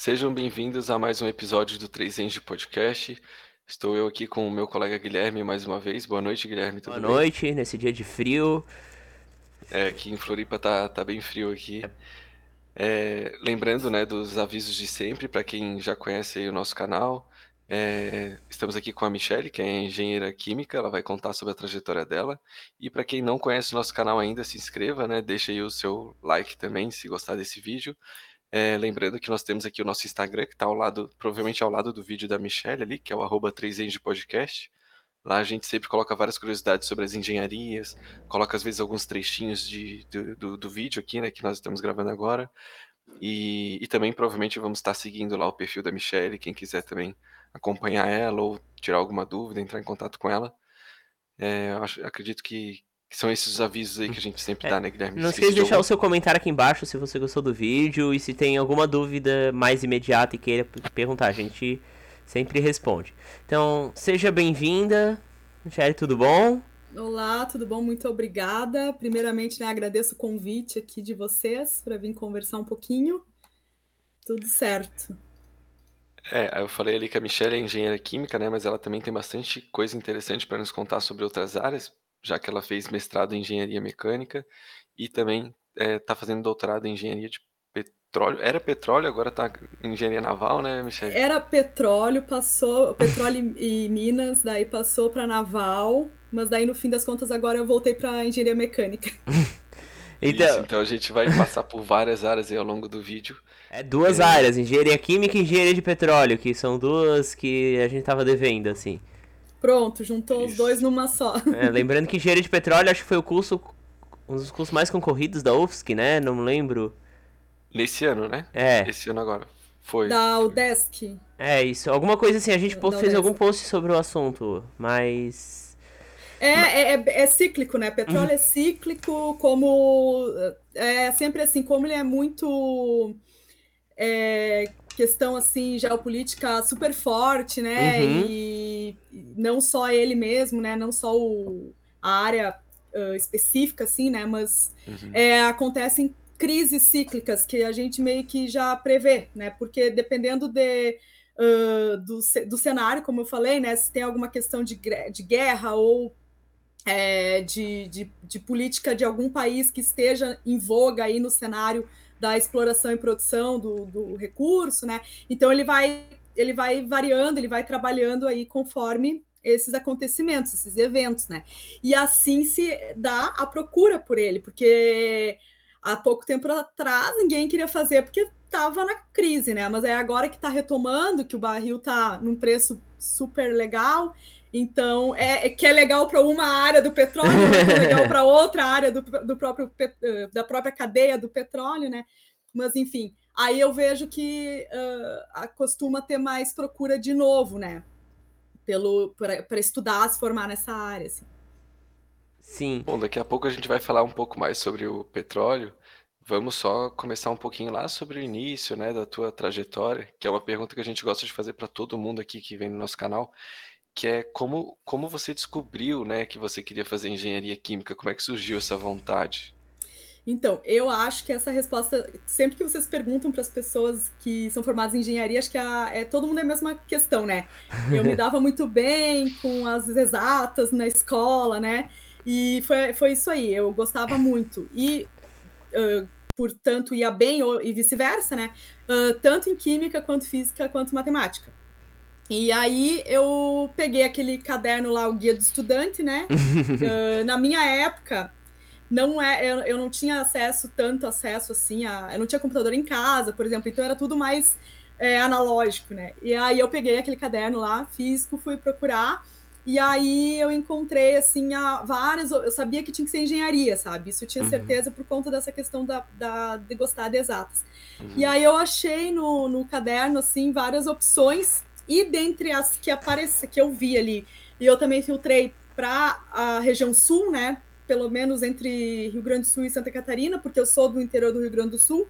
Sejam bem-vindos a mais um episódio do 3 Eng Podcast. Estou eu aqui com o meu colega Guilherme mais uma vez. Boa noite, Guilherme. Tudo Boa bem? noite, nesse dia de frio. É, aqui em Floripa tá, tá bem frio aqui. É, lembrando, né, dos avisos de sempre, para quem já conhece o nosso canal, é, estamos aqui com a Michelle, que é engenheira química, ela vai contar sobre a trajetória dela. E para quem não conhece o nosso canal ainda, se inscreva, né? Deixa aí o seu like também, se gostar desse vídeo. É, lembrando que nós temos aqui o nosso Instagram, que está ao lado, provavelmente ao lado do vídeo da Michelle ali, que é o arroba 3 Podcast. Lá a gente sempre coloca várias curiosidades sobre as engenharias, coloca às vezes alguns trechinhos de, do, do, do vídeo aqui, né, que nós estamos gravando agora. E, e, também provavelmente vamos estar seguindo lá o perfil da Michelle, quem quiser também acompanhar ela ou tirar alguma dúvida, entrar em contato com ela. É, acho, acredito que, que, são esses os avisos aí que a gente sempre é, dá, né, Guilherme? Não esqueça de deixar algum... o seu comentário aqui embaixo se você gostou do vídeo e se tem alguma dúvida mais imediata e queira perguntar. A gente sempre responde. Então, seja bem-vinda. Michelle, tudo bom? Olá, tudo bom? Muito obrigada. Primeiramente, né, agradeço o convite aqui de vocês para vir conversar um pouquinho. Tudo certo. É, eu falei ali que a Michelle é engenheira química, né? Mas ela também tem bastante coisa interessante para nos contar sobre outras áreas, já que ela fez mestrado em engenharia mecânica e também está é, fazendo doutorado em engenharia de petróleo. Era petróleo, agora está em engenharia naval, né, Michelle? Era petróleo, passou petróleo e minas, daí passou para naval, mas daí no fim das contas agora eu voltei para engenharia mecânica. Então... Isso, então a gente vai passar por várias áreas aí ao longo do vídeo. É duas é... áreas, engenharia química e engenharia de petróleo, que são duas que a gente tava devendo, assim. Pronto, juntou Isso. os dois numa só. É, lembrando que engenharia de petróleo acho que foi o curso, um dos cursos mais concorridos da UFSC, né? Não lembro. Nesse ano, né? É. Esse ano agora. Foi. Da UDESC. É, isso. Alguma coisa assim, a gente da fez UDESC. algum post sobre o assunto, mas é, é, é, é, cíclico, né? Petróleo uhum. é cíclico, como é sempre assim, como ele é muito é, questão assim geopolítica super forte, né? Uhum. E não só ele mesmo, né? Não só o, a área uh, específica, assim, né? Mas uhum. é, acontecem crises cíclicas que a gente meio que já prevê, né? Porque dependendo de Uh, do, do cenário, como eu falei, né? Se tem alguma questão de, de guerra ou é, de, de, de, política de algum país que esteja em voga aí no cenário da exploração e produção do, do recurso, né? Então ele vai ele vai variando, ele vai trabalhando aí conforme esses acontecimentos, esses eventos, né? E assim se dá a procura por ele, porque há pouco tempo atrás ninguém queria fazer porque estava na crise, né? Mas é agora que está retomando, que o barril está num preço super legal então, é, é que é legal para uma área do petróleo, é legal para outra área do, do próprio, eh, da própria cadeia do petróleo, né? Mas, enfim, aí eu vejo que uh, costuma ter mais procura de novo, né? Para estudar, se formar nessa área. Assim. Sim. Bom, daqui a pouco a gente vai falar um pouco mais sobre o petróleo. Vamos só começar um pouquinho lá sobre o início, né, da tua trajetória, que é uma pergunta que a gente gosta de fazer para todo mundo aqui que vem no nosso canal que é como, como você descobriu, né, que você queria fazer engenharia química, como é que surgiu essa vontade? Então, eu acho que essa resposta, sempre que vocês perguntam para as pessoas que são formadas em engenharia, acho que a, é todo mundo é a mesma questão, né? Eu me dava muito bem com as exatas na escola, né? E foi, foi isso aí, eu gostava muito. E, uh, portanto, ia bem ou, e vice-versa, né? Uh, tanto em química, quanto física, quanto matemática. E aí eu peguei aquele caderno lá, o guia do estudante, né? uh, na minha época, não é, eu, eu não tinha acesso, tanto acesso assim, a, eu não tinha computador em casa, por exemplo, então era tudo mais é, analógico, né? E aí eu peguei aquele caderno lá, físico, fui procurar, e aí eu encontrei, assim, a, várias, eu sabia que tinha que ser engenharia, sabe? Isso eu tinha uhum. certeza por conta dessa questão da, da de gostar de exatas. Uhum. E aí eu achei no, no caderno, assim, várias opções e dentre as que aparece, que eu vi ali, e eu também filtrei para a região sul, né? Pelo menos entre Rio Grande do Sul e Santa Catarina, porque eu sou do interior do Rio Grande do Sul.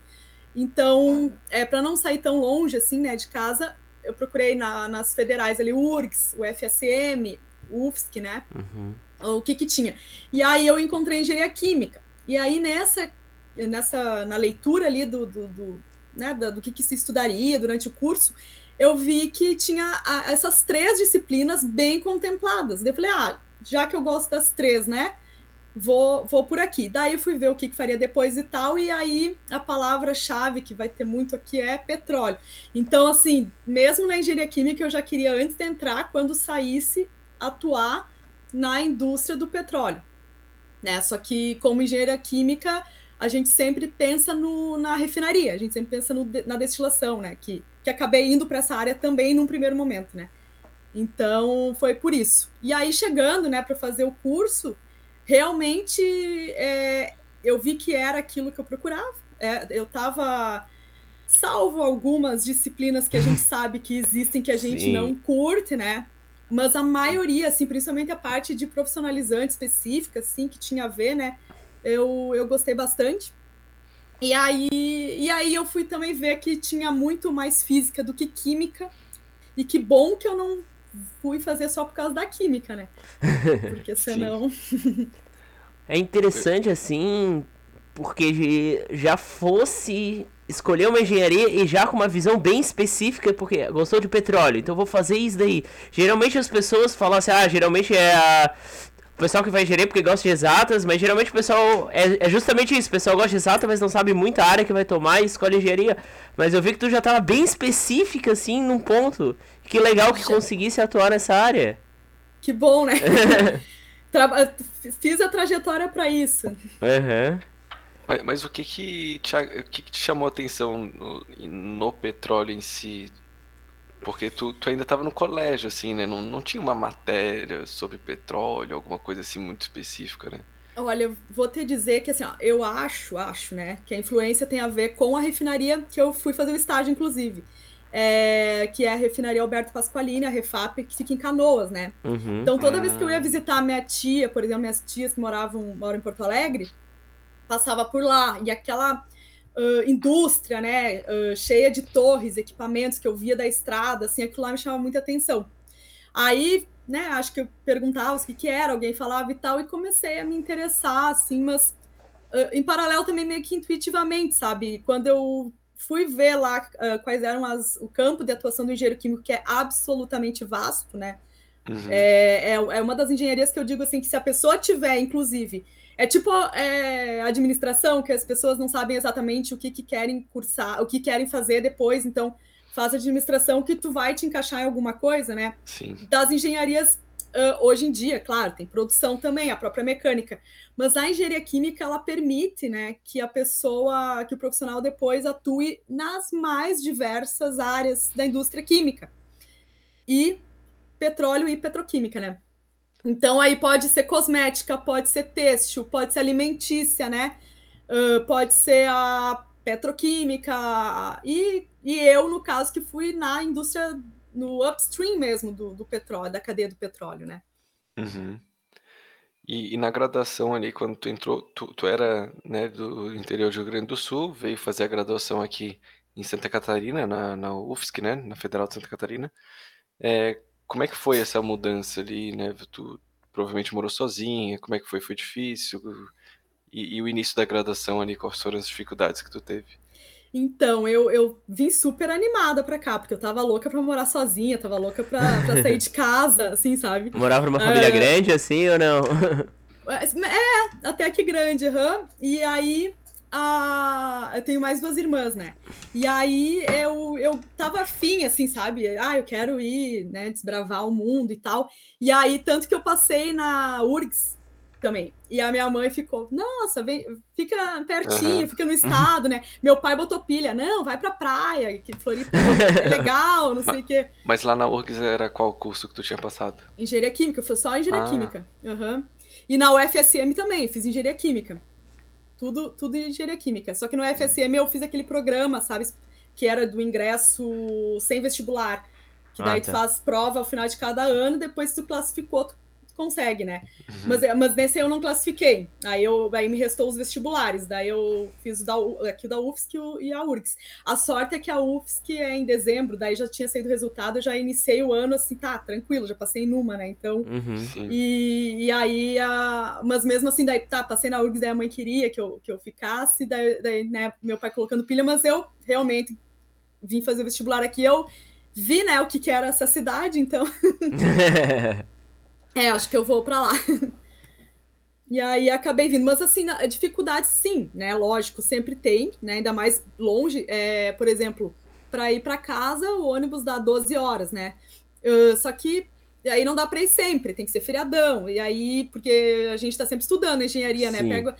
Então, é para não sair tão longe assim, né, de casa, eu procurei na, nas federais ali, o URGS, o FSM, o UFSC, né? Uhum. O que que tinha. E aí eu encontrei engenharia química. E aí nessa, nessa na leitura ali do, do, do né, do que, que se estudaria durante o curso, eu vi que tinha essas três disciplinas bem contempladas. Eu falei, ah, já que eu gosto das três, né? Vou, vou por aqui. Daí fui ver o que, que faria depois e tal, e aí a palavra-chave que vai ter muito aqui é petróleo. Então, assim, mesmo na engenharia química, eu já queria, antes de entrar, quando saísse, atuar na indústria do petróleo. Né? Só que, como engenharia química, a gente sempre pensa no, na refinaria, a gente sempre pensa no, na destilação, né? Que, que acabei indo para essa área também num primeiro momento, né? Então foi por isso. E aí chegando, né, para fazer o curso, realmente é, eu vi que era aquilo que eu procurava. É, eu estava salvo algumas disciplinas que a gente sabe que existem que a gente Sim. não curte, né? Mas a maioria, assim, principalmente a parte de profissionalizante específica, assim, que tinha a ver, né? eu, eu gostei bastante. E aí, e aí eu fui também ver que tinha muito mais física do que química. E que bom que eu não fui fazer só por causa da química, né? Porque senão. é interessante assim, porque já fosse escolher uma engenharia e já com uma visão bem específica, porque gostou de petróleo, então vou fazer isso daí. Geralmente as pessoas falam assim, ah, geralmente é a o pessoal que vai engenharia porque gosta de exatas, mas geralmente o pessoal. É, é justamente isso, o pessoal gosta de exatas, mas não sabe muita área que vai tomar e escolhe engenharia. Mas eu vi que tu já tava bem específica, assim, num ponto. Que legal que conseguisse atuar nessa área. Que bom, né? Fiz a trajetória para isso. Uhum. Mas, mas, o que que, te, o que que te chamou a atenção no, no petróleo em si? Porque tu, tu ainda estava no colégio, assim, né? Não, não tinha uma matéria sobre petróleo, alguma coisa assim muito específica, né? Olha, eu vou te dizer que assim, ó, eu acho, acho, né, que a influência tem a ver com a refinaria que eu fui fazer o estágio, inclusive. É, que é a refinaria Alberto Pasqualini, a Refap, que fica em Canoas, né? Uhum. Então, toda ah. vez que eu ia visitar minha tia, por exemplo, minhas tias que moravam moram em Porto Alegre, passava por lá. E aquela uh, indústria, né, uh, cheia de torres, equipamentos que eu via da estrada, assim, aquilo lá me chamava muita atenção. Aí, né, acho que eu perguntava o que, que era, alguém falava e tal, e comecei a me interessar, assim, mas uh, em paralelo também meio que intuitivamente, sabe? Quando eu fui ver lá quais eram as, o campo de atuação do engenheiro químico, que é absolutamente vasto, né? Uhum. É, é, é, uma das engenharias que eu digo assim que se a pessoa tiver, inclusive, é tipo é, administração, que as pessoas não sabem exatamente o que, que querem cursar, o que querem fazer depois, então faz administração que tu vai te encaixar em alguma coisa, né? Sim. Das engenharias uh, hoje em dia, claro, tem produção também, a própria mecânica, mas a engenharia química ela permite, né, que a pessoa, que o profissional depois atue nas mais diversas áreas da indústria química e petróleo e petroquímica, né? Então aí pode ser cosmética, pode ser têxtil, pode ser alimentícia, né? Uh, pode ser a petroquímica e, e eu, no caso, que fui na indústria, no upstream mesmo do, do petróleo, da cadeia do petróleo, né? Uhum. E, e, na graduação ali, quando tu entrou, tu, tu era né, do interior do Rio Grande do Sul, veio fazer a graduação aqui em Santa Catarina, na, na UFSC, né, na Federal de Santa Catarina. É, como é que foi essa mudança ali, né? Tu provavelmente morou sozinha, como é que foi? Foi difícil? E, e o início da graduação ali, quais foram as dificuldades que tu teve? Então, eu, eu vim super animada pra cá, porque eu tava louca pra morar sozinha, tava louca pra, pra sair de casa, assim, sabe? Morava numa família é... grande, assim, ou não? É, até que grande, uhum. E aí, a... eu tenho mais duas irmãs, né? E aí eu, eu tava afim, assim, sabe? Ah, eu quero ir, né, desbravar o mundo e tal. E aí, tanto que eu passei na URGS também. E a minha mãe ficou, nossa, vem, fica pertinho, uhum. fica no estado, né? Meu pai botou pilha, não, vai pra praia, que Floripa é legal, não sei o quê. Mas lá na URGS era qual curso que tu tinha passado? Engenharia Química, foi só engenharia ah. Química. Uhum. E na UFSM também, fiz engenharia Química. Tudo, tudo em engenharia química. Só que no FSM eu fiz aquele programa, sabe? Que era do ingresso sem vestibular. Que daí ah, tá. tu faz prova ao final de cada ano, depois tu classificou, tu consegue, né? Uhum. Mas, mas nesse eu não classifiquei. Aí, eu, aí me restou os vestibulares. Daí eu fiz o da, aqui o da UFSC e a URGS. A sorte é que a UFSC é em dezembro, daí já tinha saído o resultado, eu já iniciei o ano assim, tá, tranquilo, já passei numa, né? Então. Uhum. E, e aí, a, mas mesmo assim, daí, tá, passei na URGS, daí a mãe queria que eu, que eu ficasse, daí, daí né, meu pai colocando pilha, mas eu realmente vim fazer vestibular aqui, eu vi, né, o que, que era essa cidade, então. é, acho que eu vou para lá. E aí acabei vindo, mas assim, dificuldade sim, né? Lógico, sempre tem, né? Ainda mais longe, é, por exemplo, para ir para casa, o ônibus dá 12 horas, né? Uh, só que aí não dá para ir sempre, tem que ser feriadão. E aí, porque a gente está sempre estudando engenharia, né? Pego,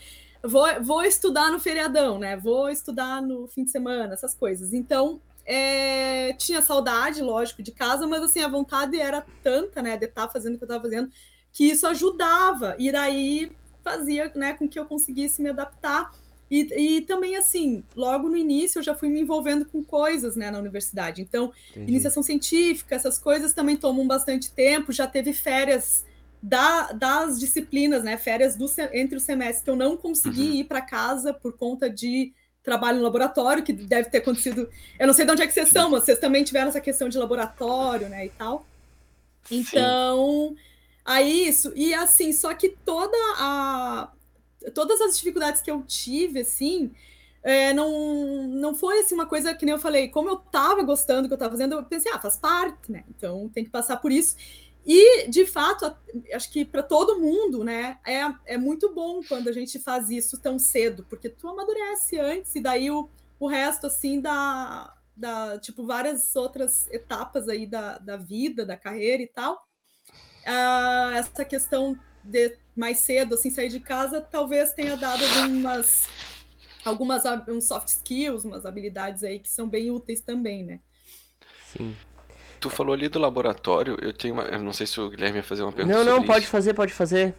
vou, vou estudar no feriadão, né? Vou estudar no fim de semana, essas coisas. Então, é, tinha saudade, lógico, de casa, mas assim, a vontade era tanta, né, de estar tá fazendo o que eu estava fazendo, que isso ajudava. E daí fazia né, com que eu conseguisse me adaptar. E, e também, assim, logo no início eu já fui me envolvendo com coisas né, na universidade. Então, Entendi. iniciação científica, essas coisas também tomam bastante tempo. Já teve férias da, das disciplinas, né? Férias do, entre os semestres que eu não consegui uhum. ir para casa por conta de trabalho no laboratório, que deve ter acontecido. Eu não sei de onde é que vocês são, mas vocês também tiveram essa questão de laboratório, né? E tal. Então, Sim. aí isso. E assim, só que toda a. Todas as dificuldades que eu tive, assim, é, não, não foi assim uma coisa que nem eu falei, como eu tava gostando do que eu tava fazendo, eu pensei, ah, faz parte, né? Então tem que passar por isso. E, de fato, acho que para todo mundo, né, é, é muito bom quando a gente faz isso tão cedo, porque tu amadurece antes e daí o, o resto, assim, da, da, tipo, várias outras etapas aí da, da vida, da carreira e tal. Ah, essa questão de mais cedo, assim, sair de casa, talvez tenha dado algumas, algumas uns soft skills, umas habilidades aí que são bem úteis também, né? Sim. Tu falou ali do laboratório, eu tenho uma. Eu não sei se o Guilherme ia fazer uma pergunta. Não, não, pode isso. fazer, pode fazer.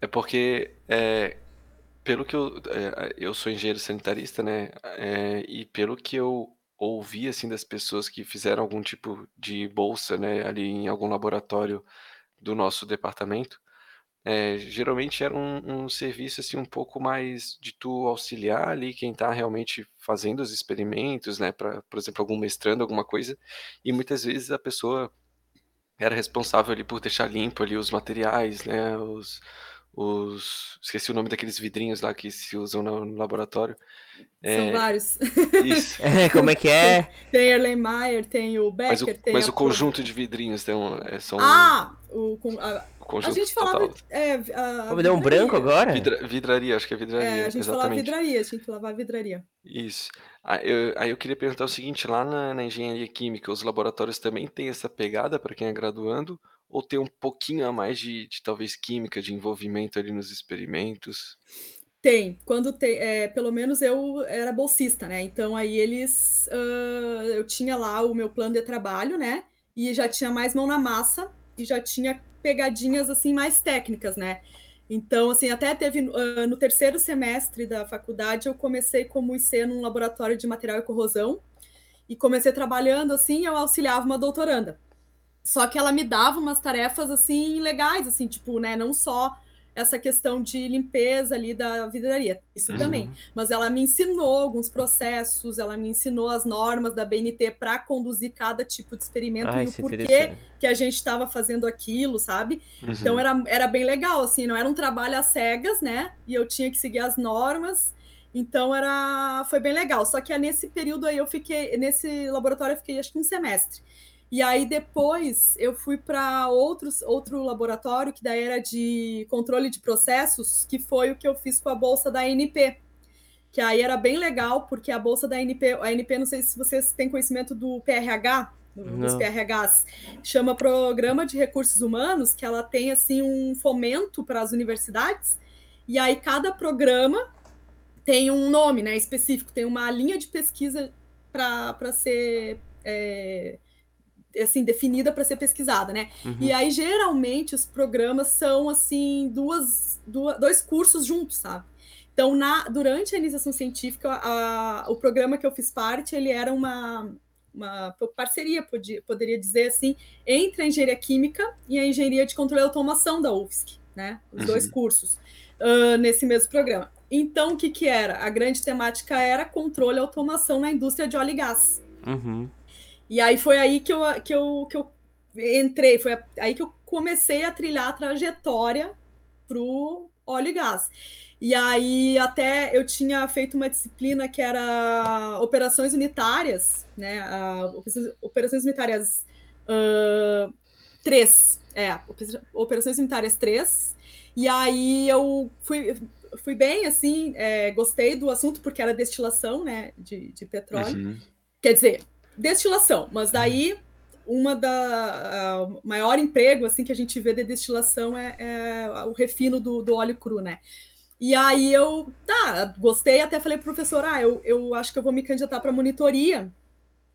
É porque, é, pelo que eu. É, eu sou engenheiro sanitarista, né? É, e pelo que eu ouvi, assim, das pessoas que fizeram algum tipo de bolsa, né, ali em algum laboratório do nosso departamento, é, geralmente era um, um, serviço assim um pouco mais de tu auxiliar ali quem está realmente fazendo os experimentos, né? Para, por exemplo, algum mestrando, alguma coisa. E muitas vezes a pessoa era responsável ali por deixar limpo ali os materiais, né? Os, os esqueci o nome daqueles vidrinhos lá que se usam no, no laboratório. É, São vários. Isso. É, como é que é? Tem Erlenmeyer, tem o Becker, mas o, tem mas o conjunto de vidrinhos tem um, é, são Ah, o, a, a gente falava. É, a, Me deu um branco agora? Vidra, vidraria, acho que é vidraria. É, a gente exatamente. falava vidraria, a gente falava vidraria. Isso. Aí eu, aí eu queria perguntar o seguinte: lá na, na engenharia química, os laboratórios também têm essa pegada para quem é graduando? Ou tem um pouquinho a mais de, de talvez química, de envolvimento ali nos experimentos? Tem, quando tem, é, pelo menos eu era bolsista, né? Então aí eles, uh, eu tinha lá o meu plano de trabalho, né? E já tinha mais mão na massa e já tinha pegadinhas assim mais técnicas, né? Então, assim, até teve uh, no terceiro semestre da faculdade eu comecei como IC num laboratório de material e corrosão e comecei trabalhando assim, eu auxiliava uma doutoranda. Só que ela me dava umas tarefas assim legais, assim, tipo, né, não só essa questão de limpeza ali da vidraria, isso uhum. também. Mas ela me ensinou alguns processos, ela me ensinou as normas da BNT para conduzir cada tipo de experimento Ai, e o porquê que a gente estava fazendo aquilo, sabe? Uhum. Então era, era bem legal, assim, não era um trabalho às cegas, né? E eu tinha que seguir as normas. Então era foi bem legal. Só que nesse período aí eu fiquei nesse laboratório eu fiquei acho que um semestre. E aí depois eu fui para outros outro laboratório que daí era de controle de processos, que foi o que eu fiz com a bolsa da ANP. Que aí era bem legal, porque a bolsa da ANP, a ANP, não sei se vocês têm conhecimento do PRH, dos PRHs, chama Programa de Recursos Humanos, que ela tem assim um fomento para as universidades. E aí cada programa tem um nome, né, específico, tem uma linha de pesquisa para ser é, assim definida para ser pesquisada, né? Uhum. E aí geralmente os programas são assim duas, duas dois cursos juntos, sabe? Então na durante a iniciação científica a, o programa que eu fiz parte ele era uma uma parceria, podia, poderia dizer assim, entre a engenharia química e a engenharia de controle e automação da UFSC, né? Os uhum. dois cursos uh, nesse mesmo programa. Então, o que, que era? A grande temática era controle e automação na indústria de óleo e gás. Uhum. E aí foi aí que eu, que eu, que eu entrei, foi aí que eu comecei a trilhar a trajetória para o óleo e gás. E aí até eu tinha feito uma disciplina que era operações unitárias, né? Uh, operações unitárias uh, 3. É, operações unitárias 3. E aí eu fui, fui bem, assim, é, gostei do assunto, porque era destilação, né, de, de petróleo. Uhum. Quer dizer, destilação, mas daí uma da maior emprego assim que a gente vê de destilação é, é o refino do, do óleo cru, né? E aí eu, tá, gostei, até falei pro professor, ah, eu, eu acho que eu vou me candidatar para monitoria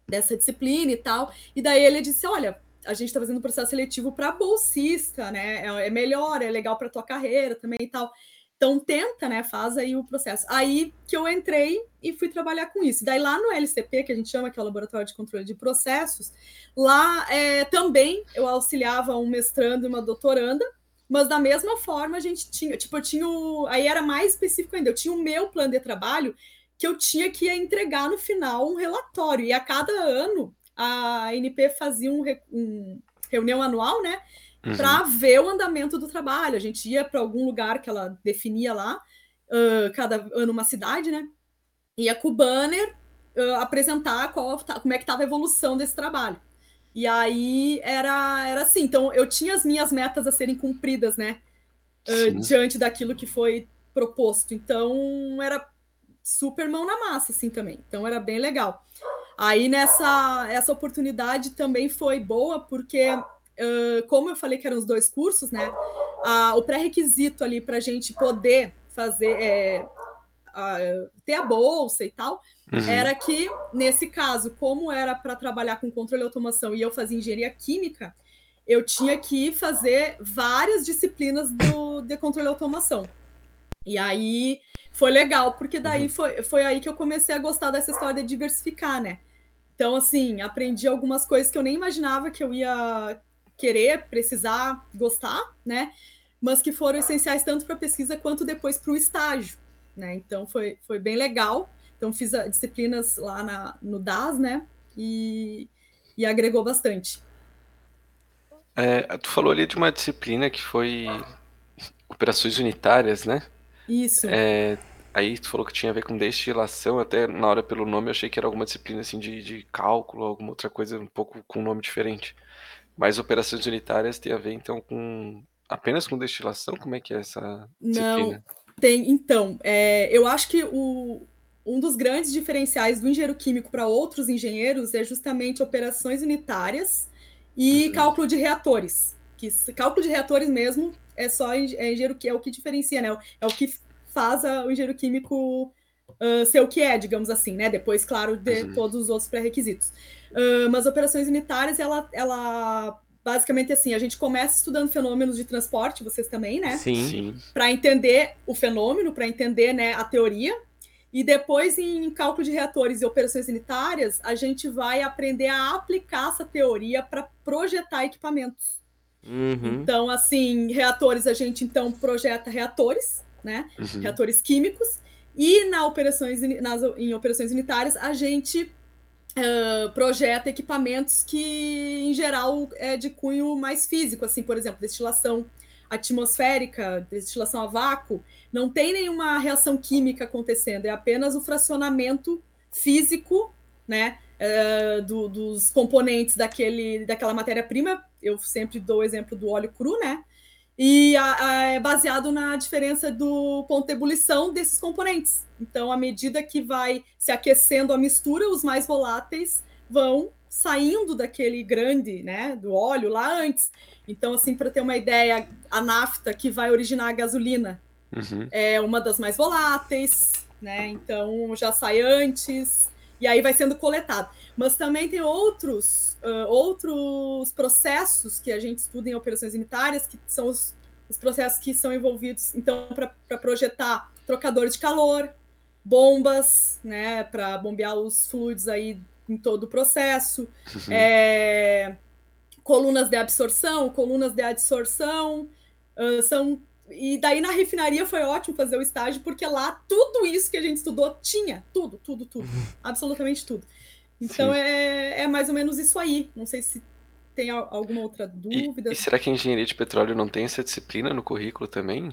dessa disciplina e tal. E daí ele disse, olha, a gente está fazendo um processo seletivo para bolsista, né? É, é melhor, é legal para tua carreira também e tal. Então tenta, né? Faz aí o processo. Aí que eu entrei e fui trabalhar com isso. Daí lá no LCP, que a gente chama que é o Laboratório de Controle de Processos, lá é, também eu auxiliava um mestrando e uma doutoranda mas da mesma forma a gente tinha, tipo, eu tinha o, aí era mais específico ainda, eu tinha o meu plano de trabalho que eu tinha que entregar no final um relatório, e a cada ano a ANP fazia um, um reunião anual, né, uhum. para ver o andamento do trabalho. A gente ia para algum lugar que ela definia lá, uh, cada ano uma cidade, né, ia com o banner uh, apresentar qual, como é que estava a evolução desse trabalho. E aí era, era assim, então eu tinha as minhas metas a serem cumpridas, né? Uh, diante daquilo que foi proposto. Então era super mão na massa, assim, também. Então era bem legal. Aí nessa essa oportunidade também foi boa, porque, uh, como eu falei que eram os dois cursos, né? o pré-requisito ali para a gente poder fazer, é, ter a bolsa e tal, uhum. era que, nesse caso, como era para trabalhar com controle e automação e eu fazia engenharia química, eu tinha que fazer várias disciplinas do, de controle e automação. E aí foi legal, porque daí uhum. foi, foi aí que eu comecei a gostar dessa história de diversificar, né? Então, assim, aprendi algumas coisas que eu nem imaginava que eu ia querer, precisar, gostar, né? Mas que foram essenciais tanto para a pesquisa quanto depois para o estágio né? Então foi, foi bem legal. Então fiz disciplinas lá na, no DAS, né? E, e agregou bastante. É, tu falou ali de uma disciplina que foi operações unitárias, né? Isso. É, aí tu falou que tinha a ver com destilação, até na hora pelo nome eu achei que era alguma disciplina assim de, de cálculo, alguma outra coisa um pouco com um nome diferente. Mas operações unitárias tem a ver então com apenas com destilação? Como é que é essa disciplina? Não, tem, então, é, eu acho que o, um dos grandes diferenciais do engenheiro químico para outros engenheiros é justamente operações unitárias e uhum. cálculo de reatores. Que cálculo de reatores mesmo é só é engenheiro que é o que diferencia, né? É o que faz a, o engenheiro químico uh, ser o que é, digamos assim, né? Depois, claro, de uhum. todos os outros pré-requisitos. Uh, mas operações unitárias, ela, ela basicamente assim, a gente começa estudando fenômenos de transporte, vocês também, né? Sim. Para entender o fenômeno, para entender né, a teoria. E depois, em cálculo de reatores e operações unitárias, a gente vai aprender a aplicar essa teoria para projetar equipamentos. Uhum. Então, assim, reatores, a gente então projeta reatores, né? Uhum. Reatores químicos. E na operações, nas, em operações unitárias, a gente uh, projeta equipamentos que, em geral, é de cunho mais físico, assim, por exemplo, destilação atmosférica, destilação a vácuo, não tem nenhuma reação química acontecendo, é apenas o fracionamento físico, né, uh, do, dos componentes daquele, daquela matéria-prima. Eu sempre dou o exemplo do óleo cru, né? E é baseado na diferença do ponto de ebulição desses componentes. Então, à medida que vai se aquecendo a mistura, os mais voláteis vão saindo daquele grande, né, do óleo lá antes. Então, assim, para ter uma ideia, a nafta que vai originar a gasolina uhum. é uma das mais voláteis, né? Então já sai antes e aí vai sendo coletado. Mas também tem outros, uh, outros processos que a gente estuda em operações unitárias, que são os, os processos que são envolvidos, então, para projetar trocadores de calor, bombas, né, para bombear os fluidos aí em todo o processo, uhum. é, colunas de absorção, colunas de adsorção, uh, são e daí na refinaria foi ótimo fazer o estágio, porque lá tudo isso que a gente estudou tinha. Tudo, tudo, tudo. Absolutamente tudo. Então é, é mais ou menos isso aí. Não sei se tem alguma outra dúvida. E, e, será que a engenharia de petróleo não tem essa disciplina no currículo também?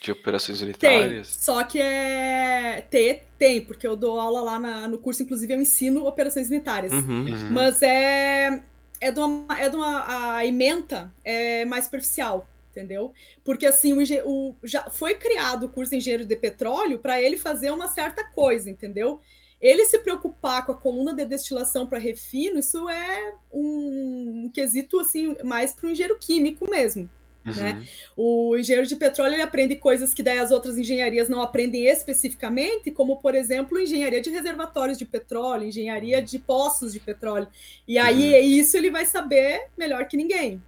De operações unitárias? Tem, só que é. Tem, tem, porque eu dou aula lá na, no curso, inclusive eu ensino operações unitárias. Uhum. Uhum. Mas é. É de uma. É de uma a ementa é mais superficial entendeu? Porque assim, o, o, já foi criado o curso de engenheiro de petróleo para ele fazer uma certa coisa, entendeu? Ele se preocupar com a coluna de destilação para refino, isso é um, um quesito assim mais para o engenheiro químico mesmo. Uhum. Né? O engenheiro de petróleo ele aprende coisas que daí as outras engenharias não aprendem especificamente, como, por exemplo, engenharia de reservatórios de petróleo, engenharia de poços de petróleo. E aí uhum. isso ele vai saber melhor que ninguém.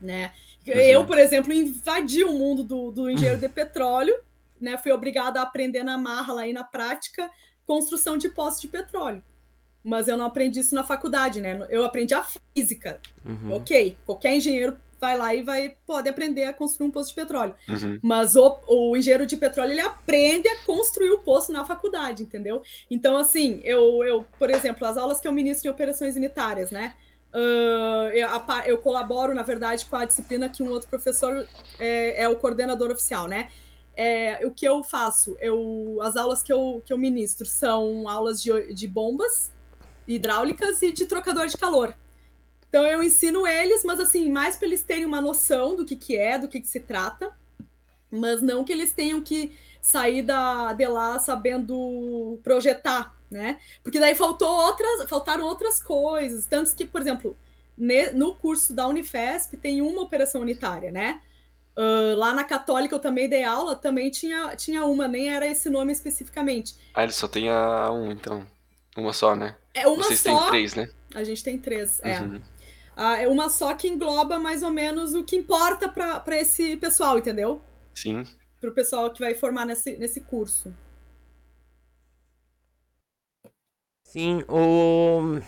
Né? Uhum. Eu, por exemplo, invadi o mundo do, do engenheiro de petróleo, né? Fui obrigada a aprender na marra lá e na prática construção de poços de petróleo. Mas eu não aprendi isso na faculdade, né? Eu aprendi a física. Uhum. Ok, qualquer engenheiro vai lá e vai pode aprender a construir um poço de petróleo. Uhum. Mas o, o, engenheiro de petróleo ele aprende a construir o poço na faculdade, entendeu? Então, assim, eu, eu por exemplo, as aulas que eu ministro em operações unitárias, né? Uh, eu, eu, colaboro, na verdade, com a disciplina que um outro professor é, é o coordenador oficial, né? É, o que eu faço? Eu, as aulas que eu, que eu ministro são aulas de, de bombas hidráulicas e de trocador de calor. Então eu ensino eles, mas assim, mais para eles terem uma noção do que, que é, do que, que se trata, mas não que eles tenham que sair da, de lá sabendo projetar né? Porque daí faltou outras, faltaram outras coisas, tanto que, por exemplo, ne, no curso da Unifesp tem uma operação unitária, né? Uh, lá na Católica eu também dei aula, também tinha, tinha uma, nem era esse nome especificamente. Ah, ele só tem a um, então. Uma só, né? É uma Vocês só. têm três, né? A gente tem três, é. uhum. é. é uma só que engloba mais ou menos o que importa para esse pessoal, entendeu? Sim. Para o pessoal que vai formar nesse, nesse curso. Sim, o.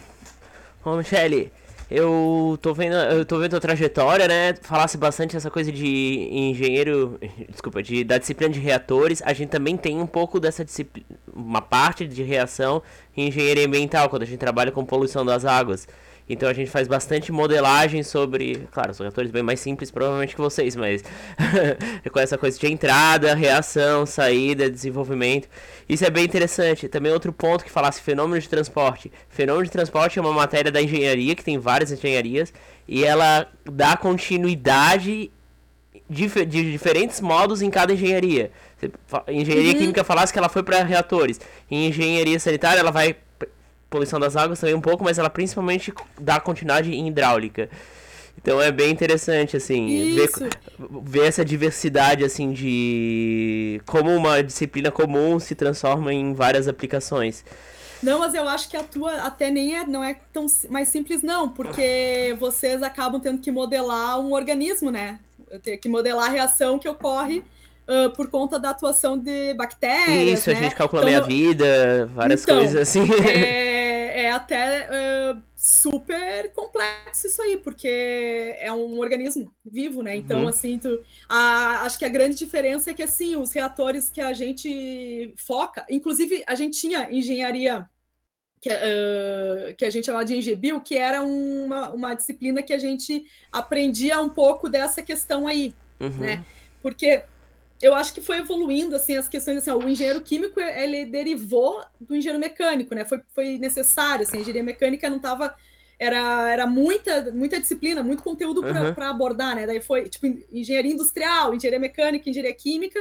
Ô, Michele, eu tô vendo, eu tô vendo a trajetória, né? Falasse bastante essa coisa de engenheiro, desculpa, de da disciplina de reatores. A gente também tem um pouco dessa disciplina, uma parte de reação em engenharia ambiental, quando a gente trabalha com poluição das águas. Então a gente faz bastante modelagem sobre. Claro, são reatores bem mais simples, provavelmente que vocês, mas. com essa coisa de entrada, reação, saída, desenvolvimento. Isso é bem interessante. Também outro ponto que falasse fenômeno de transporte. Fenômeno de transporte é uma matéria da engenharia, que tem várias engenharias, e ela dá continuidade de, de diferentes modos em cada engenharia. Engenharia uhum. química falasse que ela foi para reatores. Em engenharia sanitária, ela vai poluição das águas também um pouco, mas ela principalmente dá continuidade em hidráulica. Então é bem interessante, assim, ver, ver, essa diversidade, assim, de como uma disciplina comum se transforma em várias aplicações. Não, mas eu acho que a tua até nem é, não é tão mais simples, não, porque vocês acabam tendo que modelar um organismo, né? Ter que modelar a reação que ocorre uh, por conta da atuação de bactérias. Isso, né? a gente calcula então, meia-vida, várias então, coisas assim. É, é até uh, super complexo isso aí, porque é um organismo vivo, né? Então, uhum. assim, tu, a, acho que a grande diferença é que, assim, os reatores que a gente foca, inclusive, a gente tinha engenharia que, uh, que, a gente chamava de Engebio, que era uma, uma disciplina que a gente aprendia um pouco dessa questão aí, uhum. né? Porque eu acho que foi evoluindo assim as questões assim, ó, o engenheiro químico ele derivou do engenheiro mecânico, né? Foi, foi necessário, assim, a engenharia mecânica não estava era, era muita muita disciplina, muito conteúdo para uhum. abordar, né? Daí foi tipo engenharia industrial, engenharia mecânica, engenharia química.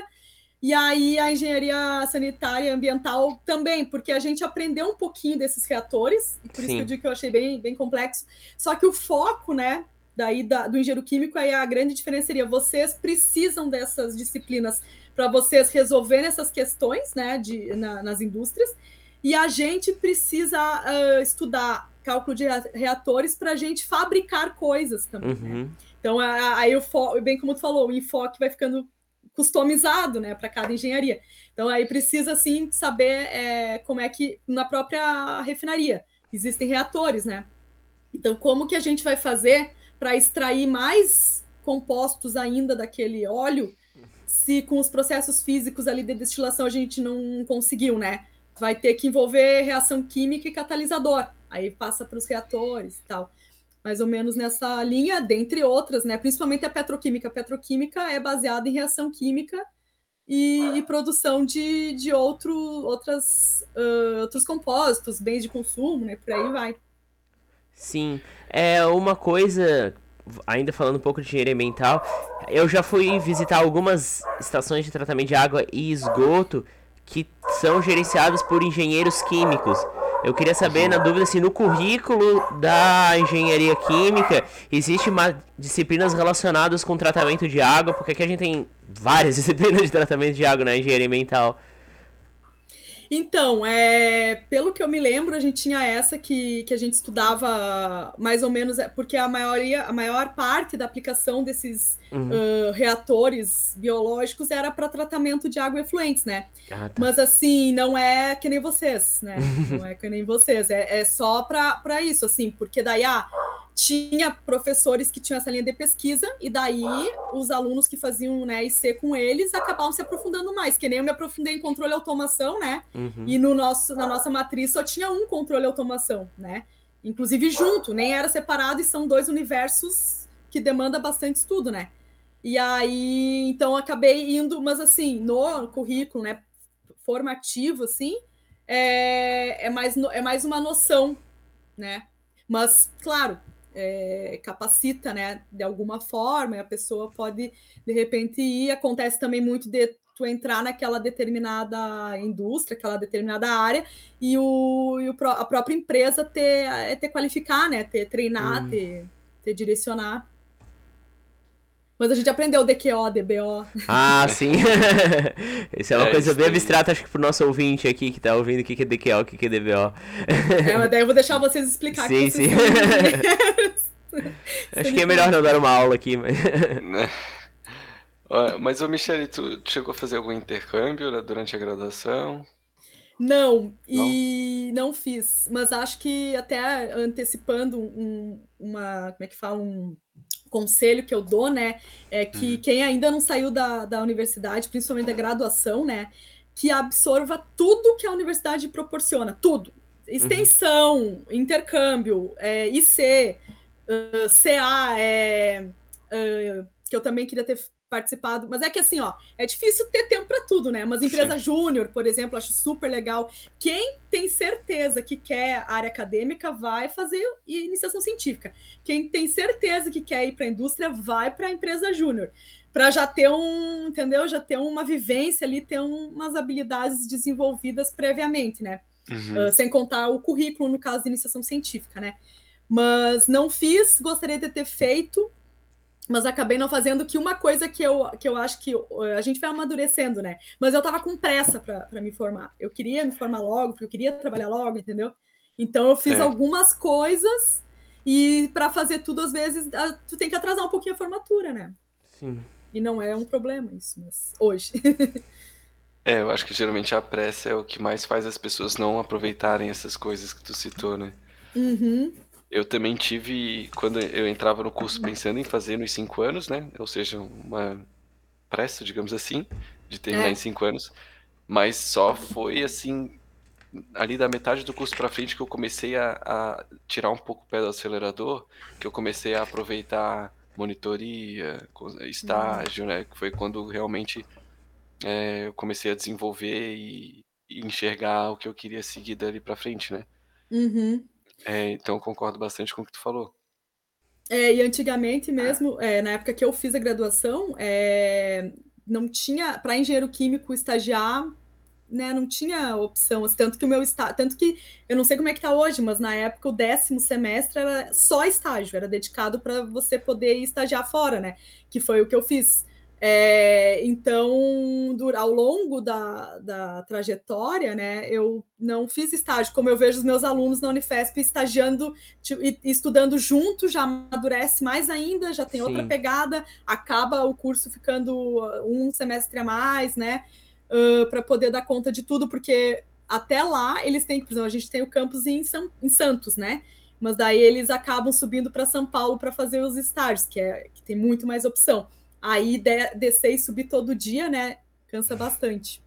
E aí a engenharia sanitária e ambiental também, porque a gente aprendeu um pouquinho desses reatores, por Sim. isso que eu digo que eu achei bem, bem complexo. Só que o foco, né, daí da, do engenheiro químico, aí a grande diferença seria vocês precisam dessas disciplinas para vocês resolverem essas questões né, de, na, nas indústrias, e a gente precisa uh, estudar cálculo de reatores para a gente fabricar coisas também. Né? Uhum. Né? Então, aí o bem como tu falou, o enfoque vai ficando customizado né, para cada engenharia. Então, aí precisa, sim, saber é, como é que, na própria refinaria, existem reatores, né? Então, como que a gente vai fazer para extrair mais compostos ainda daquele óleo se com os processos físicos ali de destilação a gente não conseguiu, né? Vai ter que envolver reação química e catalisador. Aí passa para os reatores e tal. Mais ou menos nessa linha, dentre outras, né? Principalmente a petroquímica. A petroquímica é baseada em reação química e, e produção de, de outro, outras, uh, outros compósitos, bens de consumo, né? Por aí vai. Sim. É uma coisa ainda falando um pouco de engenharia ambiental, eu já fui visitar algumas estações de tratamento de água e esgoto que são gerenciadas por engenheiros químicos. Eu queria saber, na dúvida, se no currículo da engenharia química existe disciplinas relacionadas com tratamento de água, porque aqui a gente tem várias disciplinas de tratamento de água na engenharia ambiental. Então, é, pelo que eu me lembro, a gente tinha essa que, que a gente estudava mais ou menos, é, porque a maioria, a maior parte da aplicação desses uhum. uh, reatores biológicos era para tratamento de água efluentes, né? Ah, tá. Mas assim, não é que nem vocês, né? não é que nem vocês, é, é só para isso, assim, porque daí, ah, tinha professores que tinham essa linha de pesquisa, e daí os alunos que faziam né, IC com eles acabavam se aprofundando mais, que nem eu me aprofundei em controle e automação, né? Uhum. E no nosso, na nossa matriz só tinha um controle automação, né? Inclusive junto, nem era separado, e são dois universos que demanda bastante estudo, né? E aí, então, acabei indo, mas assim, no currículo, né, formativo, assim, é, é, mais, é mais uma noção, né? Mas, claro, é, capacita, né, de alguma forma, e a pessoa pode, de repente, ir. Acontece também muito de tu entrar naquela determinada indústria, aquela determinada área, e, o, e o a própria empresa ter, é ter qualificar, né, ter treinar, hum. ter, ter direcionar. Mas a gente aprendeu DQO, DBO. Ah, sim. Isso é uma é, coisa bem abstrata, acho que pro nosso ouvinte aqui que tá ouvindo o que é DQO, o que é DBO. É, mas daí eu vou deixar vocês explicar. Sim, sim. acho que é melhor não dar uma aula aqui, mas... Mas, ô Michele, tu chegou a fazer algum intercâmbio né, durante a graduação? Não, e não? não fiz. Mas acho que até antecipando um, uma, como é que fala, um conselho que eu dou, né, é que uhum. quem ainda não saiu da, da universidade, principalmente da graduação, né, que absorva tudo que a universidade proporciona, tudo. Extensão, uhum. intercâmbio, é, IC, uh, CA, é, uh, que eu também queria ter participado. Mas é que assim, ó, é difícil ter tempo para tudo, né? Mas empresa júnior, por exemplo, acho super legal. Quem tem certeza que quer área acadêmica vai fazer iniciação científica. Quem tem certeza que quer ir para a indústria vai para a empresa júnior. Para já ter um, entendeu? Já ter uma vivência ali, ter um, umas habilidades desenvolvidas previamente, né? Uhum. Uh, sem contar o currículo, no caso de iniciação científica, né? Mas não fiz, gostaria de ter feito, mas acabei não fazendo que uma coisa que eu, que eu acho que a gente vai amadurecendo, né? Mas eu tava com pressa para me formar. Eu queria me formar logo, porque eu queria trabalhar logo, entendeu? Então eu fiz é. algumas coisas e para fazer tudo às vezes tu tem que atrasar um pouquinho a formatura, né? Sim. E não é um problema isso, mas hoje. é, eu acho que geralmente a pressa é o que mais faz as pessoas não aproveitarem essas coisas que tu citou, né? Uhum. Eu também tive, quando eu entrava no curso pensando em fazer nos cinco anos, né? Ou seja, uma pressa, digamos assim, de terminar é. em cinco anos. Mas só foi assim, ali da metade do curso para frente que eu comecei a, a, tirar um pouco o pé do acelerador, que eu comecei a aproveitar monitoria, estágio, né? Que foi quando realmente é, eu comecei a desenvolver e, e, enxergar o que eu queria seguir dali para frente, né? Uhum. É, então concordo bastante com o que tu falou. É, e antigamente mesmo, é, na época que eu fiz a graduação, é, não tinha para engenheiro químico estagiar, né, não tinha opção, assim, tanto que o meu estágio, tanto que eu não sei como é que está hoje, mas na época o décimo semestre era só estágio, era dedicado para você poder estagiar fora, né? Que foi o que eu fiz. É, então, ao longo da, da trajetória, né, eu não fiz estágio, como eu vejo os meus alunos na Unifesp estagiando e estudando junto, já amadurece mais ainda, já tem Sim. outra pegada, acaba o curso ficando um semestre a mais, né, uh, para poder dar conta de tudo, porque até lá eles têm, por exemplo, a gente tem o campus em, São, em Santos, né? Mas daí eles acabam subindo para São Paulo para fazer os estágios, que, é, que tem muito mais opção. Aí de, descer e subir todo dia, né? Cansa bastante.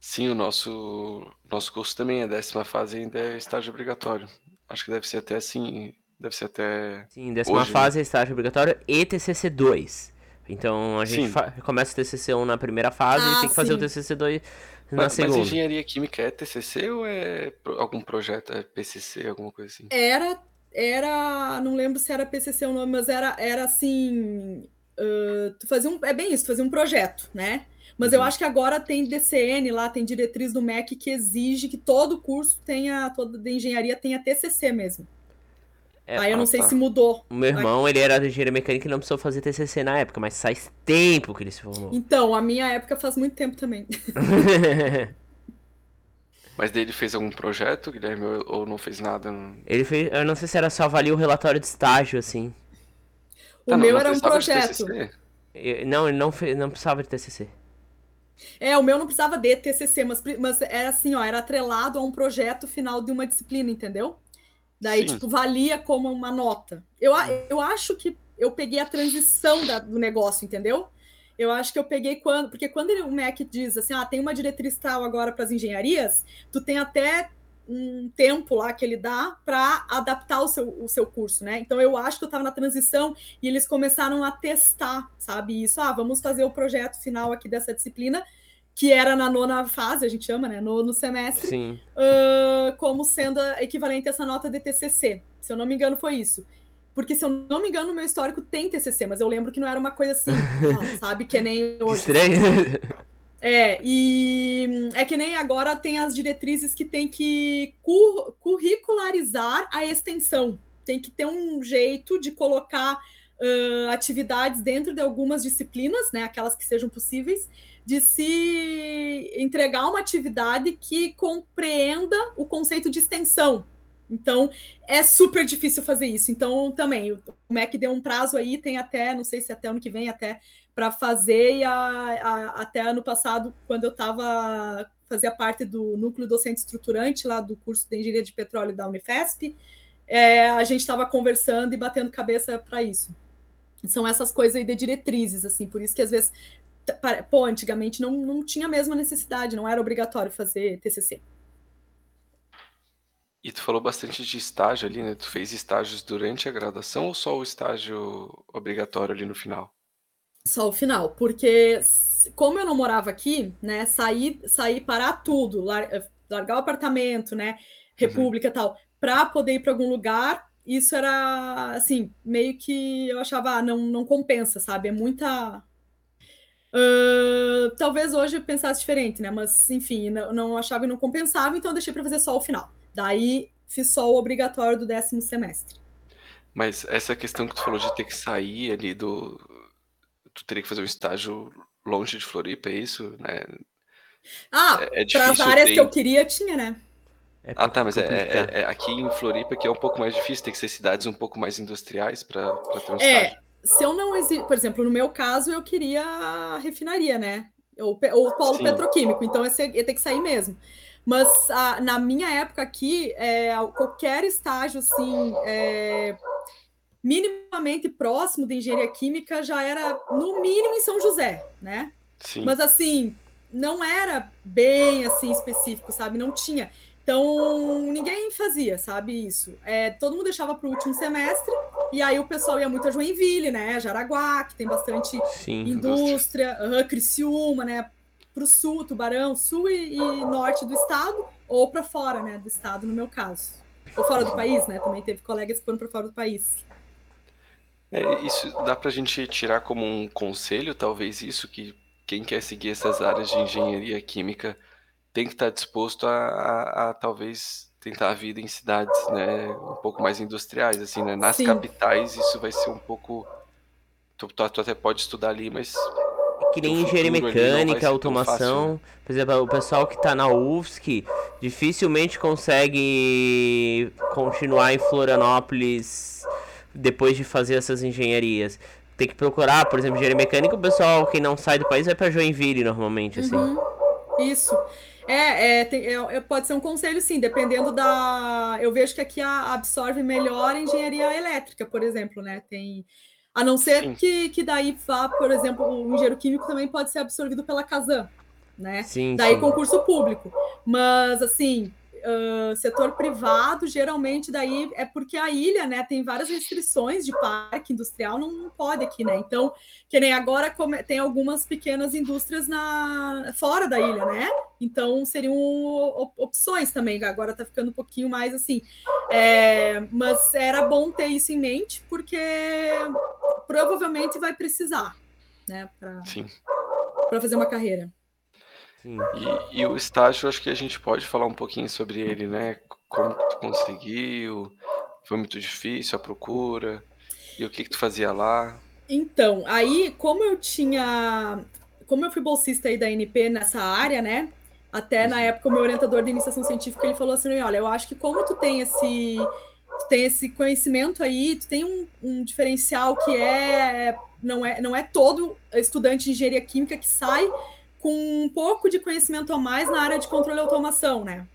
Sim, o nosso, nosso curso também é décima fase ainda é estágio obrigatório. Acho que deve ser até assim, deve ser até. Sim, décima hoje, fase né? é estágio obrigatório e TCC 2. Então a gente começa o TCC 1 na primeira fase ah, e tem que fazer sim. o TCC 2 na mas, segunda. Mas engenharia química é TCC ou é algum projeto, é PCC, alguma coisa assim? Era, era, não lembro se era PCC o nome, mas era, era assim, uh, tu fazia um, é bem isso, tu fazia um projeto, né? Mas uhum. eu acho que agora tem DCN lá, tem diretriz do MEC que exige que todo curso tenha, toda de engenharia tenha TCC mesmo. É, Aí eu não ah, sei tá. se mudou. O meu irmão, ele era de engenharia mecânica e não precisou fazer TCC na época, mas faz tempo que ele se formou. Então, a minha época faz muito tempo também. mas dele fez algum projeto, Guilherme, ou não fez nada? Ele fez, eu não sei se era só avalia o relatório de estágio, assim. O tá, meu não, era um projeto. Não, ele não, não precisava de TCC. É, o meu não precisava de TCC, mas, mas era assim, ó, era atrelado a um projeto final de uma disciplina, entendeu? Daí, Sim. tipo, valia como uma nota. Eu, eu acho que eu peguei a transição da, do negócio, entendeu? Eu acho que eu peguei quando. Porque quando ele, o MEC diz assim, ah, tem uma diretriz tal agora para as engenharias, tu tem até um tempo lá que ele dá para adaptar o seu, o seu curso, né? Então eu acho que eu estava na transição e eles começaram a testar, sabe? Isso, ah, vamos fazer o projeto final aqui dessa disciplina que era na nona fase, a gente chama, né? No, no semestre, uh, como sendo equivalente a essa nota de TCC. Se eu não me engano, foi isso. Porque, se eu não me engano, no meu histórico tem TCC, mas eu lembro que não era uma coisa assim, sabe? Que nem hoje. Estranho. É, e é que nem agora tem as diretrizes que tem que curricularizar a extensão. Tem que ter um jeito de colocar uh, atividades dentro de algumas disciplinas, né? Aquelas que sejam possíveis, de se entregar uma atividade que compreenda o conceito de extensão. Então, é super difícil fazer isso. Então, também, o MEC deu um prazo aí, tem até, não sei se até ano que vem, até para fazer, e a, a, até ano passado, quando eu estava, fazia parte do núcleo docente estruturante lá do curso de Engenharia de Petróleo da Unifesp, é, a gente estava conversando e batendo cabeça para isso. São essas coisas aí de diretrizes, assim, por isso que às vezes pô, antigamente não, não tinha a mesma necessidade, não era obrigatório fazer TCC. E tu falou bastante de estágio ali, né? Tu fez estágios durante a graduação ou só o estágio obrigatório ali no final? Só o final, porque como eu não morava aqui, né, sair, sair parar tudo, largar o apartamento, né, uhum. república uhum. tal, para poder ir para algum lugar, isso era assim, meio que eu achava, ah, não, não compensa, sabe? É muita Uh, talvez hoje eu pensasse diferente, né? Mas, enfim, não, não achava e não compensava, então deixei para fazer só o final. Daí fiz só o obrigatório do décimo semestre. Mas essa questão que tu falou de ter que sair ali do. Tu teria que fazer um estágio longe de Floripa, é isso? Né? Ah, é, é para as áreas ter... que eu queria, tinha, né? É ah, tá, mas é, é, é, aqui em Floripa que é um pouco mais difícil, tem que ser cidades um pouco mais industriais para ter um é, estágio se eu não exi... por exemplo, no meu caso, eu queria a refinaria, né? Ou, o polo Sim. petroquímico, então esse ia ter que sair mesmo. Mas a, na minha época aqui, é, qualquer estágio assim, é, minimamente próximo de engenharia química já era no mínimo em São José, né? Sim. Mas assim, não era bem assim específico, sabe? Não tinha. Então, ninguém fazia, sabe, isso. É, todo mundo deixava para o último semestre, e aí o pessoal ia muito a Joinville, né? Jaraguá, que tem bastante Sim, indústria, uhum, Criciúma, né? Para o sul, Tubarão, sul e, e norte do estado, ou para fora, né? Do estado, no meu caso. Ou fora do país, né? Também teve colegas que foram para fora do país. É, isso dá para a gente tirar como um conselho, talvez, isso, que quem quer seguir essas áreas de engenharia química tem que estar disposto a, a, a, talvez tentar a vida em cidades, né, um pouco mais industriais, assim, né? Nas Sim. capitais isso vai ser um pouco tu, tu, tu até pode estudar ali, mas que nem engenharia mecânica, automação. Por exemplo, o pessoal que está na UFSC dificilmente consegue continuar em Florianópolis depois de fazer essas engenharias. Tem que procurar, por exemplo, engenharia mecânica, o pessoal que não sai do país vai para Joinville normalmente, assim. Uhum. Isso. É, é, tem, é, é, pode ser um conselho, sim, dependendo da. Eu vejo que aqui a, absorve melhor a engenharia elétrica, por exemplo, né? Tem. A não ser que, que daí vá, por exemplo, o engenheiro químico também pode ser absorvido pela Casan, né? Sim, daí sim. concurso público. Mas, assim, uh, setor privado, geralmente daí é porque a ilha, né, tem várias restrições de parque industrial, não, não pode aqui, né? Então, que nem agora tem algumas pequenas indústrias na fora da ilha, né? Então seriam opções também. Agora está ficando um pouquinho mais assim. É, mas era bom ter isso em mente, porque provavelmente vai precisar, né? Para fazer uma carreira. E, e, o estágio, acho que a gente pode falar um pouquinho sobre ele, né? Como tu conseguiu? Foi muito difícil a procura? E o que, que tu fazia lá? Então, aí, como eu tinha. Como eu fui bolsista aí da NP nessa área, né? Até na uhum. época, o meu orientador de iniciação científica ele falou assim: olha, eu acho que como tu tem esse, tu tem esse conhecimento aí, tu tem um, um diferencial que é não, é. não é todo estudante de engenharia química que sai com um pouco de conhecimento a mais na área de controle e automação, né?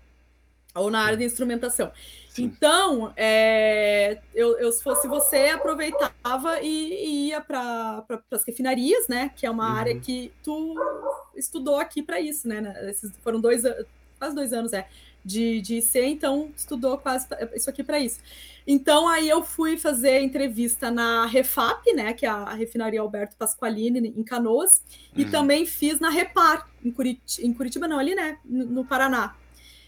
Ou na área de instrumentação. Sim. Então, é, eu, eu, se fosse você, aproveitava e, e ia para pra, as refinarias, né? Que é uma uhum. área que tu estudou aqui para isso, né? Esses foram dois quase dois anos, é, de, de IC, então estudou quase isso aqui para isso. Então aí eu fui fazer entrevista na Refap, né, que é a refinaria Alberto Pasqualini em Canoas, uhum. e também fiz na Repar em Curitiba, em Curitiba não, ali, né, no, no Paraná.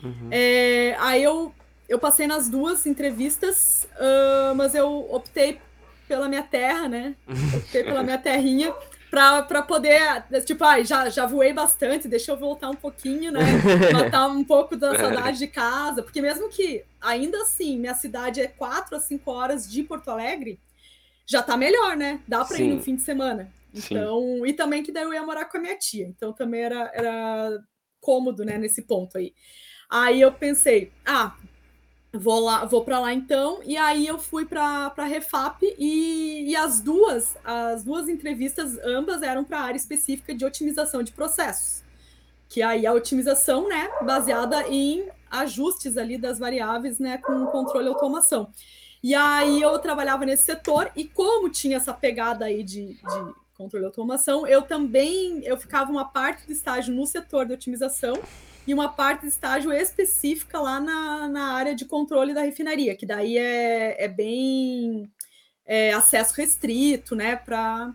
Uhum. É, aí eu, eu passei nas duas entrevistas, uh, mas eu optei pela minha terra, né? Optei pela minha terrinha para poder, tipo, ai, já, já voei bastante, deixa eu voltar um pouquinho, né? Matar um pouco da saudade de casa, porque mesmo que, ainda assim, minha cidade é quatro a cinco horas de Porto Alegre, já tá melhor, né? Dá para ir no fim de semana. Então, Sim. e também que daí eu ia morar com a minha tia, então também era, era cômodo, né, nesse ponto aí. Aí eu pensei, ah, Vou lá, vou para lá então, e aí eu fui para a Refap e, e, as duas, as duas entrevistas, ambas eram para área específica de otimização de processos. Que aí a otimização, né, baseada em ajustes ali das variáveis, né, com controle automação. E aí eu trabalhava nesse setor e como tinha essa pegada aí de, de controle automação, eu também eu ficava uma parte do estágio no setor de otimização e uma parte de estágio específica lá na, na área de controle da refinaria, que daí é, é bem é, acesso restrito, né? Pra,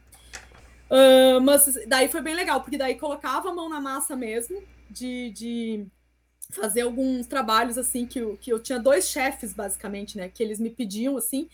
uh, mas daí foi bem legal, porque daí colocava a mão na massa mesmo, de, de fazer alguns trabalhos assim que eu, que eu tinha dois chefes basicamente, né? Que eles me pediam assim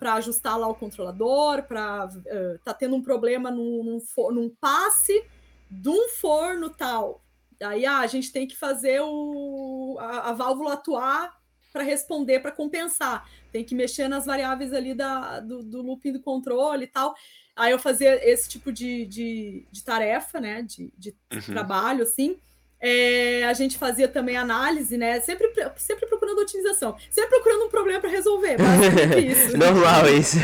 para ajustar lá o controlador, para uh, tá tendo um problema num, num, num passe de um forno tal. Aí ah, a gente tem que fazer o, a, a válvula atuar para responder, para compensar. Tem que mexer nas variáveis ali da, do, do looping do controle e tal. Aí eu fazia esse tipo de, de, de tarefa, né? De, de uhum. trabalho, assim. É, a gente fazia também análise, né? Sempre, sempre procurando otimização, sempre procurando um problema para resolver. Isso. Normal isso.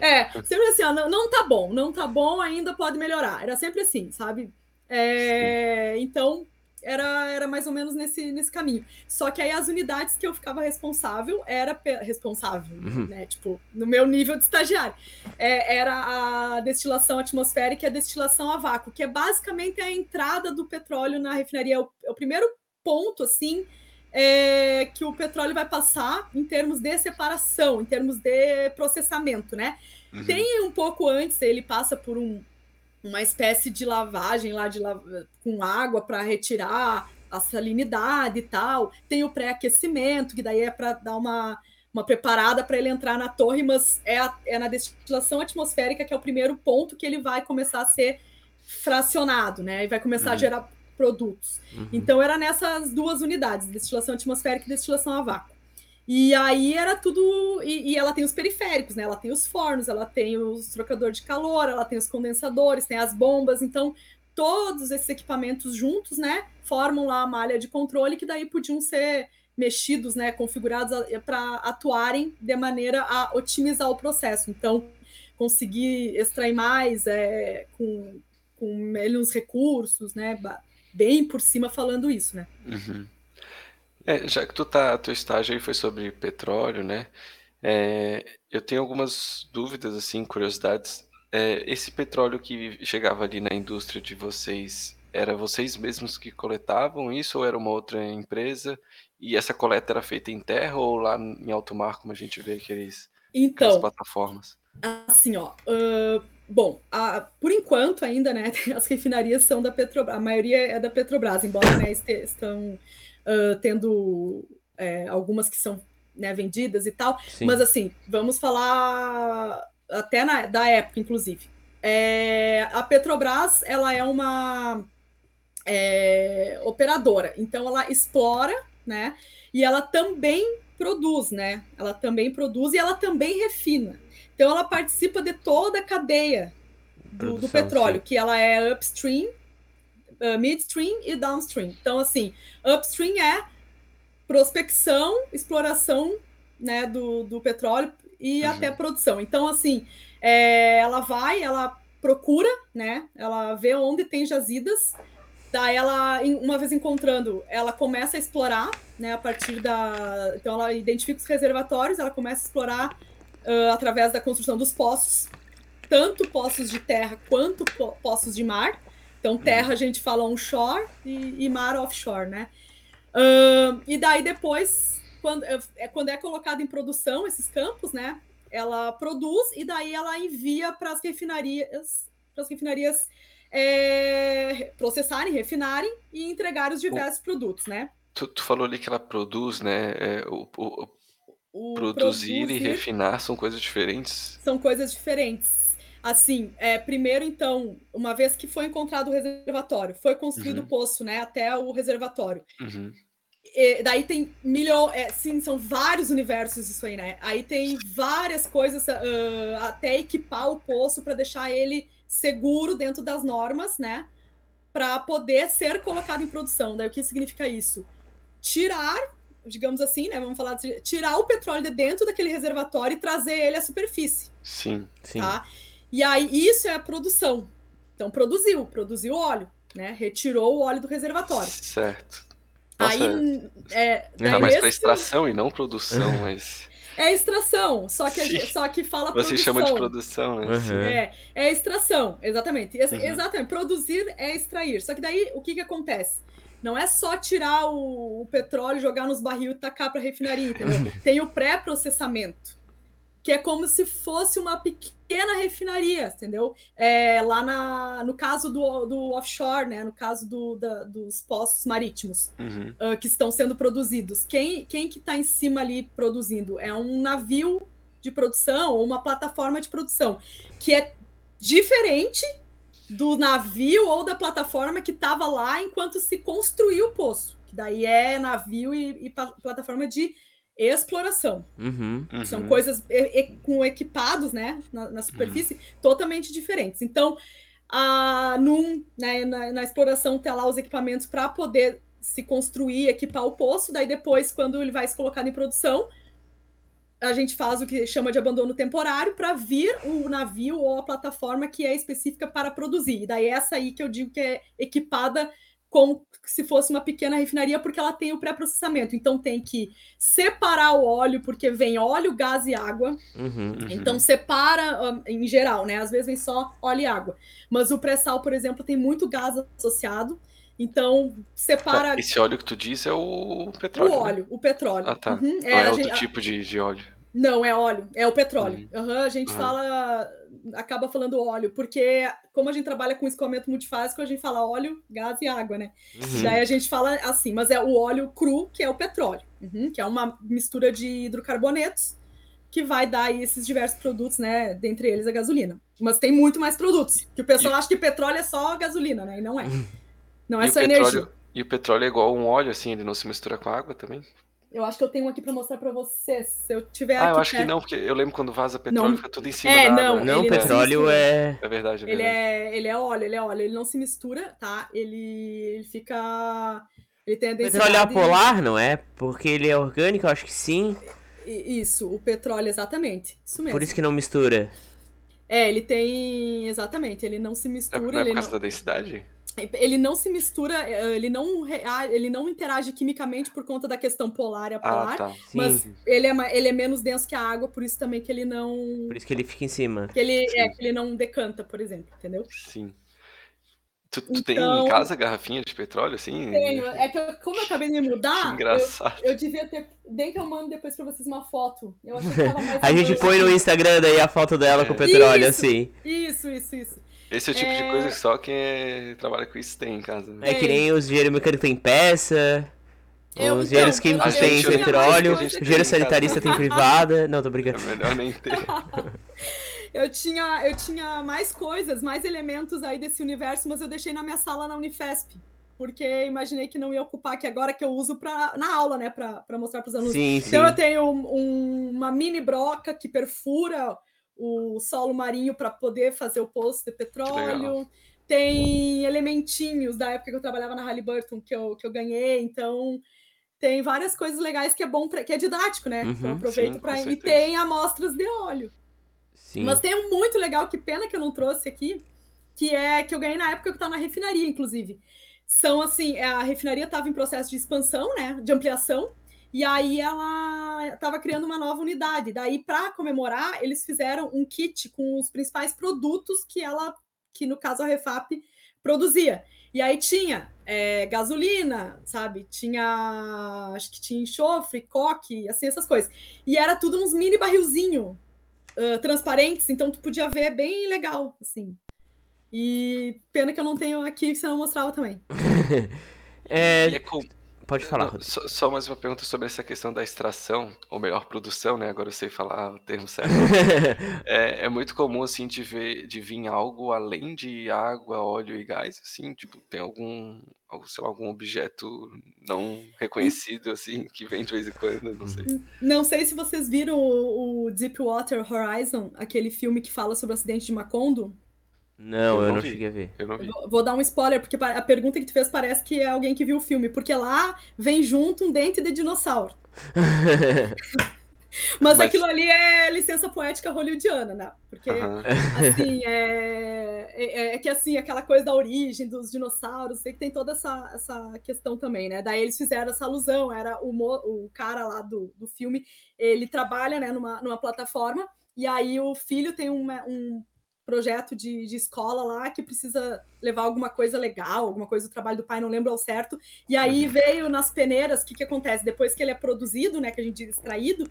É, sempre assim, ó, não, não tá bom, não tá bom, ainda pode melhorar. Era sempre assim, sabe? É, então, era, era mais ou menos nesse, nesse caminho. Só que aí as unidades que eu ficava responsável era responsável, uhum. né? Tipo, no meu nível de estagiário. É, era a destilação atmosférica e a destilação a vácuo, que é basicamente a entrada do petróleo na refinaria. É o, é o primeiro ponto, assim, é, que o petróleo vai passar em termos de separação, em termos de processamento, né? Uhum. Tem um pouco antes, ele passa por um uma espécie de lavagem lá de com água para retirar a salinidade e tal. Tem o pré-aquecimento, que daí é para dar uma, uma preparada para ele entrar na torre, mas é, a, é na destilação atmosférica que é o primeiro ponto que ele vai começar a ser fracionado, né? E vai começar uhum. a gerar produtos. Uhum. Então era nessas duas unidades, destilação atmosférica e destilação a vácuo. E aí era tudo. E, e, ela tem os periféricos, né? Ela tem os fornos, ela tem os trocadores de calor, ela tem os condensadores, tem as bombas. Então, todos esses equipamentos juntos, né? Formam lá a malha de controle que daí podiam ser mexidos, né? Configurados para atuarem de maneira a otimizar o processo. Então, conseguir extrair mais é, com, com menos recursos, né? bem por cima falando isso, né? Uhum. É, já que tu tá, teu estágio aí foi sobre petróleo, né? É, eu tenho algumas dúvidas, assim, curiosidades. É, esse petróleo que chegava ali na indústria de vocês, era vocês mesmos que coletavam isso ou era uma outra empresa? E essa coleta era feita em terra ou lá em alto mar, como a gente vê aqueles, aquelas Então, plataformas? assim, ó, ãh, bom, a- por enquanto ainda, né, as refinarias são da Petrobras, a maioria é da Petrobras, embora, né, estão ãh, tendo é, algumas que são, né, vendidas e tal, Sim. mas assim, vamos falar até na- da época, inclusive. É, a Petrobras, ela é uma é, operadora, então ela explora, né, e ela também produz, né, ela também produz e ela também refina. Então ela participa de toda a cadeia do, do Produção, petróleo, sim. que ela é upstream, uh, midstream e downstream. Então, assim, upstream é prospecção, exploração né, do, do petróleo e Uhum. até produção. Então, assim, é, ela vai, ela procura, né? Ela vê onde tem jazidas, daí ela, uma vez encontrando, ela começa a explorar, né? A partir da. Então, ela identifica os reservatórios, ela começa a explorar ah, através da construção dos poços, tanto poços de terra quanto po- poços de mar. Então, terra a gente fala onshore e, e mar offshore, né? Ahn, e daí depois, quando é, é- quando é colocado em produção esses campos, né? Ela produz e daí ela envia para as refinarias, para as refinarias é, processarem, refinarem e entregar os diversos produtos, né? Tu, tu falou ali que ela produz, né? é, o, o- o O produzir e produzir- refinar são coisas diferentes. são coisas diferentes. Assim, é, primeiro, então, uma vez que foi encontrado o reservatório, foi construído Uhum. o poço, né, até o reservatório. Uhum. E daí tem milhões, é, sim, são vários universos isso aí, né? Aí tem várias coisas, ah, até equipar o poço para deixar ele seguro dentro das normas, né? Para poder ser colocado em produção. Daí o que significa isso? Tirar, digamos assim, né? Vamos falar de tirar o petróleo de dentro daquele reservatório e trazer ele à superfície Sim. Sim. tá? E aí isso é a produção. Então produziu, produziu óleo, né? Retirou o óleo do reservatório. Certo. Nossa, aí é, tá daí mais para extração e não produção, mas é extração, só que a Sim. gente- só que fala você produção. chama de produção, né? Uhum. É, é extração, exatamente. Ex- Uhum. Exatamente. Produzir é extrair. Só que daí o que que acontece? Não é só tirar o, o petróleo, jogar nos barril e tacar para refinaria, entendeu? Tem o pré-processamento, que é como se fosse uma pequena refinaria, entendeu? É, lá na, no caso do, do offshore, né? No caso do, da- dos poços marítimos Uhum. ah, que estão sendo produzidos. Quem, quem que está em cima ali produzindo? É um navio de produção ou uma plataforma de produção, que é diferente do navio ou da plataforma que estava lá enquanto se construiu o poço. Que daí é navio e, e plataforma de exploração. Uhum. São Uhum. coisas e- e- com equipados, né, na, na superfície, totalmente diferentes. Então, a, num, né, na, na exploração, tem lá os equipamentos para poder se construir, equipar o poço. Daí, depois, quando ele vai se colocado em produção, a gente faz o que chama de abandono temporário para vir o navio ou a plataforma que é específica para produzir. E daí, essa aí que eu digo que é equipada como se fosse uma pequena refinaria, porque ela tem o pré-processamento. Então, tem que separar o óleo, porque vem óleo, gás e água. Uhum. Uhum. Então, separa ah, em geral, né? Às vezes vem só óleo e água. Mas o pré-sal, por exemplo, tem muito gás associado. Então, separa Esse óleo que tu diz é o o petróleo. né? óleo, o petróleo. Ah, tá. Uhum, é, é outro gente- tipo de, de óleo. Não, é óleo, é o petróleo. Aham, a gente Uhum. fala, acaba falando óleo, porque como a gente trabalha com escoamento multifásico, a gente fala óleo, gás e água, né? Uhum. Daí a gente fala assim, mas é o óleo cru, que é o petróleo, Uhum, que é uma mistura de hidrocarbonetos que vai dar aí esses diversos produtos, né? Dentre eles a gasolina. Mas tem muito mais produtos, que o pessoal acha que petróleo é só gasolina, né? E não é. Não é e, só o energia. petróleo, e o petróleo é igual um óleo, assim, ele não se mistura com água também? Eu acho que eu tenho um aqui para mostrar para vocês. Se eu tiver Ah, eu aqui acho que perto. não, porque eu lembro quando vaza petróleo, Não. fica tudo em cima É, da água. não, né? Não, Ele não petróleo mistura. é. É verdade, é Ele verdade. é, ele é óleo, ele é óleo, ele não se mistura, tá? Ele, ele fica. Ele tem a densidade. Petróleo é polar, não é? Porque ele é orgânico, eu acho que sim. Isso, o petróleo, exatamente. Isso mesmo. Por isso que não mistura. É, ele tem. Exatamente, ele não se É, mistura. não é ele por causa não- da densidade? Ele não se mistura, eh, ele não, ele não interage quimicamente por conta da questão polar e apolar, ah, tá. mas ele é, ele é menos denso que a água, por isso também que ele não. Por isso que ele fica em cima. Que ele, é, que ele não decanta, por exemplo, entendeu? Sim. Tu, tu então, tem em então casa garrafinha de petróleo, assim? Tenho. É que eu, como eu acabei de me mudar, que engraçado. Eu, eu, devia ter. Bem que eu mando depois pra vocês uma foto. Eu achei que tava mais a gente põe no Instagram daí a foto dela é. com petróleo, isso, assim. Isso, isso, isso. Esse é o tipo é... de coisa que só quem trabalha com isso tem em casa. Né? É que nem os engenheiros mecânicos tem peça, eu, os engenheiros então, químicos têm petróleo, o engenheiro sanitarista tem privada. Não, tô brincando. É melhor nem ter. eu, tinha, eu tinha mais coisas, mais elementos aí desse universo, mas eu deixei na minha sala na Unifesp. Porque imaginei que não ia ocupar, que agora que eu uso pra, na aula, né, para mostrar para os alunos. Sim, então sim. eu tenho um, uma mini broca que perfura o solo marinho para poder fazer o poço de petróleo. Tem elementinhos da época que eu trabalhava na Halliburton que eu, que eu ganhei, então tem várias coisas legais que é bom, pra, que é didático, né? Uhum, então eu aproveito para e tem amostras de óleo. Sim. Mas tem um muito legal, que pena que eu não trouxe aqui, que é que eu ganhei na época que eu estava na refinaria, inclusive. São assim, a refinaria estava em processo de expansão, né? De ampliação. E aí ela estava criando uma nova unidade. Daí, para comemorar, eles fizeram um kit com os principais produtos que ela, que no caso a Refap, produzia. E aí tinha é, gasolina, sabe? Tinha, acho que tinha enxofre, coque, assim, essas coisas. E era tudo uns mini barrilzinho uh, transparentes, então tu podia ver bem legal, assim. E pena que eu não tenho aqui, que você não mostrava também. é... é Pode falar. Não, só, só, mais uma pergunta sobre essa questão da extração, ou melhor, produção, né? Agora eu sei falar o termo certo. é, é, muito comum, assim, de, ver, de vir algo além de água, óleo e gás, assim? Tipo, tem algum, sei lá, algum objeto não reconhecido, assim, que vem de vez em quando, não sei. Não sei se vocês viram o, o Deepwater Horizon, aquele filme que fala sobre o acidente de Macondo. Não, eu, eu não, não cheguei a ver. Eu não vi. Vou, vou dar um spoiler, porque a pergunta que tu fez parece que é alguém que viu o filme, porque lá vem junto um dente de dinossauro. Mas, Mas, aquilo ali é licença poética hollywoodiana, né? Porque, assim, é, é, é, que, assim, aquela coisa da origem dos dinossauros, sei que tem toda essa, essa questão também, né? Daí eles fizeram essa alusão, era o, o cara lá do, do filme, ele trabalha, né, numa, numa plataforma, e aí o filho tem uma, um projeto de, de escola lá que precisa levar alguma coisa legal, alguma coisa do trabalho do pai, não lembro ao certo. E aí uhum. veio nas peneiras, o que, que acontece? Depois que ele é produzido, né, que a gente diz extraído,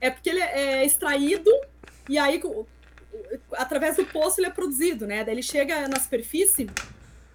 é porque ele é extraído e aí através do poço ele é produzido, né? Daí ele chega na superfície,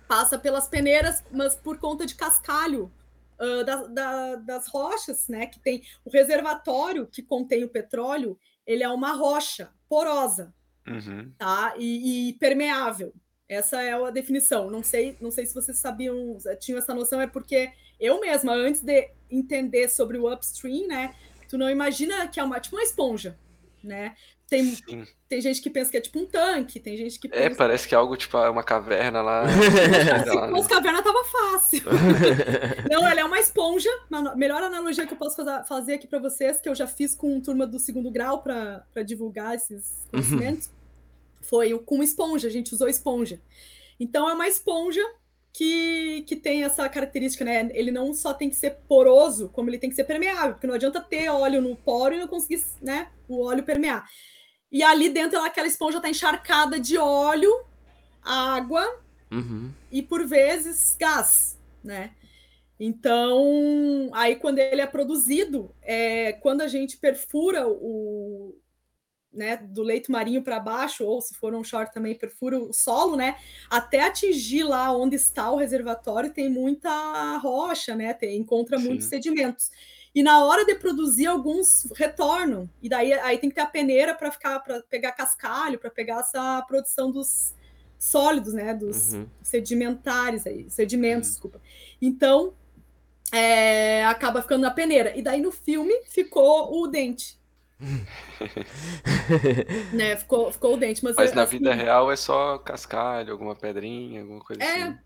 passa pelas peneiras, mas por conta de cascalho uh, da, da, das rochas, né? Que tem o reservatório que contém o petróleo, ele é uma rocha porosa. Uhum. Tá? E, e, permeável. Essa é a definição. Não sei, não sei se vocês sabiam, tinham essa noção, é porque eu mesma, antes de entender sobre o upstream, né? Tu não imagina que é uma tipo uma esponja, né? Tem, tem gente que pensa que é tipo um tanque, tem gente que é, pensa... É, parece que é algo tipo uma caverna lá. Se fosse caverna, tava fácil. Não, ela é uma esponja. A melhor analogia que eu posso fazer aqui para vocês, que eu já fiz com turma do segundo grau para divulgar esses conhecimentos, uhum. foi com esponja. A gente usou esponja. Então, é uma esponja que, que tem essa característica, né? Ele não só tem que ser poroso, como ele tem que ser permeável, porque não adianta ter óleo no poro e não conseguir, né, o óleo permear. E ali dentro aquela esponja está encharcada de óleo, água uhum. e por vezes gás, né? Então, aí quando ele é produzido, é, quando a gente perfura o, né, do leito marinho para baixo, ou se for um short também perfura o solo, né, até atingir lá onde está o reservatório, tem muita rocha, né, tem, encontra Sim. muitos sedimentos. E na hora de produzir, alguns retornam. E daí aí tem que ter a peneira para ficar para pegar cascalho, para pegar essa produção dos sólidos, né? Dos uhum. sedimentares aí, sedimentos, uhum. desculpa. Então é, acaba ficando na peneira. E daí no filme ficou o dente. né, ficou, ficou o dente. Mas, mas na assim, vida real é só cascalho, alguma pedrinha, alguma coisa é, assim.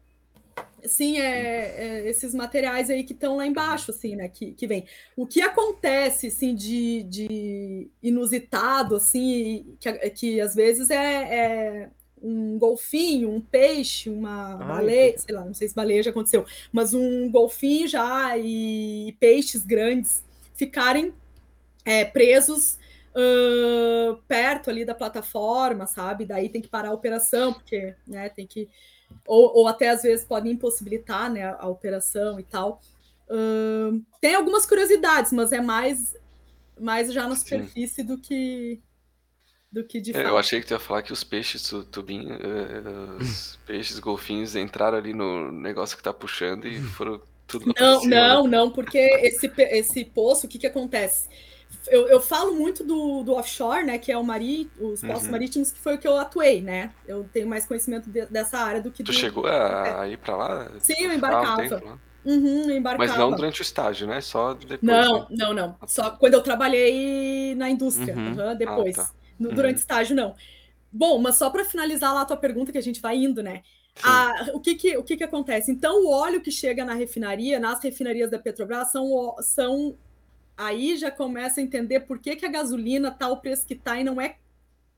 Sim, é, é, esses materiais aí que estão lá embaixo, assim, né? Que, que vem. O que acontece, assim, de, de inusitado, assim, que, que às vezes é, é um golfinho, um peixe, uma Ai, baleia, que... sei lá, não sei se baleia já aconteceu, mas um golfinho já e peixes grandes ficarem é, presos uh, perto ali da plataforma, sabe? Daí tem que parar a operação, porque né, tem que. Ou, ou até às vezes podem impossibilitar né, a operação e tal. Uh, tem algumas curiosidades, mas é mais, mais já na superfície Sim. do que do que de é, Eu achei que tu ia falar que os peixes tubinho, uh, os peixes golfinhos entraram ali no negócio que tá puxando e foram tudo Não, não, não, porque esse, esse poço, o que que acontece? Eu, eu falo muito do, do offshore, né, que é o mari, os postos uhum. marítimos, que foi o que eu atuei, né? Eu tenho mais conhecimento de, dessa área do que tu do... Tu chegou a, a, ir para lá? Sim, eu embarcava. Um uhum, eu embarcava. Mas não durante o estágio, né? Só depois. Não, né? não, não. Só quando eu trabalhei na indústria, uhum. Uhum, depois. Ah, tá. No, durante uhum. estágio, não. Bom, mas só para finalizar lá a tua pergunta, que a gente vai indo, né? A, o que que, o que que acontece? Então, o óleo que chega na refinaria, nas refinarias da Petrobras, são, são aí já começa a entender por que, que a gasolina tá o preço que tá e não é,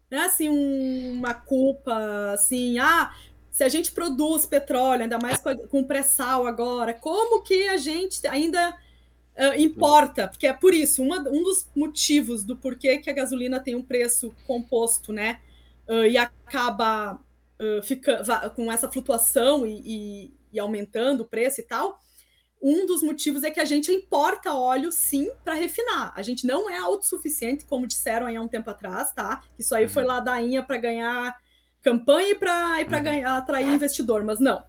é assim um, uma culpa assim, ah, se a gente produz petróleo, ainda mais com, pré-sal agora, como que a gente ainda uh, importa, porque é por isso, uma, um dos motivos do porquê que a gasolina tem um preço composto, né? Uh, e acaba uh, fica, com essa flutuação e, e, e, aumentando o preço e tal. Um dos motivos é que a gente importa óleo, sim, para refinar. A gente não é autossuficiente, como disseram aí há um tempo atrás, tá? Isso aí uhum. foi ladainha para ganhar campanha e para uhum. ganhar atrair investidor, mas não.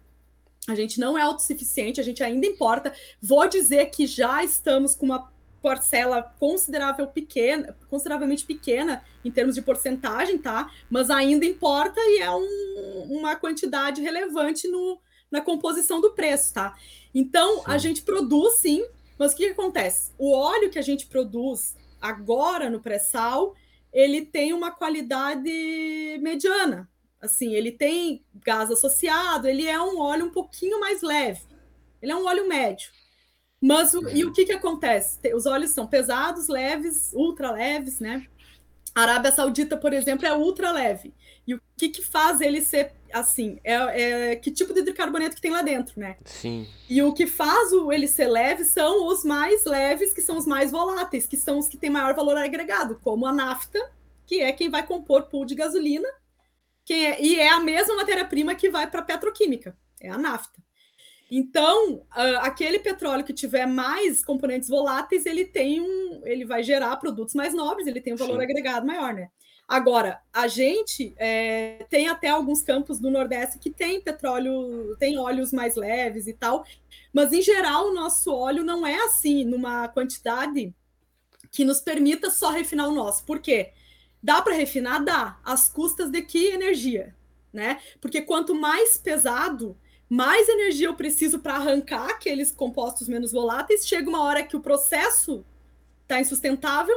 A gente não é autossuficiente, a gente ainda importa. Vou dizer que já estamos com uma parcela considerável pequena, consideravelmente pequena em termos de porcentagem, tá? Mas ainda importa e é um, uma quantidade relevante no, na composição do preço, tá? Então, sim. a gente produz sim, mas o que, que acontece? O óleo que a gente produz agora no pré-sal, ele tem uma qualidade mediana, Assim, ele tem gás associado, ele é um óleo um pouquinho mais leve. Ele é um óleo médio. Mas o, e o que, que acontece? Os óleos são pesados, leves, ultra leves, né? A Arábia Saudita, por exemplo, é ultra leve. O que, que faz ele ser assim? É, é, que tipo de hidrocarboneto que tem lá dentro, né? Sim. E o que faz o, ele ser leve são os mais leves, que são os mais voláteis, que são os que têm maior valor agregado, como a nafta, que é quem vai compor pool de gasolina, é, e é a mesma matéria-prima que vai para a petroquímica, é a nafta. Então, aquele petróleo que tiver mais componentes voláteis, ele tem um, ele vai gerar produtos mais nobres, ele tem um valor Sim. agregado maior, né? Agora, a gente é, tem até alguns campos do Nordeste que tem petróleo, tem óleos mais leves e tal, mas em geral o nosso óleo não é assim, numa quantidade que nos permita só refinar o nosso. Por quê? Dá para refinar? Dá. Às custas de que energia? Né? Porque quanto mais pesado, mais energia eu preciso para arrancar aqueles compostos menos voláteis. Chega uma hora que o processo está insustentável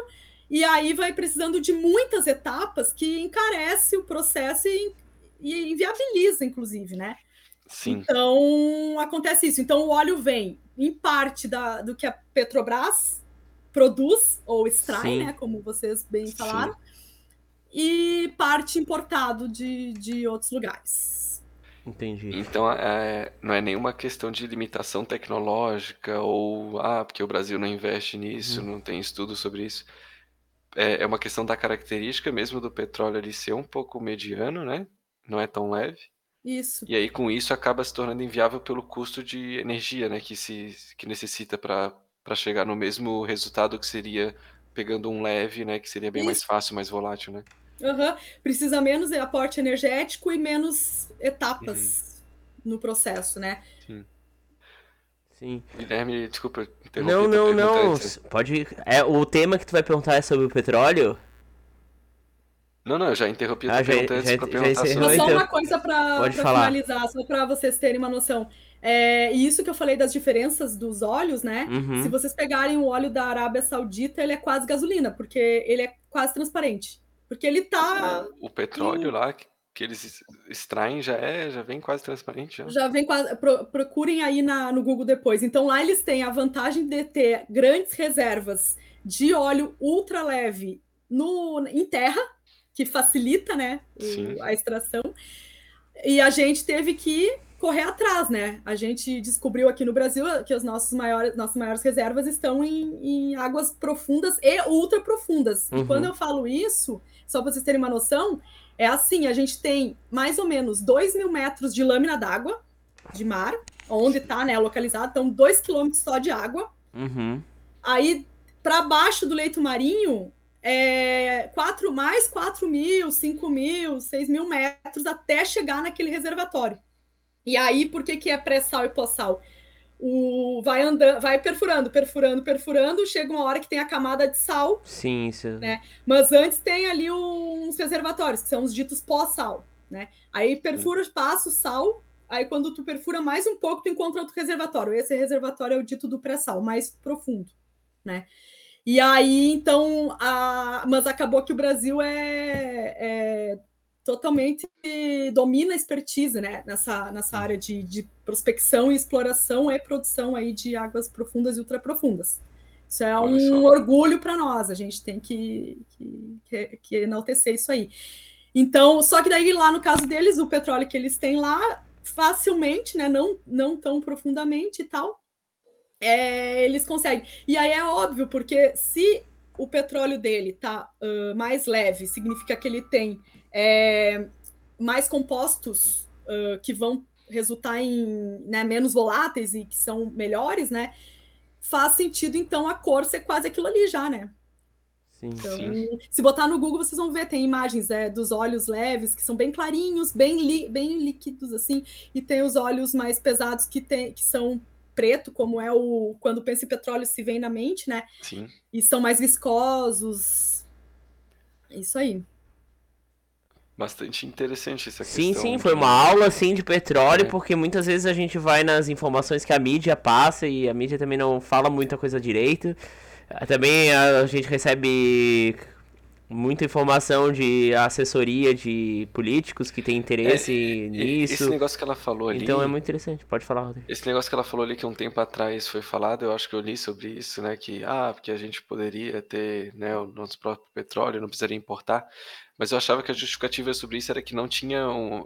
e aí vai precisando de muitas etapas que encarece o processo e, e inviabiliza, inclusive, né? Sim. Então acontece isso. Então o óleo vem em parte da, do que a Petrobras produz ou extrai, Sim. né? Como vocês bem falaram. Sim e parte importado de, de outros lugares. Entendi. Então, é, não é nenhuma questão de limitação tecnológica ou, ah, porque o Brasil não investe nisso, uhum. não tem estudo sobre isso. É, é uma questão da característica mesmo do petróleo ali ser um pouco mediano, né? Não é tão leve. Isso. E aí, com isso, acaba se tornando inviável pelo custo de energia, né? Que, se, que necessita para chegar no mesmo resultado que seria pegando um leve, né? Que seria bem isso. mais fácil, mais volátil, né? Uhum. Precisa menos aporte energético e menos etapas uhum. no processo, né? Sim. Sim. Guilherme, desculpa Não, não, não. Pode. É, o tema que tu vai perguntar é sobre o petróleo? Não, não, eu já interrompi ah, já, pergunta já, perguntar já sobre... Só uma coisa para finalizar, só para vocês terem uma noção. É, e isso que eu falei das diferenças dos óleos, né? Uhum. Se vocês pegarem o óleo da Arábia Saudita, ele é quase gasolina, porque ele é quase transparente. Porque ele tá. O, o petróleo lá que eles extraem já é, já vem quase transparente. Já, já vem quase. Pro, procurem aí na, no Google depois. Então lá eles têm a vantagem de ter grandes reservas de óleo ultra leve no, em terra, que facilita, né, o, a extração. E a gente teve que correr atrás, né? A gente descobriu aqui no Brasil que as nossas maiores, nossas maiores reservas estão em, em águas profundas e ultra profundas. Uhum. E quando eu falo isso, só para vocês terem uma noção, é assim: a gente tem mais ou menos 2 mil metros de lâmina d'água de mar, onde está né, localizado, então 2 quilômetros só de água. Uhum. Aí, para baixo do leito marinho, é, quatro, mais 4 mil, 5 mil, 6 mil metros até chegar naquele reservatório. E aí, por que, que é pré-sal e pós-sal? O, vai andando, vai perfurando, perfurando, perfurando, chega uma hora que tem a camada de sal. Sim, isso. Né? Mas antes tem ali uns reservatórios, que são os ditos pós-sal. Né? Aí perfura, passa o sal, aí quando tu perfura mais um pouco, tu encontra outro reservatório. Esse reservatório é o dito do pré-sal, mais profundo. Né? E aí, então, a... mas acabou que o Brasil é, é totalmente domina a expertise né, nessa, nessa área de, de, prospecção e exploração e produção aí de águas profundas e ultraprofundas. Isso é Olha um só. orgulho para nós, a gente tem que, que, que, enaltecer isso aí. Então, só que daí lá no caso deles, o petróleo que eles têm lá, facilmente, né, não, não tão profundamente e tal, é, eles conseguem. E aí é óbvio, porque se o petróleo dele tá uh, mais leve, significa que ele tem é, mais compostos uh, que vão resultar em né, menos voláteis e que são melhores, né? Faz sentido, então, a cor ser quase aquilo ali já, né? Sim, então, sim. Se botar no Google, vocês vão ver, tem imagens é, dos olhos leves, que são bem clarinhos, bem, bem líquidos, assim, e tem os olhos mais pesados que, tem, que são preto, como é o quando pensa em petróleo se vem na mente, né? Sim. E são mais viscosos. Isso aí. Bastante interessante essa sim, questão. Sim, sim, foi uma aula assim de petróleo, é. porque muitas vezes a gente vai nas informações que a mídia passa e a mídia também não fala muita coisa direito. Também a gente recebe muita informação de assessoria de políticos que têm interesse é, nisso. Esse negócio que ela falou ali. Então é muito interessante, pode falar, Rodrigo. Esse negócio que ela falou ali que um tempo atrás foi falado, eu acho que eu li sobre isso, né? Que, ah, porque a gente poderia ter né, o nosso próprio petróleo, não precisaria importar. Mas eu achava que a justificativa sobre isso era que não tinha um,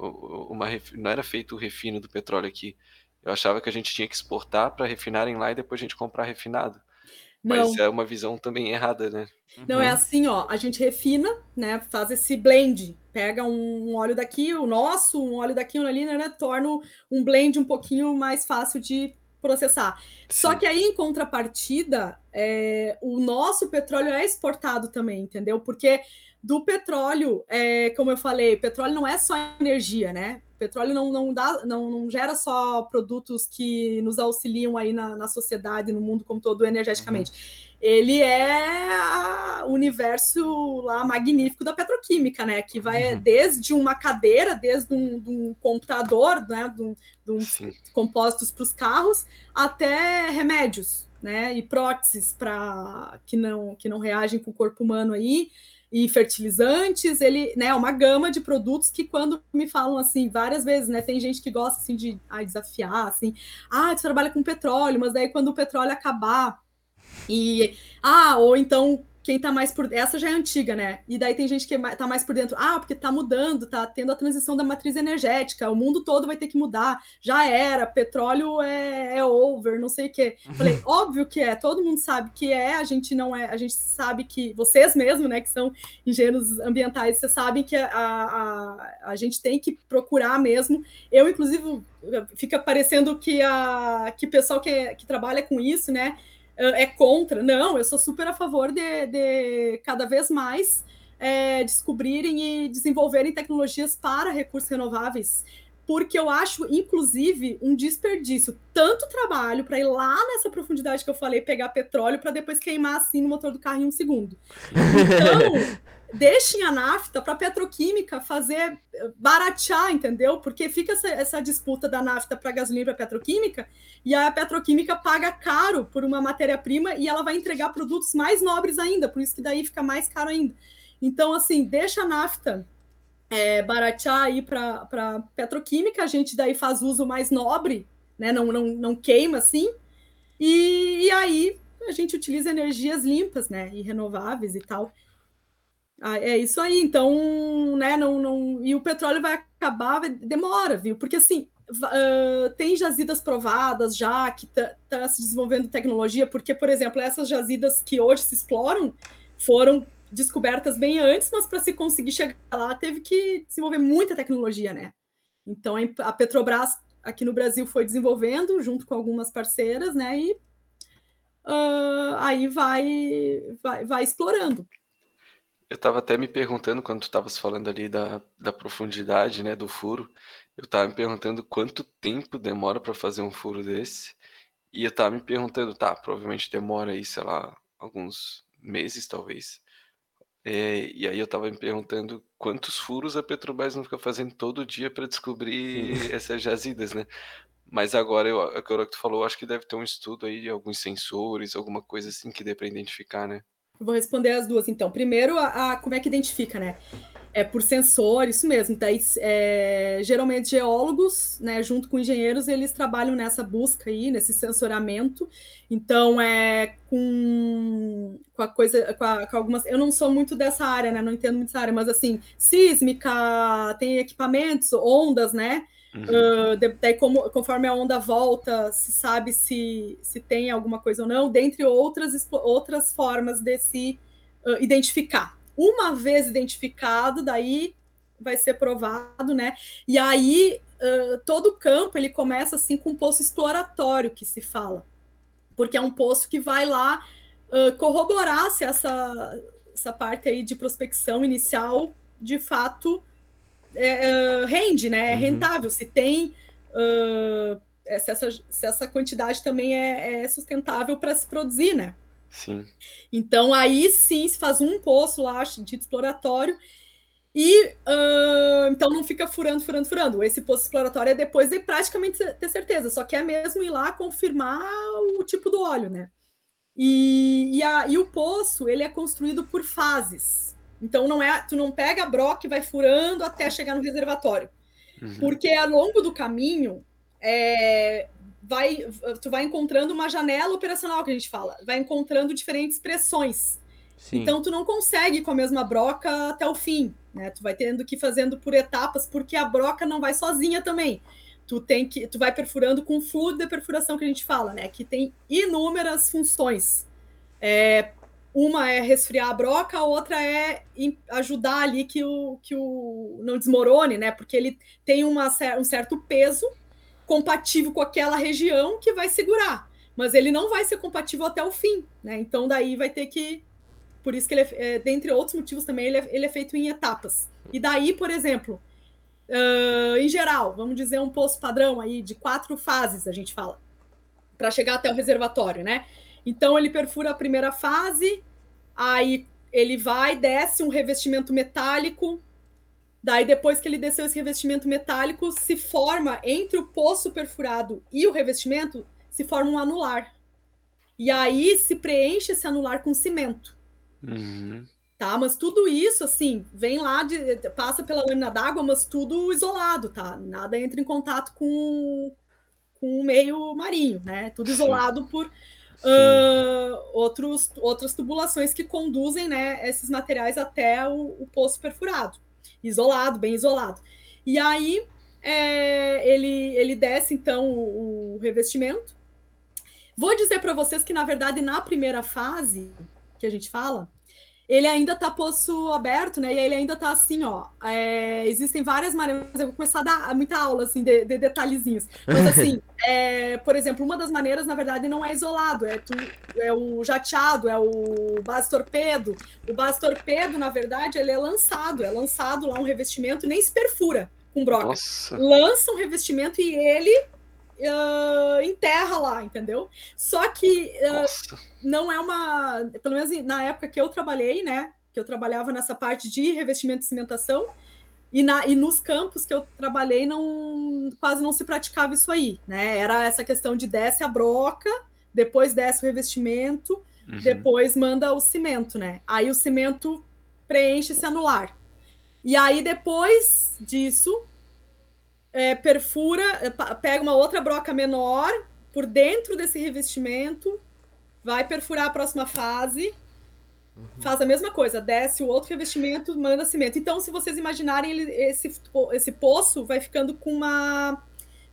uma. Não era feito o refino do petróleo aqui. Eu achava que a gente tinha que exportar para refinarem lá e depois a gente comprar refinado. Mas não. é uma visão também errada, né? Não, é uhum. assim, ó, a gente refina, né, faz esse blend, pega um óleo daqui, o nosso, um óleo daqui, um ali, né, né torna um blend um pouquinho mais fácil de processar. Sim. Só que aí, em contrapartida, é, o nosso petróleo é exportado também, entendeu? Porque do petróleo, é, como eu falei, petróleo não é só energia, né? Petróleo não, não, dá, não, não gera só produtos que nos auxiliam aí na, na sociedade, no mundo como todo, energeticamente. Uhum. Ele é o universo lá magnífico da petroquímica, né? Que vai uhum. desde uma cadeira, desde um, de um computador, né? De, um, de uns compósitos para os carros, até remédios, né? E próteses para que não, que não reagem com o corpo humano aí e fertilizantes, ele, né, uma gama de produtos que quando me falam assim, várias vezes, né, tem gente que gosta assim de ai, desafiar, assim, ah, você trabalha com petróleo, mas daí quando o petróleo acabar e ah, ou então quem tá mais por essa já é antiga, né? E daí tem gente que é tá mais por dentro, ah, porque tá mudando, tá tendo a transição da matriz energética, o mundo todo vai ter que mudar, já era, petróleo é, é over, não sei o quê. Falei, uhum. óbvio que é, todo mundo sabe que é, a gente não é, a gente sabe que vocês mesmo, né, que são engenheiros ambientais, vocês sabem que a, a, a gente tem que procurar mesmo. Eu, inclusive, fica parecendo que a que o pessoal que, é, que trabalha com isso, né? É contra. Não, eu sou super a favor de, de cada vez mais é, descobrirem e desenvolverem tecnologias para recursos renováveis, porque eu acho, inclusive, um desperdício tanto trabalho para ir lá nessa profundidade que eu falei, pegar petróleo para depois queimar assim no motor do carro em um segundo. Então, deixem a nafta para a petroquímica fazer baratear, entendeu? Porque fica essa, essa disputa da nafta para gasolina para petroquímica e a petroquímica paga caro por uma matéria-prima e ela vai entregar produtos mais nobres ainda, por isso que daí fica mais caro ainda. Então, assim, deixa a nafta é, baratear aí para petroquímica, a gente daí faz uso mais nobre, né? Não, não, não queima assim, e, e aí a gente utiliza energias limpas, né? E renováveis e tal. Ah, é isso aí. Então, né, não, não, e o petróleo vai acabar, vai, demora, viu? Porque assim, uh, tem jazidas provadas já que tá, tá, se desenvolvendo tecnologia, porque, por exemplo, essas jazidas que hoje se exploram foram descobertas bem antes, mas para se conseguir chegar lá teve que desenvolver muita tecnologia, né? Então a Petrobras aqui no Brasil foi desenvolvendo junto com algumas parceiras, né? E uh, aí vai, vai, vai explorando. Eu estava até me perguntando, quando tu estavas falando ali da, da profundidade, né, do furo, eu estava me perguntando quanto tempo demora para fazer um furo desse. E eu estava me perguntando, tá, provavelmente demora aí, sei lá, alguns meses, talvez. É, e aí eu estava me perguntando quantos furos a Petrobras não fica fazendo todo dia para descobrir essas jazidas, né? Mas agora, eu, agora que tu falou, acho que deve ter um estudo aí de alguns sensores, alguma coisa assim que dê para identificar, né? Vou responder as duas, então. Primeiro, a, a, como é que identifica, né? É por sensor, isso mesmo. Daí, é, geralmente, geólogos, né, junto com engenheiros, eles trabalham nessa busca aí, nesse sensoramento. Então, é com, com a coisa, com, a, com, algumas. Eu não sou muito dessa área, né? Não entendo muito dessa área, mas assim, sísmica, tem equipamentos, ondas, né? Uhum. Uh, daí, como, conforme a onda volta, se sabe se, se tem alguma coisa ou não, dentre outras, outras formas de se uh, identificar. Uma vez identificado, daí vai ser provado, né? E aí uh, todo o campo ele começa assim com um poço exploratório que se fala, porque é um poço que vai lá corroborar se essa, essa parte aí de prospecção inicial de fato é, é, rende, né? É uhum. rentável. Se tem. Uh, se, essa, se essa quantidade também é, é sustentável para se produzir, né? Sim. Então, aí sim se faz um poço lá de exploratório e uh, então não fica furando, furando, furando. Esse poço exploratório é depois de praticamente ter certeza, só que é mesmo ir lá confirmar o tipo do óleo, né? E, e, a, e o poço ele é construído por fases. Então não é, tu não pega a broca e vai furando até chegar no reservatório. Uhum. Porque ao longo do caminho é, vai, tu vai encontrando uma janela operacional que a gente fala, vai encontrando diferentes pressões. Sim. Então tu não consegue com a mesma broca até o fim, né? Tu vai tendo que ir fazendo por etapas, porque a broca não vai sozinha também. Tu tem que, tu vai perfurando com o fluido de perfuração que a gente fala, né? Que tem inúmeras funções. É, uma é resfriar a broca, a outra é ajudar ali que o, que o não desmorone, né? Porque ele tem uma, um certo peso compatível com aquela região que vai segurar. Mas ele não vai ser compatível até o fim, né? Então daí vai ter que. Por isso que ele é, é dentre outros motivos também, ele é, ele é feito em etapas. E daí, por exemplo, uh, em geral, vamos dizer um poço padrão aí de quatro fases, a gente fala, para chegar até o reservatório, né? Então ele perfura a primeira fase, aí ele vai, desce um revestimento metálico, daí depois que ele desceu esse revestimento metálico, se forma entre o poço perfurado e o revestimento, se forma um anular. E aí se preenche esse anular com cimento. Uhum. Tá, mas tudo isso, assim, vem lá, de, passa pela lâmina d'água, mas tudo isolado, tá? Nada entra em contato com, com o meio marinho, né? Tudo isolado por uh, outros, outras tubulações que conduzem né, esses materiais até o, o poço perfurado, isolado, bem isolado. E aí é, ele, ele desce então o, o revestimento. Vou dizer para vocês que, na verdade, na primeira fase que a gente fala, ele ainda está poço aberto, né? E ele ainda está assim, ó. É, existem várias maneiras. Eu vou começar a dar muita aula assim de, de detalhezinhos. Mas assim, é, por exemplo, uma das maneiras, na verdade, não é isolado, é, tu, é o jateado, é o base torpedo. O base torpedo, na verdade, ele é lançado, é lançado lá um revestimento, nem se perfura com broca. Nossa. Lança um revestimento e ele uh, enterra lá, entendeu? Só que uh, não é uma. Pelo menos na época que eu trabalhei, né? Que eu trabalhava nessa parte de revestimento e cimentação, e, na, e nos campos que eu trabalhei, não quase não se praticava isso aí, né? Era essa questão de desce a broca, depois desce o revestimento, uhum. depois manda o cimento, né? Aí o cimento preenche esse anular. E aí, depois disso, é, perfura, é, pega uma outra broca menor por dentro desse revestimento, vai perfurar a próxima fase, faz a mesma coisa, desce o outro revestimento, manda cimento. Então, se vocês imaginarem, ele, esse, esse poço vai ficando com uma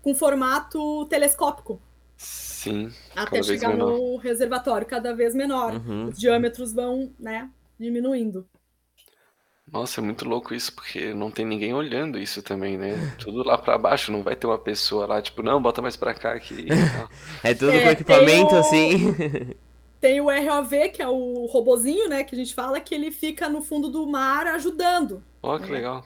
com formato telescópico. Sim. Até chegar no reservatório, cada vez menor. Uhum. Os diâmetros vão, né, diminuindo. Nossa, é muito louco isso, porque não tem ninguém olhando isso também, né? Tudo lá para baixo, não vai ter uma pessoa lá, tipo, não, bota mais para cá aqui. é tudo é, com equipamento, o... assim. Tem o ROV, que é o robozinho, né, que a gente fala, que ele fica no fundo do mar ajudando. Ó, oh, que né? legal.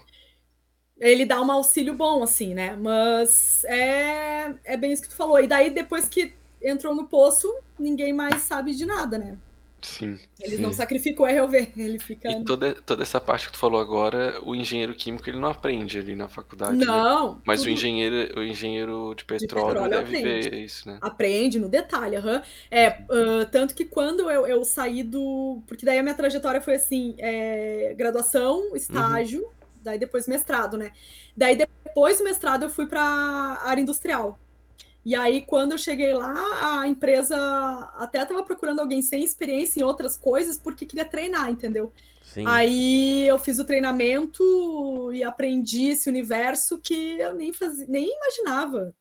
Ele dá um auxílio bom, assim, né? Mas é, é bem isso que tu falou. E daí, depois que entrou no poço, ninguém mais sabe de nada, né? Sim. Eles sim. não sacrificam o ROV, ele fica. E toda, toda essa parte que tu falou agora, o engenheiro químico ele não aprende ali na faculdade. Né? Não. Né? Mas tudo... o engenheiro, o engenheiro de petróleo, de petróleo deve aprende. ver isso, né? Aprende no detalhe, uhum. É, uh, tanto que quando eu, eu saí do. Porque daí a minha trajetória foi assim: é, graduação, estágio, uhum. daí depois mestrado, né? Daí depois do mestrado eu fui para área industrial. E aí, quando eu cheguei lá, a empresa até estava procurando alguém sem experiência em outras coisas, porque queria treinar, entendeu? Sim. Aí eu fiz o treinamento e aprendi esse universo que eu nem, fazia, nem imaginava.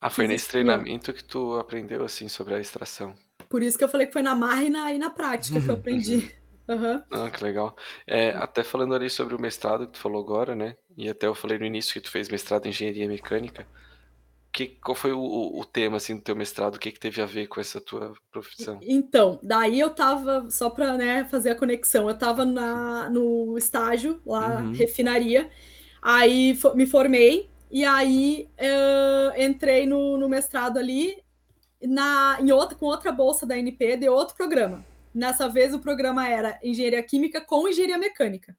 Ah, foi nesse treinamento que tu aprendeu assim sobre a extração. Por isso que eu falei que foi na marra e na, e na prática que eu aprendi. Uhum. Ah, que legal. É, até falando ali sobre o mestrado que tu falou agora, né? E até eu falei no início que tu fez mestrado em engenharia mecânica que, qual foi o, o tema assim, do teu mestrado? O que, que teve a ver com essa tua profissão? Então, daí eu tava, só para né, fazer a conexão, eu estava no estágio lá, uhum. refinaria, aí me formei, e aí entrei no, no, mestrado ali na, em outra, com outra bolsa da NP de outro programa. Nessa vez o programa era engenharia química com engenharia mecânica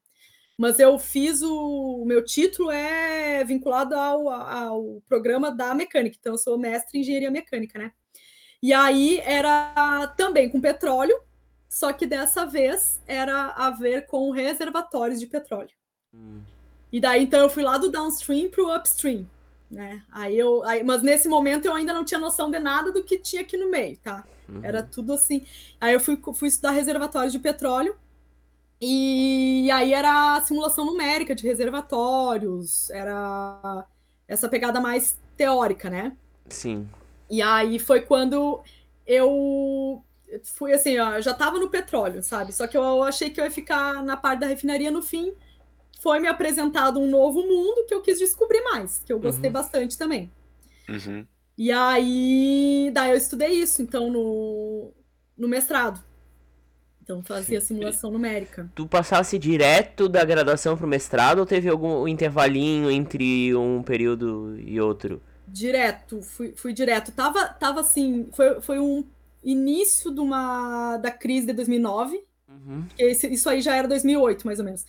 mas eu fiz o, o meu título é vinculado ao, ao programa da mecânica, então eu sou mestre em engenharia mecânica, né? E aí era também com petróleo, só que dessa vez era a ver com reservatórios de petróleo. Hum. E daí então eu fui lá do downstream para o upstream, né? Aí eu, aí, mas nesse momento eu ainda não tinha noção de nada do que tinha aqui no meio, tá? Uhum. Era tudo assim. Aí eu fui, fui estudar reservatórios de petróleo e aí era a simulação numérica de reservatórios, era essa pegada mais teórica, né? Sim. E aí foi quando eu fui assim, ó, já estava no petróleo, sabe? Só que eu achei que eu ia ficar na parte da refinaria no fim. Foi me apresentado um novo mundo que eu quis descobrir mais, que eu gostei uhum. bastante também. Uhum. E aí, daí eu estudei isso, então, no, no mestrado. Então fazia simulação numérica. Tu passasse direto da graduação para o mestrado ou teve algum intervalinho entre um período e outro? Direto, fui, fui direto. Tava, tava assim, foi, foi um início de uma, da crise de 2009. Uhum. Esse, isso aí já era 2008, mais ou menos.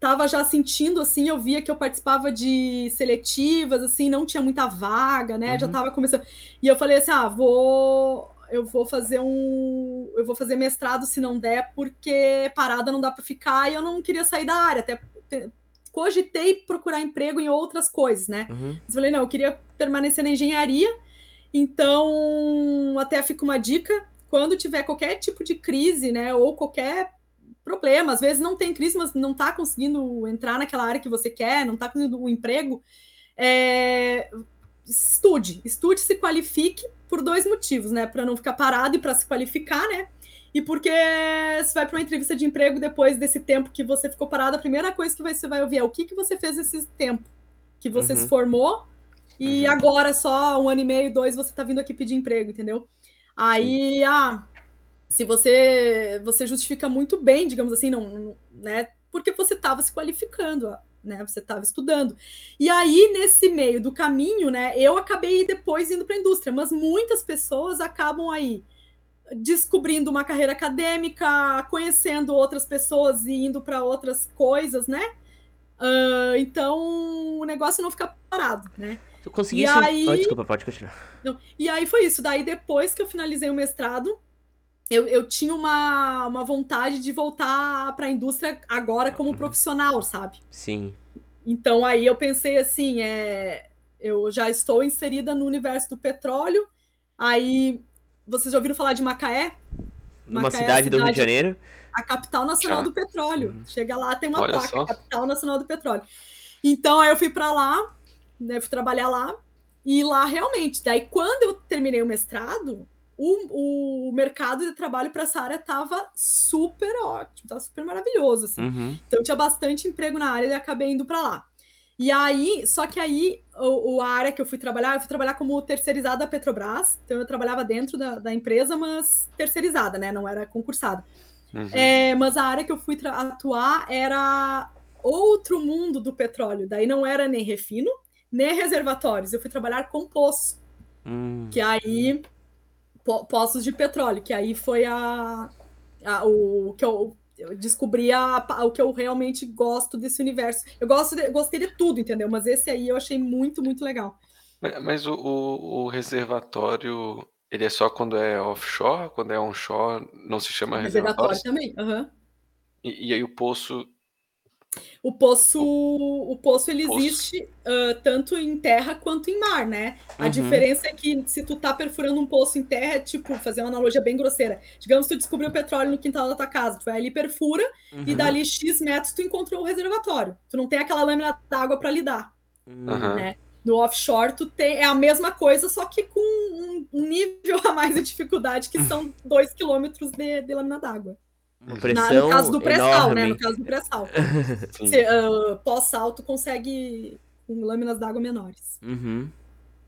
Tava já sentindo, assim, eu via que eu participava de seletivas, assim, não tinha muita vaga, né? Uhum. Já tava começando. E eu falei assim, ah, vou eu vou fazer um. Eu vou fazer mestrado se não der, porque parada não dá para ficar e eu não queria sair da área. Até cogitei procurar emprego em outras coisas, né? Uhum. Mas falei, não, eu queria permanecer na engenharia. Então, até fica uma dica: quando tiver qualquer tipo de crise, né, ou qualquer problema, às vezes não tem crise, mas não está conseguindo entrar naquela área que você quer, não está conseguindo o um emprego, é, estude, estude, se qualifique por dois motivos, né? Para não ficar parado e para se qualificar, né? E porque você vai para uma entrevista de emprego depois desse tempo que você ficou parado, a primeira coisa que você vai ouvir é o que, que você fez esse tempo que você uhum. se formou e uhum. agora só um ano e meio, dois, você está vindo aqui pedir emprego, entendeu? Aí, ah, se você você justifica muito bem, digamos assim, não, né? Porque você estava se qualificando né? Você estava estudando. E aí, nesse meio do caminho, né, eu acabei depois indo para a indústria, mas muitas pessoas acabam aí descobrindo uma carreira acadêmica, conhecendo outras pessoas e indo para outras coisas, né? Uh, então o negócio não fica parado, né? Tu conseguisse... Aí... Oh, desculpa, pode continuar. Não. E aí foi isso. Daí, depois que eu finalizei o mestrado, eu, eu tinha uma, uma vontade de voltar para a indústria agora como profissional, sabe? Sim. Então aí eu pensei assim, é, eu já estou inserida no universo do petróleo. Aí vocês já ouviram falar de Macaé? Numa Macaé é a cidade do Rio de cidade- Janeiro. a capital nacional Já. do petróleo. Uhum. Chega lá, tem uma Olha placa, só. capital nacional do petróleo. Então, aí eu fui para lá, né, fui trabalhar lá, e lá realmente, daí quando eu terminei o mestrado, o, o mercado de trabalho para essa área estava super ótimo, estava super maravilhoso, assim. Uhum. Então tinha bastante emprego na área e acabei indo para lá. E aí, só que aí, o, o- a área que eu fui trabalhar, eu fui trabalhar como terceirizada da Petrobras. Então eu trabalhava dentro da, da empresa, mas terceirizada, né? Não era concursada. Uhum. É, mas a área que eu fui atuar era outro mundo do petróleo. Daí não era nem refino, nem reservatórios. Eu fui trabalhar com poço, Hum. que aí po- poços de petróleo, que aí foi a, a- o que eu, eu descobri a, pa- o que eu realmente gosto desse universo. Eu gosto de- gostei de tudo, entendeu? Mas esse aí eu achei muito, muito legal. Mas, mas o, o- o reservatório, ele é só quando é offshore, quando é onshore, não se chama reservatório? Reservatório também. aham. E, e aí o poço, O poço, o poço ele Poço. existe ah, tanto em terra quanto em mar, né? A Uhum. diferença é que se tu tá perfurando um poço em terra, é tipo, fazer uma analogia bem grosseira. Digamos que tu descobriu petróleo no quintal da tua casa, tu vai ali, perfura, e Uhum. dali X metros tu encontrou o reservatório. Tu não tem aquela lâmina d'água para lidar. Hum. Aham. né? No offshore, tu tem é a mesma coisa, só que com um, um nível a mais de dificuldade, que são dois quilômetros de, de lâmina d'água. Uma Na- pressão No caso do pré-sal, né? No caso do pré-sal. sim. Você, ah, Pós-sal, tu consegue com lâminas d'água menores. Uhum.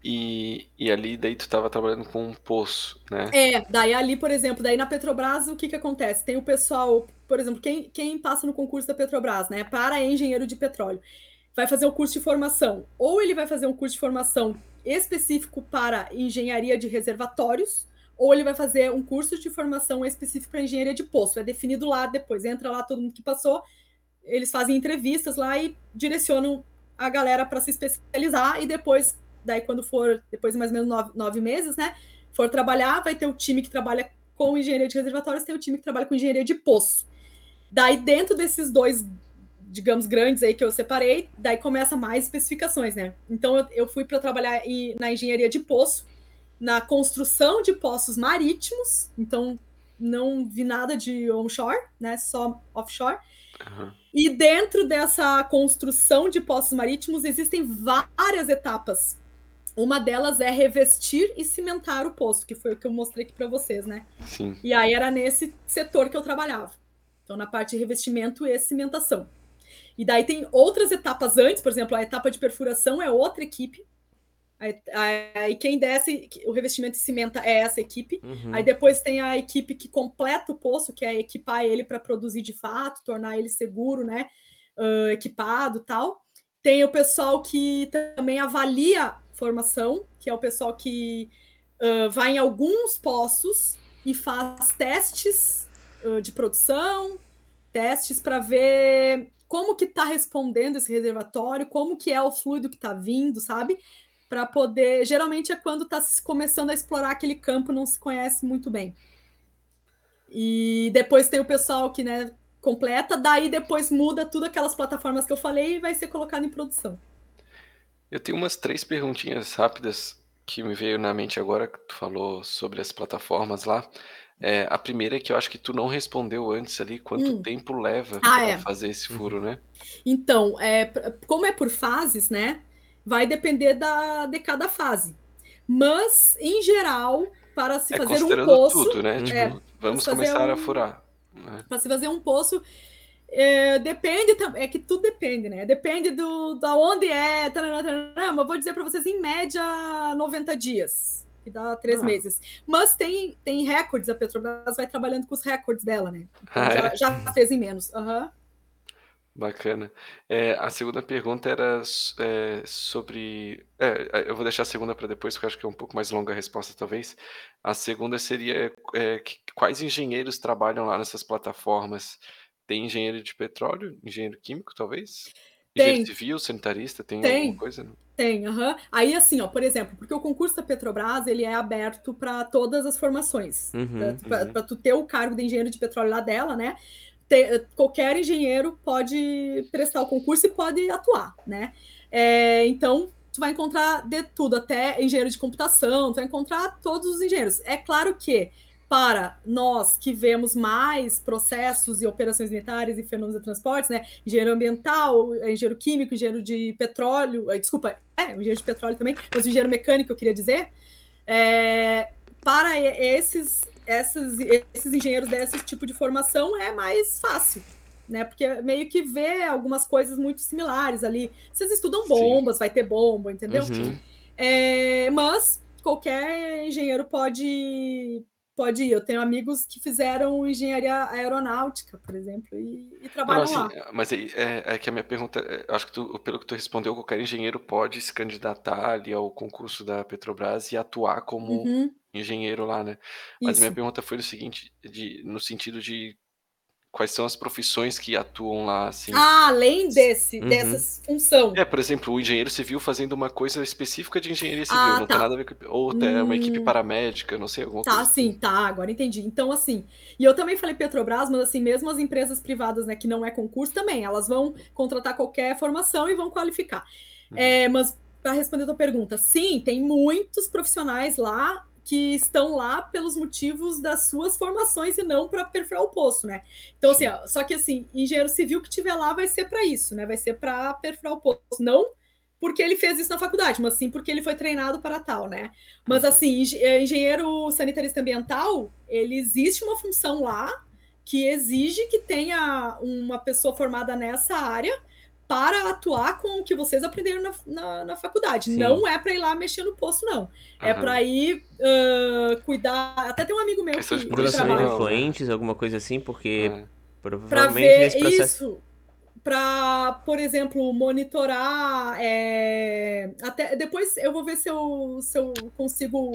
E, e ali daí tu estava trabalhando com um poço, né? É, daí ali, por exemplo, daí na Petrobras, o que que acontece? Tem o pessoal, por exemplo, quem, quem passa no concurso da Petrobras, né? Para engenheiro de petróleo, vai fazer o curso de formação. Ou ele vai fazer um curso de formação específico para engenharia de reservatórios, ou ele vai fazer um curso de formação específico para engenharia de poço. É definido lá depois, entra lá todo mundo que passou, eles fazem entrevistas lá e direcionam a galera para se especializar e depois, daí quando for, depois de mais ou menos nove, nove meses, né? For trabalhar, vai ter o time que trabalha com engenharia de reservatórios, tem o time que trabalha com engenharia de poço. Daí, dentro desses dois, digamos, grandes aí que eu separei, daí começa mais especificações, né? Então, eu, eu fui para trabalhar em- na engenharia de poço, na construção de poços marítimos, então não vi nada de onshore, né? Só offshore. Aham. E dentro dessa construção de poços marítimos existem várias etapas. Uma delas é revestir e cimentar o poço, que foi o que eu mostrei aqui para vocês, né? Sim. E aí era nesse setor que eu trabalhava. Então, na parte de revestimento e cimentação. E daí tem outras etapas antes, por exemplo, a etapa de perfuração é outra equipe. Aí, quem desce o revestimento e cimenta é essa equipe. Uhum. Aí depois tem a equipe que completa o poço, que é equipar ele para produzir de fato, tornar ele seguro, né? ah, equipado tal. Tem o pessoal que também avalia formação, que é o pessoal que ah, vai em alguns poços e faz testes ah, de produção, testes para ver como que está respondendo esse reservatório, como que é o fluido que está vindo, sabe? Para poder. Geralmente é quando está começando a explorar aquele campo, não se conhece muito bem. E depois tem o pessoal que né, completa, daí depois muda tudo aquelas plataformas que eu falei e vai ser colocado em produção. Eu tenho umas três perguntinhas rápidas que me veio na mente agora que tu falou sobre as plataformas lá. É, a primeira é que eu acho que tu não respondeu antes ali quanto Hum. tempo leva Ah, para é. fazer esse furo, né? Então, é, como é por fases, né? Vai depender da, de cada fase. Mas, em geral, para se É fazer um poço, tudo, né? Tipo, é, vamos começar a um- furar. né? para se fazer um poço, é, depende também, é que tudo depende, né? Depende do da onde é, tarará, tarará, mas vou dizer para vocês em média 90 dias, que dá três Ah. meses. Mas tem tem recordes, a Petrobras vai trabalhando com os recordes dela, né? Então, Ah, já, é? já fez em menos. Aham. Bacana. É, a segunda pergunta era é, sobre. é, eu vou deixar a segunda para depois, porque eu acho que é um pouco mais longa a resposta, talvez. A segunda seria é, que- quais engenheiros trabalham lá nessas plataformas? Tem engenheiro de petróleo, engenheiro químico, talvez? Engenheiro Tem. civil, sanitarista, tem, Tem. alguma coisa? Tem, aham. Aí, assim, ó, por exemplo, porque o concurso da Petrobras, ele é aberto para todas as formações. Uhum, Para uhum. tu ter o cargo de engenheiro de petróleo lá dela, né? Te- qualquer engenheiro pode prestar o concurso e pode atuar, né? É, então, tu vai encontrar de tudo, até engenheiro de computação, tu vai encontrar todos os engenheiros. É claro que para nós que vemos mais processos e operações militares e fenômenos de transportes, né? Engenheiro ambiental, engenheiro químico, engenheiro de petróleo, eh, desculpa, é, engenheiro de petróleo também, mas engenheiro mecânico, eu queria dizer. É, para esses, esses, esses engenheiros desse tipo de formação é mais fácil, né? Porque meio que vê algumas coisas muito similares ali. Vocês estudam bombas, Sim. vai ter bomba, entendeu? Uhum. É, mas qualquer engenheiro pode pode ir. Eu tenho amigos que fizeram engenharia aeronáutica, por exemplo, e, e trabalham Não, assim, lá. Mas é, é, que a minha pergunta, é, acho que tu, pelo que tu respondeu, qualquer engenheiro pode se candidatar ali ao concurso da Petrobras e atuar como uhum. Engenheiro lá, né? Mas Isso. minha pergunta foi no seguinte, de, no sentido de quais são as profissões que atuam lá, assim. Ah, além desse, uhum. dessas função. É, por exemplo, o engenheiro civil fazendo uma coisa específica de engenharia civil, ah, não tá. tem nada a ver com. Ou até hum... uma equipe hum. paramédica, não sei, alguma tá, coisa. Tá, sim, assim. tá, agora entendi. Então, assim, e eu também falei Petrobras, mas assim, mesmo as empresas privadas, né, que não é concurso, também, elas vão contratar qualquer formação e vão qualificar. Uhum. É, mas para responder a tua pergunta, sim, tem muitos profissionais lá que estão lá pelos motivos das suas formações e não para perfurar o poço, né? Então, assim, ó, só que assim, engenheiro civil que tiver lá vai ser para isso, né? Vai ser para perfurar o poço, não porque ele fez isso na faculdade, mas sim porque ele foi treinado para tal, né? Mas assim, é, engenheiro sanitarista ambiental, ele existe uma função lá que exige que tenha uma pessoa formada nessa área para atuar com o que vocês aprenderam na, na, na faculdade. Sim. Não é para ir lá mexer no poço, não. Uhum. É para ir uh, cuidar. Até tem um amigo meu Essas que. Relações influentes, alguma coisa assim, porque uhum. provavelmente ver nesse processo. Isso, para, por exemplo, monitorar. É... Até depois eu vou ver se eu, se eu consigo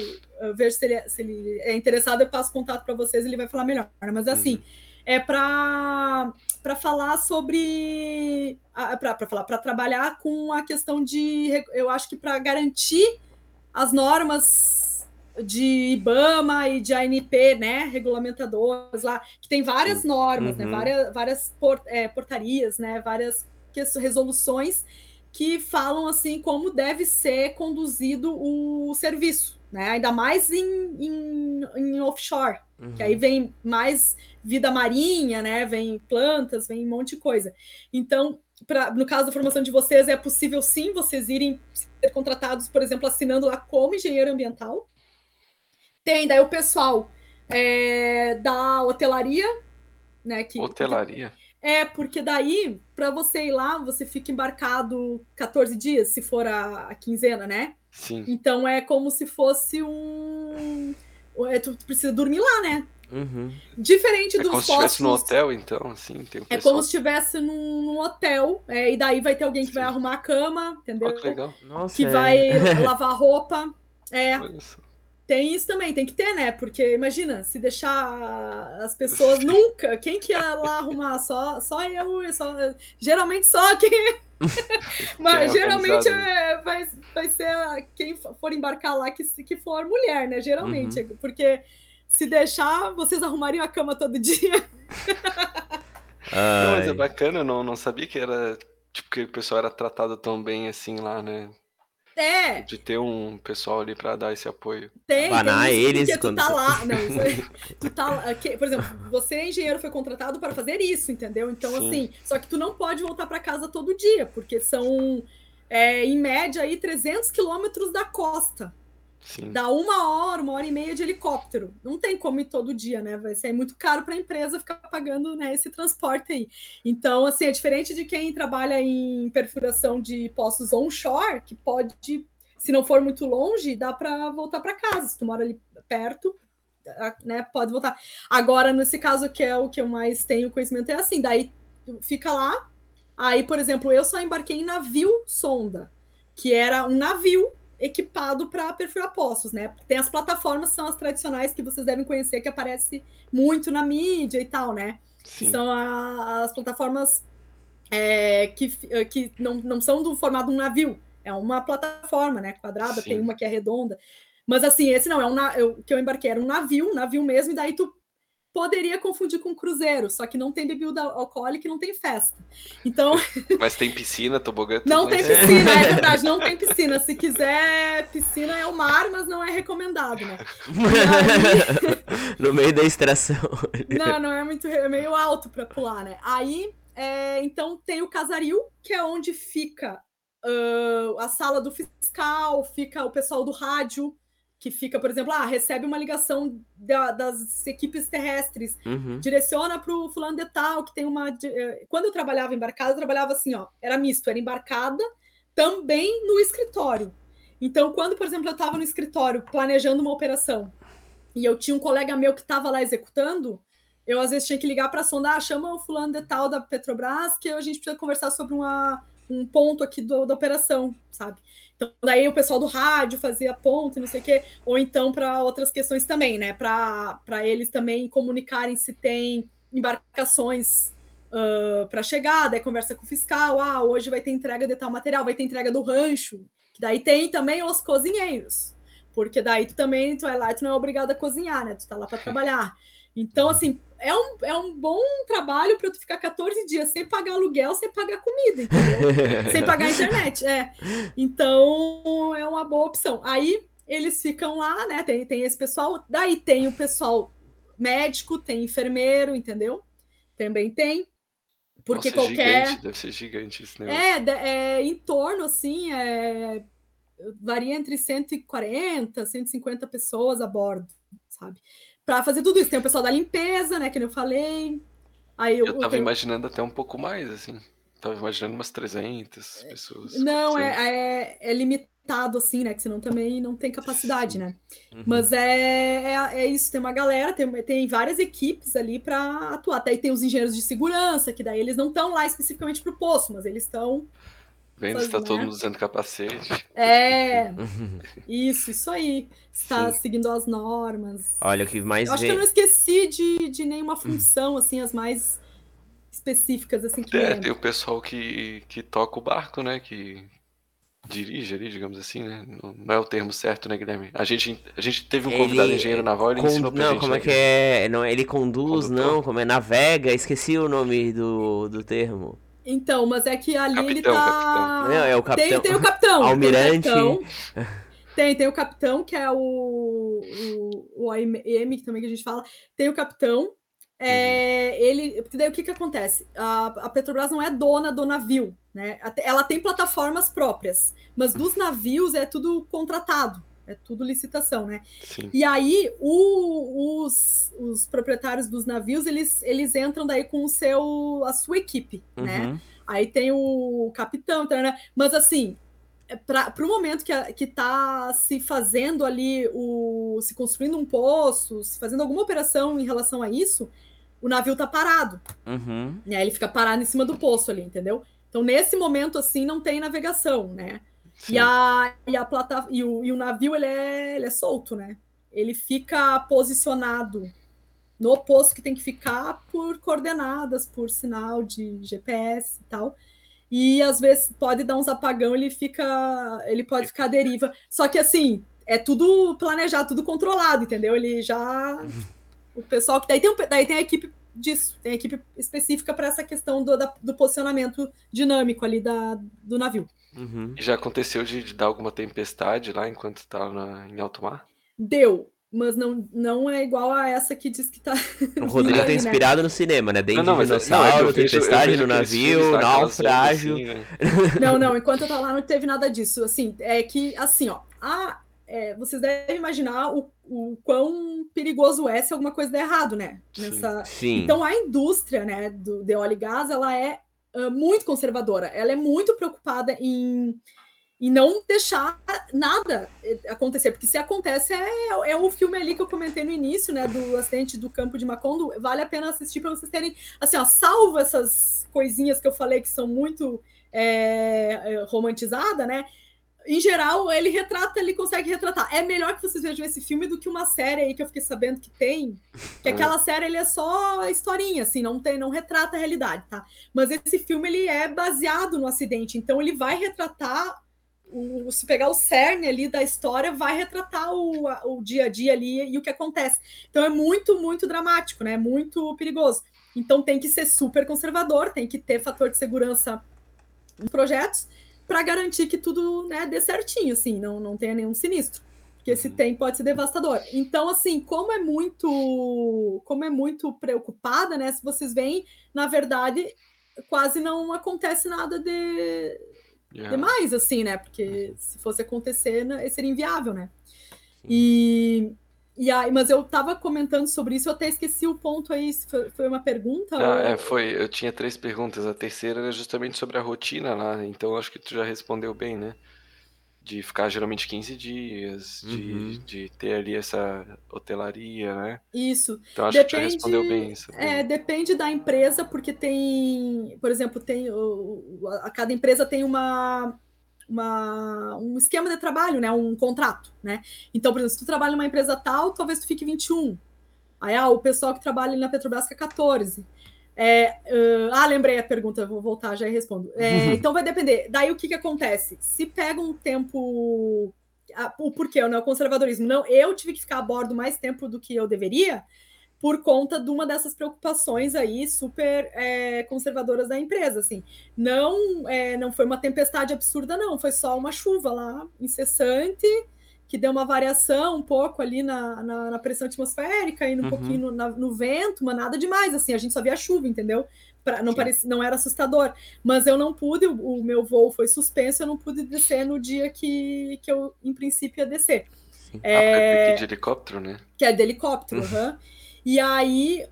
ver se ele, se ele é interessado. Eu passo contato para vocês, ele vai falar melhor. Mas assim. Uhum é para para falar sobre para falar para trabalhar com a questão de eu acho que para garantir as normas de IBAMA e de ANP, né, regulamentadoras lá, que tem várias normas, né, uhum. né, várias, várias é, portarias, né, várias resoluções que falam assim como deve ser conduzido o serviço, né, ainda mais em, em, em offshore, uhum. que aí uhum. vem mais vida marinha, né? Vem plantas, vem um monte de coisa. Então, pra, no caso da formação de vocês, é possível sim vocês irem ser contratados, por exemplo, assinando lá como engenheiro ambiental. Tem daí o pessoal é, da hotelaria, né? Que, hotelaria. É, porque daí, para você ir lá, você fica embarcado 14 dias, se for a, a quinzena, né? Sim. Então é como se fosse um. É, tu precisa dormir lá, né? Uhum. Diferente é dos como postos. se estivesse no hotel, então, assim. Um é como se estivesse num, num hotel, é, e daí vai ter alguém que Sim. vai arrumar a cama, entendeu? Oh, que legal. Nossa, que é. vai lavar roupa. É. Tem isso também, tem que ter, né? Porque imagina, se deixar as pessoas nunca, quem que ia lá arrumar? Só, só eu, só, geralmente só quem. Mas quem é geralmente é, vai, vai ser quem for embarcar lá que, que for mulher, né? Geralmente, uhum. porque se deixar, vocês arrumariam a cama todo dia. Não, mas é bacana, eu não, não sabia que era. Tipo, que o pessoal era tratado tão bem assim lá, né? É. De ter um pessoal ali para dar esse apoio. Tem, Banar tem eles porque quando tu tá lá. Não, tu tá lá. Por exemplo, você, engenheiro, foi contratado para fazer isso, entendeu? Então, Sim. assim, só que tu não pode voltar para casa todo dia, porque são, é, em média, aí, 300 quilômetros da costa. Sim. Dá uma hora, uma hora e meia de helicóptero. Não tem como ir todo dia, né? Vai ser muito caro para a empresa ficar pagando né, esse transporte aí. Então, assim, é diferente de quem trabalha em perfuração de poços onshore, que pode, se não for muito longe, dá para voltar para casa. Se tu mora ali perto, né, pode voltar. Agora, nesse caso, que é o que eu mais tenho conhecimento, é assim: daí fica lá. Aí, por exemplo, eu só embarquei em navio sonda, que era um navio equipado para perfurar poços, né? Tem as plataformas são as tradicionais que vocês devem conhecer, que aparece muito na mídia e tal, né? Sim. Que são a, as plataformas é, que, que não, não são do formato de um navio, é uma plataforma, né? Quadrada, Sim. tem uma que é redonda. Mas assim, esse não, é um o que eu embarquei era um navio, um navio mesmo, e daí tu poderia confundir com cruzeiro, só que não tem bebida alcoólica e não tem festa. Então. Mas tem piscina, tobogã. Não tem piscina, é verdade, não tem piscina. Se quiser piscina é o mar, mas não é recomendado, né? Aí... no meio da extração. Não, não é muito, é meio alto para pular, né? Aí, é, então tem o casaril, que é onde fica uh, a sala do fiscal, fica o pessoal do rádio, que fica, por exemplo, ah, recebe uma ligação da, das equipes terrestres, uhum. direciona para o fulano de tal, que tem uma. Eh, quando eu trabalhava embarcada, eu trabalhava assim, ó, era misto, era embarcada também no escritório. Então, quando, por exemplo, eu estava no escritório planejando uma operação e eu tinha um colega meu que estava lá executando, eu às vezes tinha que ligar para a sonda, ah, chama o fulano de tal da Petrobras, que a gente precisa conversar sobre uma, um ponto aqui do, da operação, sabe? Então, daí o pessoal do rádio fazia ponto, não sei o quê, ou então para outras questões também, né? Para eles também comunicarem se tem embarcações uh, para chegar, daí conversa com o fiscal, ah, hoje vai ter entrega de tal material, vai ter entrega do rancho, que daí tem também os cozinheiros, porque daí tu também, tu vai lá, tu não é obrigado a cozinhar, né? Tu tá lá para trabalhar. Então, assim, é um, é um bom trabalho para tu ficar 14 dias sem pagar aluguel, sem pagar comida, entendeu? sem pagar internet. É. Então, é uma boa opção. Aí eles ficam lá, né? Tem, tem esse pessoal, daí tem o pessoal médico, tem enfermeiro, entendeu? Também tem. Porque Nossa, qualquer. Gigante, deve ser gigante esse negócio. É, é, em torno, assim, é, varia entre 140, 150 pessoas a bordo, sabe? Para fazer tudo isso. Tem o pessoal da limpeza, né, que eu falei. Aí eu, eu tava tenho... imaginando até um pouco mais, assim. Tava imaginando umas 300 pessoas. Não, é, é, é, limitado, assim, né? Que senão também não tem capacidade, né? Uhum. Mas é, é, é, isso, tem uma galera, tem, tem várias equipes ali para atuar. Até aí tem os engenheiros de segurança, que daí eles não estão lá especificamente pro poço, mas eles estão Vendo se tá todo mundo usando capacete. É, isso, isso aí. Está seguindo as normas. Olha, o que mais eu Acho que eu não esqueci de, de nenhuma função, assim, as mais específicas, assim, que É, tem o pessoal que, que toca o barco, né, que dirige ali, digamos assim, né, não é o termo certo, né, Guilherme? A gente, a gente teve um ele... convidado engenheiro naval, ele Con... ensinou pra Não, gente, como é né, que é? Não, ele conduz, Condutor. não, como é navega, esqueci o nome do, do termo. Então, mas é que ali capitão, ele tá. Capitão. Não, é o capitão. Tem, tem o capitão. Almirante. Tem o, capitão, tem, tem o capitão, que é o, o, o OM, também que a gente fala. Tem o capitão. É, uhum. ele, porque daí o que, que acontece? A, a Petrobras não é dona do navio, né? Ela tem plataformas próprias, mas dos navios é tudo contratado. É tudo licitação, né? Sim. E aí o, os, os proprietários dos navios eles, eles entram daí com o seu a sua equipe, né? uhum. né? Aí tem o capitão, tá, né? mas assim é para o momento que que está se fazendo ali o se construindo um poço, se fazendo alguma operação em relação a isso, o navio está parado, uhum. né? Ele fica parado em cima do poço ali, entendeu? Então nesse momento assim não tem navegação, né? E, a, e, a plata, e, o, e o navio ele é, ele é solto, né? Ele fica posicionado no posto que tem que ficar por coordenadas, por sinal de GPS e tal. E às vezes pode dar uns apagão, ele fica, ele pode ficar à deriva. Só que assim, é tudo planejado, tudo controlado, entendeu? Ele já o pessoal que daí tem, daí tem a equipe disso, tem a equipe específica para essa questão do, da, do posicionamento dinâmico ali da, do navio. Uhum. Já aconteceu de, de, dar alguma tempestade lá enquanto estava em alto mar? Deu, mas não, não é igual a essa que diz que tá. O Rodrigo tá inspirado no cinema, né? Dentro não, não, dinossauro, é, tempestade no navio, naufrágio. Assim, né? Não, não, enquanto eu tava lá não teve nada disso. Assim, é que, assim, ó, a, é, vocês devem imaginar o, o quão perigoso é se alguma coisa der errado, né? Nessa... Sim. Então a indústria, né, do de óleo e gás, ela é muito conservadora. Ela é muito preocupada em, em não deixar nada eh, acontecer, porque se acontece é, é o filme ali que eu comentei no início, né, do acidente do campo de Macondo. Vale a pena assistir para vocês terem, assim, ó, salvo essas coisinhas que eu falei que são muito é, romantizadas, né? Em geral, ele retrata, ele consegue retratar. É melhor que vocês vejam esse filme do que uma série aí que eu fiquei sabendo que tem. Que aquela série ele é só historinha, assim, não tem, não retrata a realidade, tá? Mas esse filme ele é baseado no acidente, então ele vai retratar o, se pegar o cerne ali da história, vai retratar o, o dia a dia ali e o que acontece. Então é muito, muito dramático, né? Muito perigoso. Então tem que ser super conservador, tem que ter fator de segurança nos projetos para garantir que tudo né, dê certinho, assim, não, não tenha nenhum sinistro. Porque se tem, pode ser devastador. Então, assim, como é muito, como é muito preocupada, né? Se vocês veem, na verdade, quase não acontece nada de, yeah. demais, assim, né? Porque se fosse acontecer, né, seria inviável, né? E, e aí, mas eu estava comentando sobre isso, eu até esqueci o ponto aí, se foi, foi uma pergunta? Ah, ou... é, foi. Eu tinha três perguntas. A terceira era justamente sobre a rotina lá, então acho que tu já respondeu bem, né? de ficar geralmente 15 dias, de, uhum. de ter ali essa hotelaria, né? Isso. Então acho depende, que você respondeu bem isso. É, depende da empresa, porque tem, por exemplo, tem a cada empresa tem uma, uma um esquema de trabalho, né? Um contrato, né? Então, por exemplo, se tu trabalha numa empresa tal, talvez tu fique 21. Aí ah, o pessoal que trabalha na Petrobras fica 14. É, uh, ah, lembrei a pergunta, vou voltar já e respondo. É, então vai depender. Daí o que, que acontece? Se pega um tempo. o porquê, né? O conservadorismo. Não, eu tive que ficar a bordo mais tempo do que eu deveria por conta de uma dessas preocupações aí super é, conservadoras da empresa, assim. Não, é, não foi uma tempestade absurda, não. Foi só uma chuva lá incessante que deu uma variação um pouco ali na, na, na pressão atmosférica e um uhum. pouquinho no, na, no, vento, mas nada demais, assim, a gente só via chuva, entendeu? Pra, não, parecia, não era assustador, mas eu não pude, o, o, meu voo foi suspenso, eu não pude descer no dia que, que eu, em princípio, ia descer. É, ah, de helicóptero, né? Que é de helicóptero, uhum. E aí,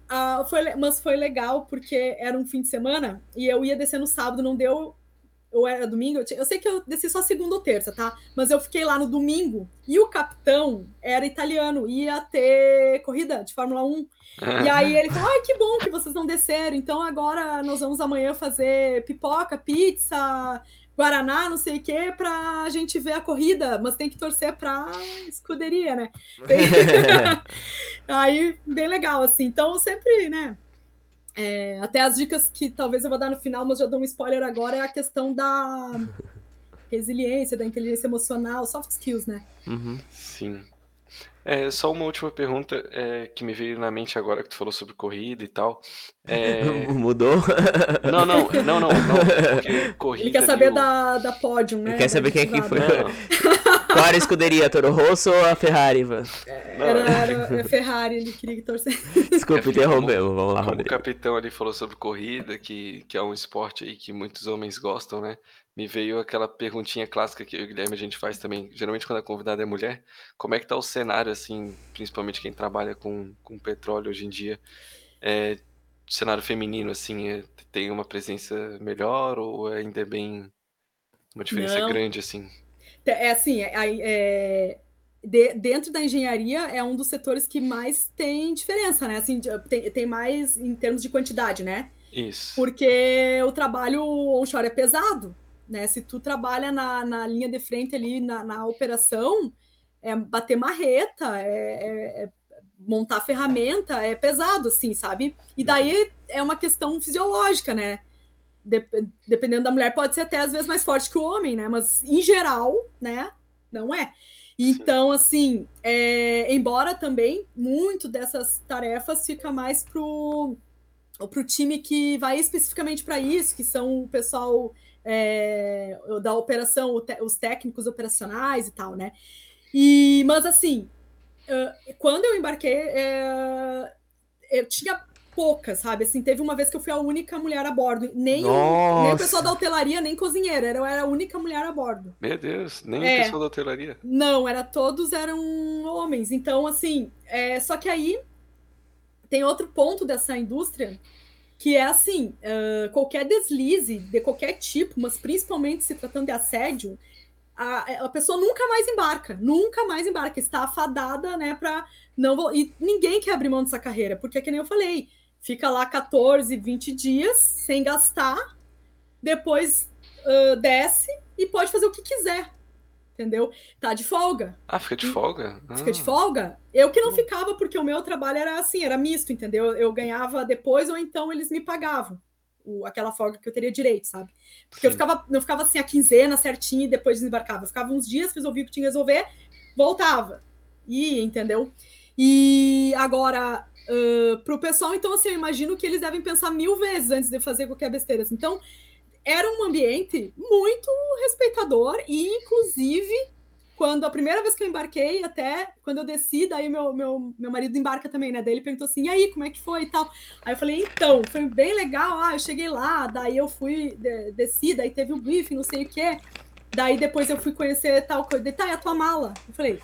foi, mas foi legal porque era um fim de semana e eu ia descer no sábado, não deu ou era domingo, eu, tinha, eu, sei que eu desci só segunda ou terça, tá? Mas eu fiquei lá no domingo e o capitão era italiano, ia ter corrida de Fórmula 1. E aí ele falou: ai, que bom que vocês não desceram. Então agora nós vamos amanhã fazer pipoca, pizza, Guaraná, não sei o que, pra gente ver a corrida, mas tem que torcer pra escuderia, né? aí, bem legal, assim. Então, sempre, né? É, até as dicas que talvez eu vou dar no final, mas já dou um spoiler agora, é a questão da resiliência, da inteligência emocional, soft skills, né? Uhum. Sim. É, só uma última pergunta é, que me veio na mente agora que tu falou sobre corrida e tal. É... Mudou? Não, não, não, não. não corrida Ele quer saber da, da pódio, né? Ele quer saber quem é que foi. Qual era a escuderia, Toro Rosso ou a Ferrari, Ivan? Era, era a Ferrari, ele queria que torcesse. Desculpa, interrompeu. Vamos lá, Rodrigo. O capitão ali falou sobre corrida, que, que é um esporte aí que muitos homens gostam, né? Me veio aquela perguntinha clássica que eu e o Guilherme a gente faz também, geralmente quando a convidada é mulher, como é que tá o cenário, assim, principalmente quem trabalha com, com petróleo hoje em dia, é, cenário feminino, assim, é, tem uma presença melhor ou ainda é bem uma diferença Não. grande, assim? É assim, é, é, de, dentro da engenharia é um dos setores que mais tem diferença, né? Assim, tem, tem mais em termos de quantidade, né? Isso. Porque o trabalho onshore é pesado, né? Se tu trabalha na, na linha de frente ali na, na operação, é bater marreta, é, é, é, montar ferramenta, é pesado, assim, sabe? E daí é uma questão fisiológica, né? dependendo da mulher, pode ser até às vezes mais forte que o homem, né? Mas em geral, né? Não é. Então, assim, é, embora também muito dessas tarefas fica mais pro, pro time que vai especificamente para isso, que são o pessoal é, da operação, os técnicos operacionais e tal, né? E, mas assim, quando eu embarquei, é, eu tinha poucas, sabe? Assim, teve uma vez que eu fui a única mulher a bordo. Nem, o, nem o pessoal da hotelaria, nem cozinheira. Eu era a única mulher a bordo. Meu Deus, nem é, o pessoal da hotelaria. Não, era todos eram homens. Então, assim, é, só que aí tem outro ponto dessa indústria que é assim, uh, qualquer deslize de qualquer tipo, mas principalmente se tratando de assédio, a, a pessoa nunca mais embarca, nunca mais embarca, está afadada, né, para não e ninguém quer abrir mão dessa carreira, porque que nem eu falei, fica lá 14, 20 dias sem gastar, depois uh, desce e pode fazer o que quiser entendeu? Tá de folga. Ah, fica de folga? Ah. Fica de folga? Eu que não hum. ficava, porque o meu trabalho era assim, era misto, entendeu? Eu ganhava depois ou então eles me pagavam. o, aquela folga que eu teria direito, sabe? Porque Sim. eu ficava, não ficava assim a quinzena certinha e depois desembarcava. Eu ficava uns dias, resolvi o que tinha que resolver, voltava. E, entendeu? E agora, uh, pro pessoal, então, assim, eu imagino que eles devem pensar mil vezes antes de fazer qualquer besteira. Então, era um ambiente muito respeitador e, inclusive, quando a primeira vez que eu embarquei, até quando eu desci, daí meu, meu, meu marido embarca também, né? Daí ele perguntou assim, e aí, como é que foi e tal? Aí eu falei, então, foi bem legal, ah, eu cheguei lá, daí eu fui, de, desci, daí teve um briefing, não sei o quê. Daí depois eu fui conhecer tal coisa, daí tá, e a tua mala? Eu falei,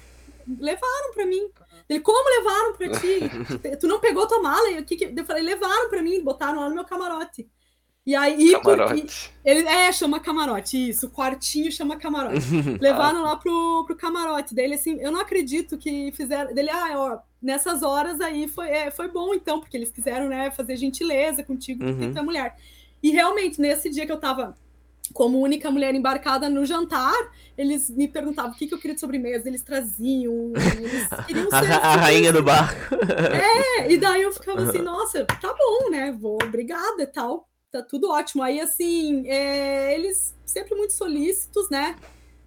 levaram para mim. Ele, como levaram para ti? tu não pegou tua mala? Eu, que que... eu falei, levaram para mim, botaram lá no meu camarote. E aí, camarote. Porque, ele, é, chama camarote, isso, o quartinho chama camarote. Levaram lá pro, pro camarote dele, assim, eu não acredito que fizeram. Dele, ah, ó, nessas horas aí foi, é, foi bom, então, porque eles quiseram, né, fazer gentileza contigo, porque uhum. tu é mulher. E realmente, nesse dia que eu tava como única mulher embarcada no jantar, eles me perguntavam o que, que eu queria de sobremesa, eles traziam, eles queriam ser... a, a rainha do barco. É, e daí eu ficava assim, nossa, tá bom, né, vou, obrigada e tal tá tudo ótimo. Aí, assim, é, eles sempre muito solícitos, né?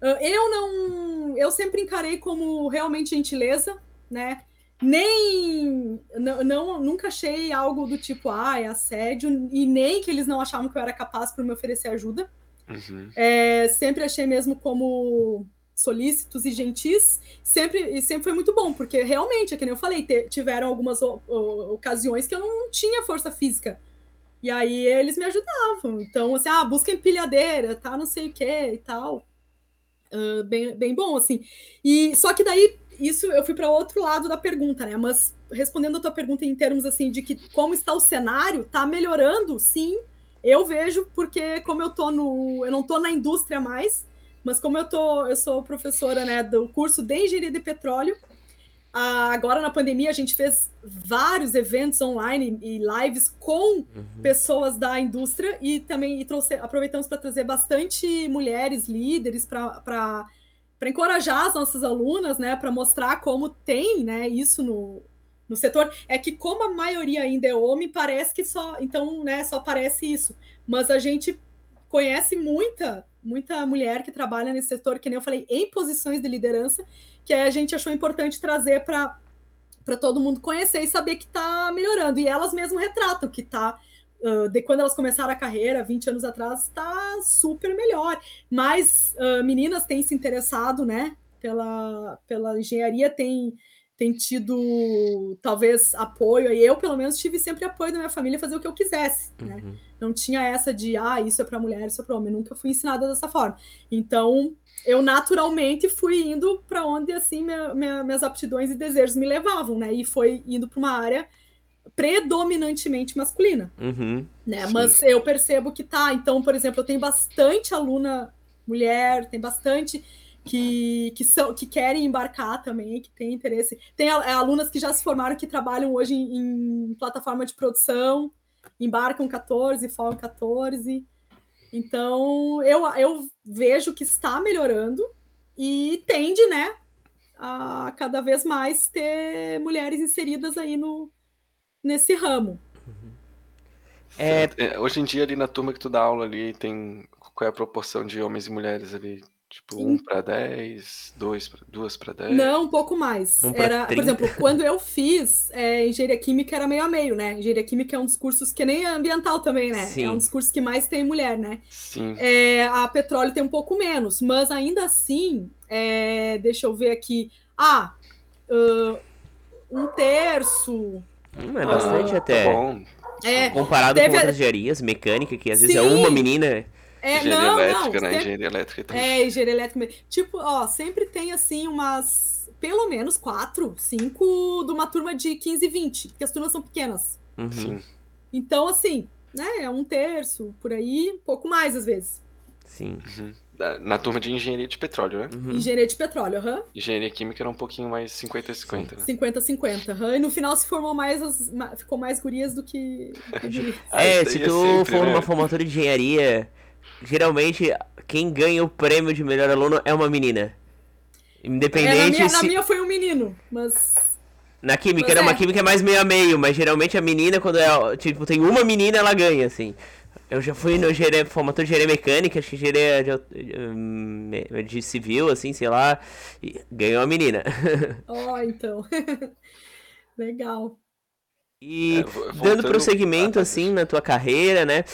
Ah, eu não. Eu sempre encarei como realmente gentileza, né? Nem. Não, não, nunca achei algo do tipo, ah, é assédio, e nem que eles não achavam que eu era capaz para me oferecer ajuda. Uhum. É, sempre achei mesmo como solícitos e gentis, sempre, e sempre foi muito bom, porque realmente, é que nem eu falei, tiveram algumas ocasiões que eu não tinha força física e aí eles me ajudavam. Então, assim, ah, busca empilhadeira, tá, não sei o que e tal. Uh, bem, bem bom, assim. E só que daí, isso eu fui para outro lado da pergunta, né? Mas respondendo a tua pergunta em termos assim de que como está o cenário, tá melhorando, sim. Eu vejo porque como eu tô no, eu não tô na indústria mais, mas como eu tô, eu sou professora, né, do curso de engenharia de petróleo, agora na pandemia a gente fez vários eventos online e lives com uhum. pessoas da indústria e também e trouxe, aproveitamos para trazer bastante mulheres líderes para encorajar as nossas alunas, né, para mostrar como tem, né, isso no, no setor. É que como a maioria ainda é homem, parece que só, então, né, só parece isso. Mas a gente conhece muita muita mulher que trabalha nesse setor, que nem eu falei, em posições de liderança que a gente achou importante trazer para para todo mundo conhecer e saber que está melhorando. E elas mesmas retratam que está, uh, de quando elas começaram a carreira, 20 anos atrás, está super melhor. Mas uh, meninas têm se interessado, né, pela, pela engenharia, têm tem tido talvez apoio, e eu pelo menos tive sempre apoio da minha família fazer o que eu quisesse, né? Uhum. Não tinha essa de ah, isso é para mulher, isso é para homem, nunca fui ensinada dessa forma. Então, eu naturalmente fui indo para onde assim minha, minha, minhas aptidões e desejos me levavam, né? E foi indo para uma área predominantemente masculina, uhum, né? Sim. Mas eu percebo que tá. Então, por exemplo, eu tenho bastante aluna mulher, tem bastante que, que são que querem embarcar também, que tem interesse. Tem alunas que já se formaram que trabalham hoje em, em plataforma de produção, embarcam 14, folgam 14. Então, eu, eu vejo que está melhorando e tende, né, a cada vez mais ter mulheres inseridas aí no, nesse ramo. É... é hoje em dia, ali na turma que tu dá aula ali, tem qual é a proporção de homens e mulheres ali? Tipo, um para 10, dois, duas para 10? Não, um pouco mais. Um era, por exemplo, quando eu fiz é, engenharia química era meio a meio, né? Engenharia química é um dos cursos que nem ambiental também, né? Sim. É um dos cursos que mais tem mulher, né? Sim. É, a petróleo tem um pouco menos, mas ainda assim, é, deixa eu ver aqui. Ah, uh, um terço. Hum, é bastante ah, até. Tá bom. É, Comparado com outras engenharias, mecânica, que às vezes é Sim. é uma menina. É, engenharia não, elétrica, não, né? Sempre... Engenharia elétrica também. É, engenharia elétrica. Tipo, ó, sempre tem assim umas. Pelo menos quatro, cinco de uma turma de 15 e 20, porque as turmas são pequenas. Uhum. Sim. Então, assim, né? É um terço, por aí, um pouco mais às vezes. Sim. Uhum. Na turma de engenharia de petróleo, né? Uhum. Engenharia de petróleo, aham. Uhum. Engenharia química era um pouquinho mais 50-50, né? 50-50, aham. E no final se formou mais as, ficou mais gurias do que, é, se tu é sempre, for né? numa formatura de engenharia, geralmente quem ganha o prêmio de melhor aluno é uma menina. Independente. É, na, minha, se... na minha foi um menino, mas. Na química, mas era é. uma química mais meio a meio, mas geralmente a menina, quando é, tipo, tem uma menina, ela ganha, assim. eu já fui no formator de engenharia mecânica, acho que engenharia de, de, civil, assim, sei lá, e ganhou a menina. Ó, oh, então. Legal. E é, dando prosseguimento, assim, na tua carreira, né?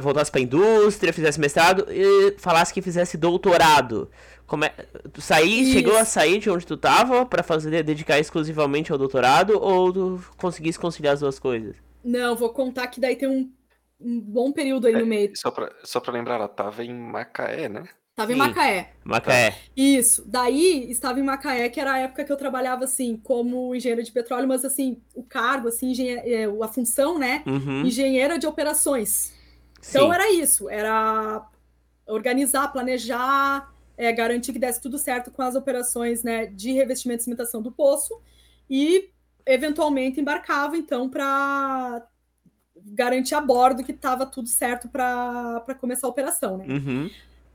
Voltasse para indústria, fizesse mestrado e falasse que fizesse doutorado. Como é, tu saí, chegou a sair de onde tu tava para fazer dedicar exclusivamente ao doutorado ou tu conseguisse conciliar as duas coisas? Não, vou contar que daí tem um, um bom período aí é, no meio. Só para só pra lembrar, ela tava em Macaé, né? Estava em Macaé. Macaé. Isso. Daí estava em Macaé, que era a época que eu trabalhava assim como engenheiro de petróleo, mas assim, o cargo, assim, é, a função, né? Uhum. Engenheira de operações. Então Sim. era isso, era organizar, planejar, é, garantir que desse tudo certo com as operações né, de revestimento e cimentação do poço e eventualmente embarcava então para garantir a bordo que estava tudo certo para começar a operação. Né? Uhum.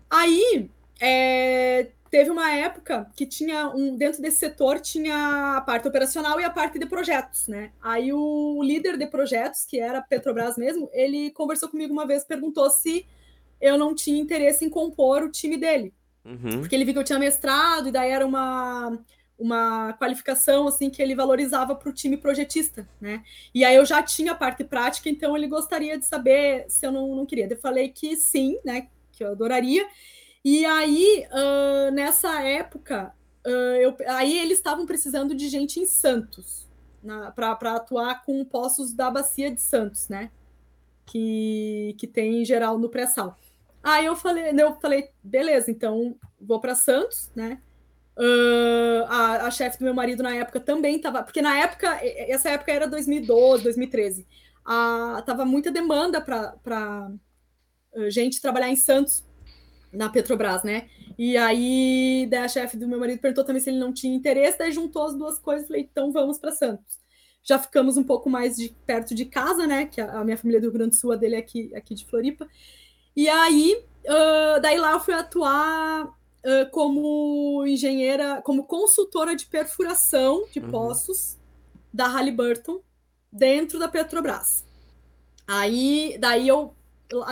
Aí é, teve uma época que tinha um dentro desse setor tinha a parte operacional e a parte de projetos, né? Aí o líder de projetos, que era Petrobras mesmo, ele conversou comigo uma vez, perguntou se eu não tinha interesse em compor o time dele, uhum. porque ele viu que eu tinha mestrado e daí era uma uma qualificação assim que ele valorizava para o time projetista, né? E aí eu já tinha a parte prática, então ele gostaria de saber se eu não, não queria. Eu falei que sim, né? Que eu adoraria. E aí, uh, nessa época, uh, eu, aí eles estavam precisando de gente em Santos para atuar com poços da bacia de Santos, né? Que, que tem em geral no pré-sal. Aí eu falei, eu falei, beleza, então vou para Santos, né? Uh, a, a chefe do meu marido na época também estava, porque na época, essa época era 2012, 2013, a, tava muita demanda para gente trabalhar em Santos na Petrobras, né? E aí, daí a chefe do meu marido perguntou também se ele não tinha interesse, daí juntou as duas coisas, falei, então vamos para Santos. Já ficamos um pouco mais de perto de casa, né? Que a, a minha família é do Rio Grande do Sul, a dele é aqui, aqui de Floripa. E aí, uh, daí lá eu fui atuar uh, como engenheira, como consultora de perfuração de uhum. poços da Halliburton dentro da Petrobras. Aí, daí eu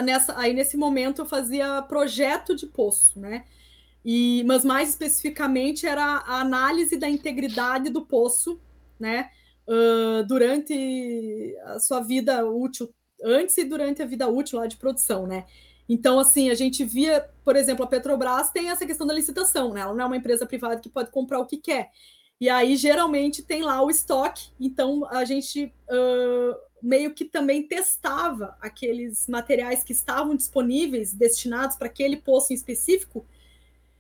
nessa, aí nesse momento eu fazia projeto de poço, né? E, mas mais especificamente era a análise da integridade do poço, né? Uh, durante a sua vida útil, antes e durante a vida útil lá de produção, né? Então, assim, a gente via, por exemplo, a Petrobras tem essa questão da licitação, né? Ela não é uma empresa privada que pode comprar o que quer. E aí, geralmente, tem lá o estoque. Então, a gente uh, meio que também testava aqueles materiais que estavam disponíveis, destinados para aquele poço em específico,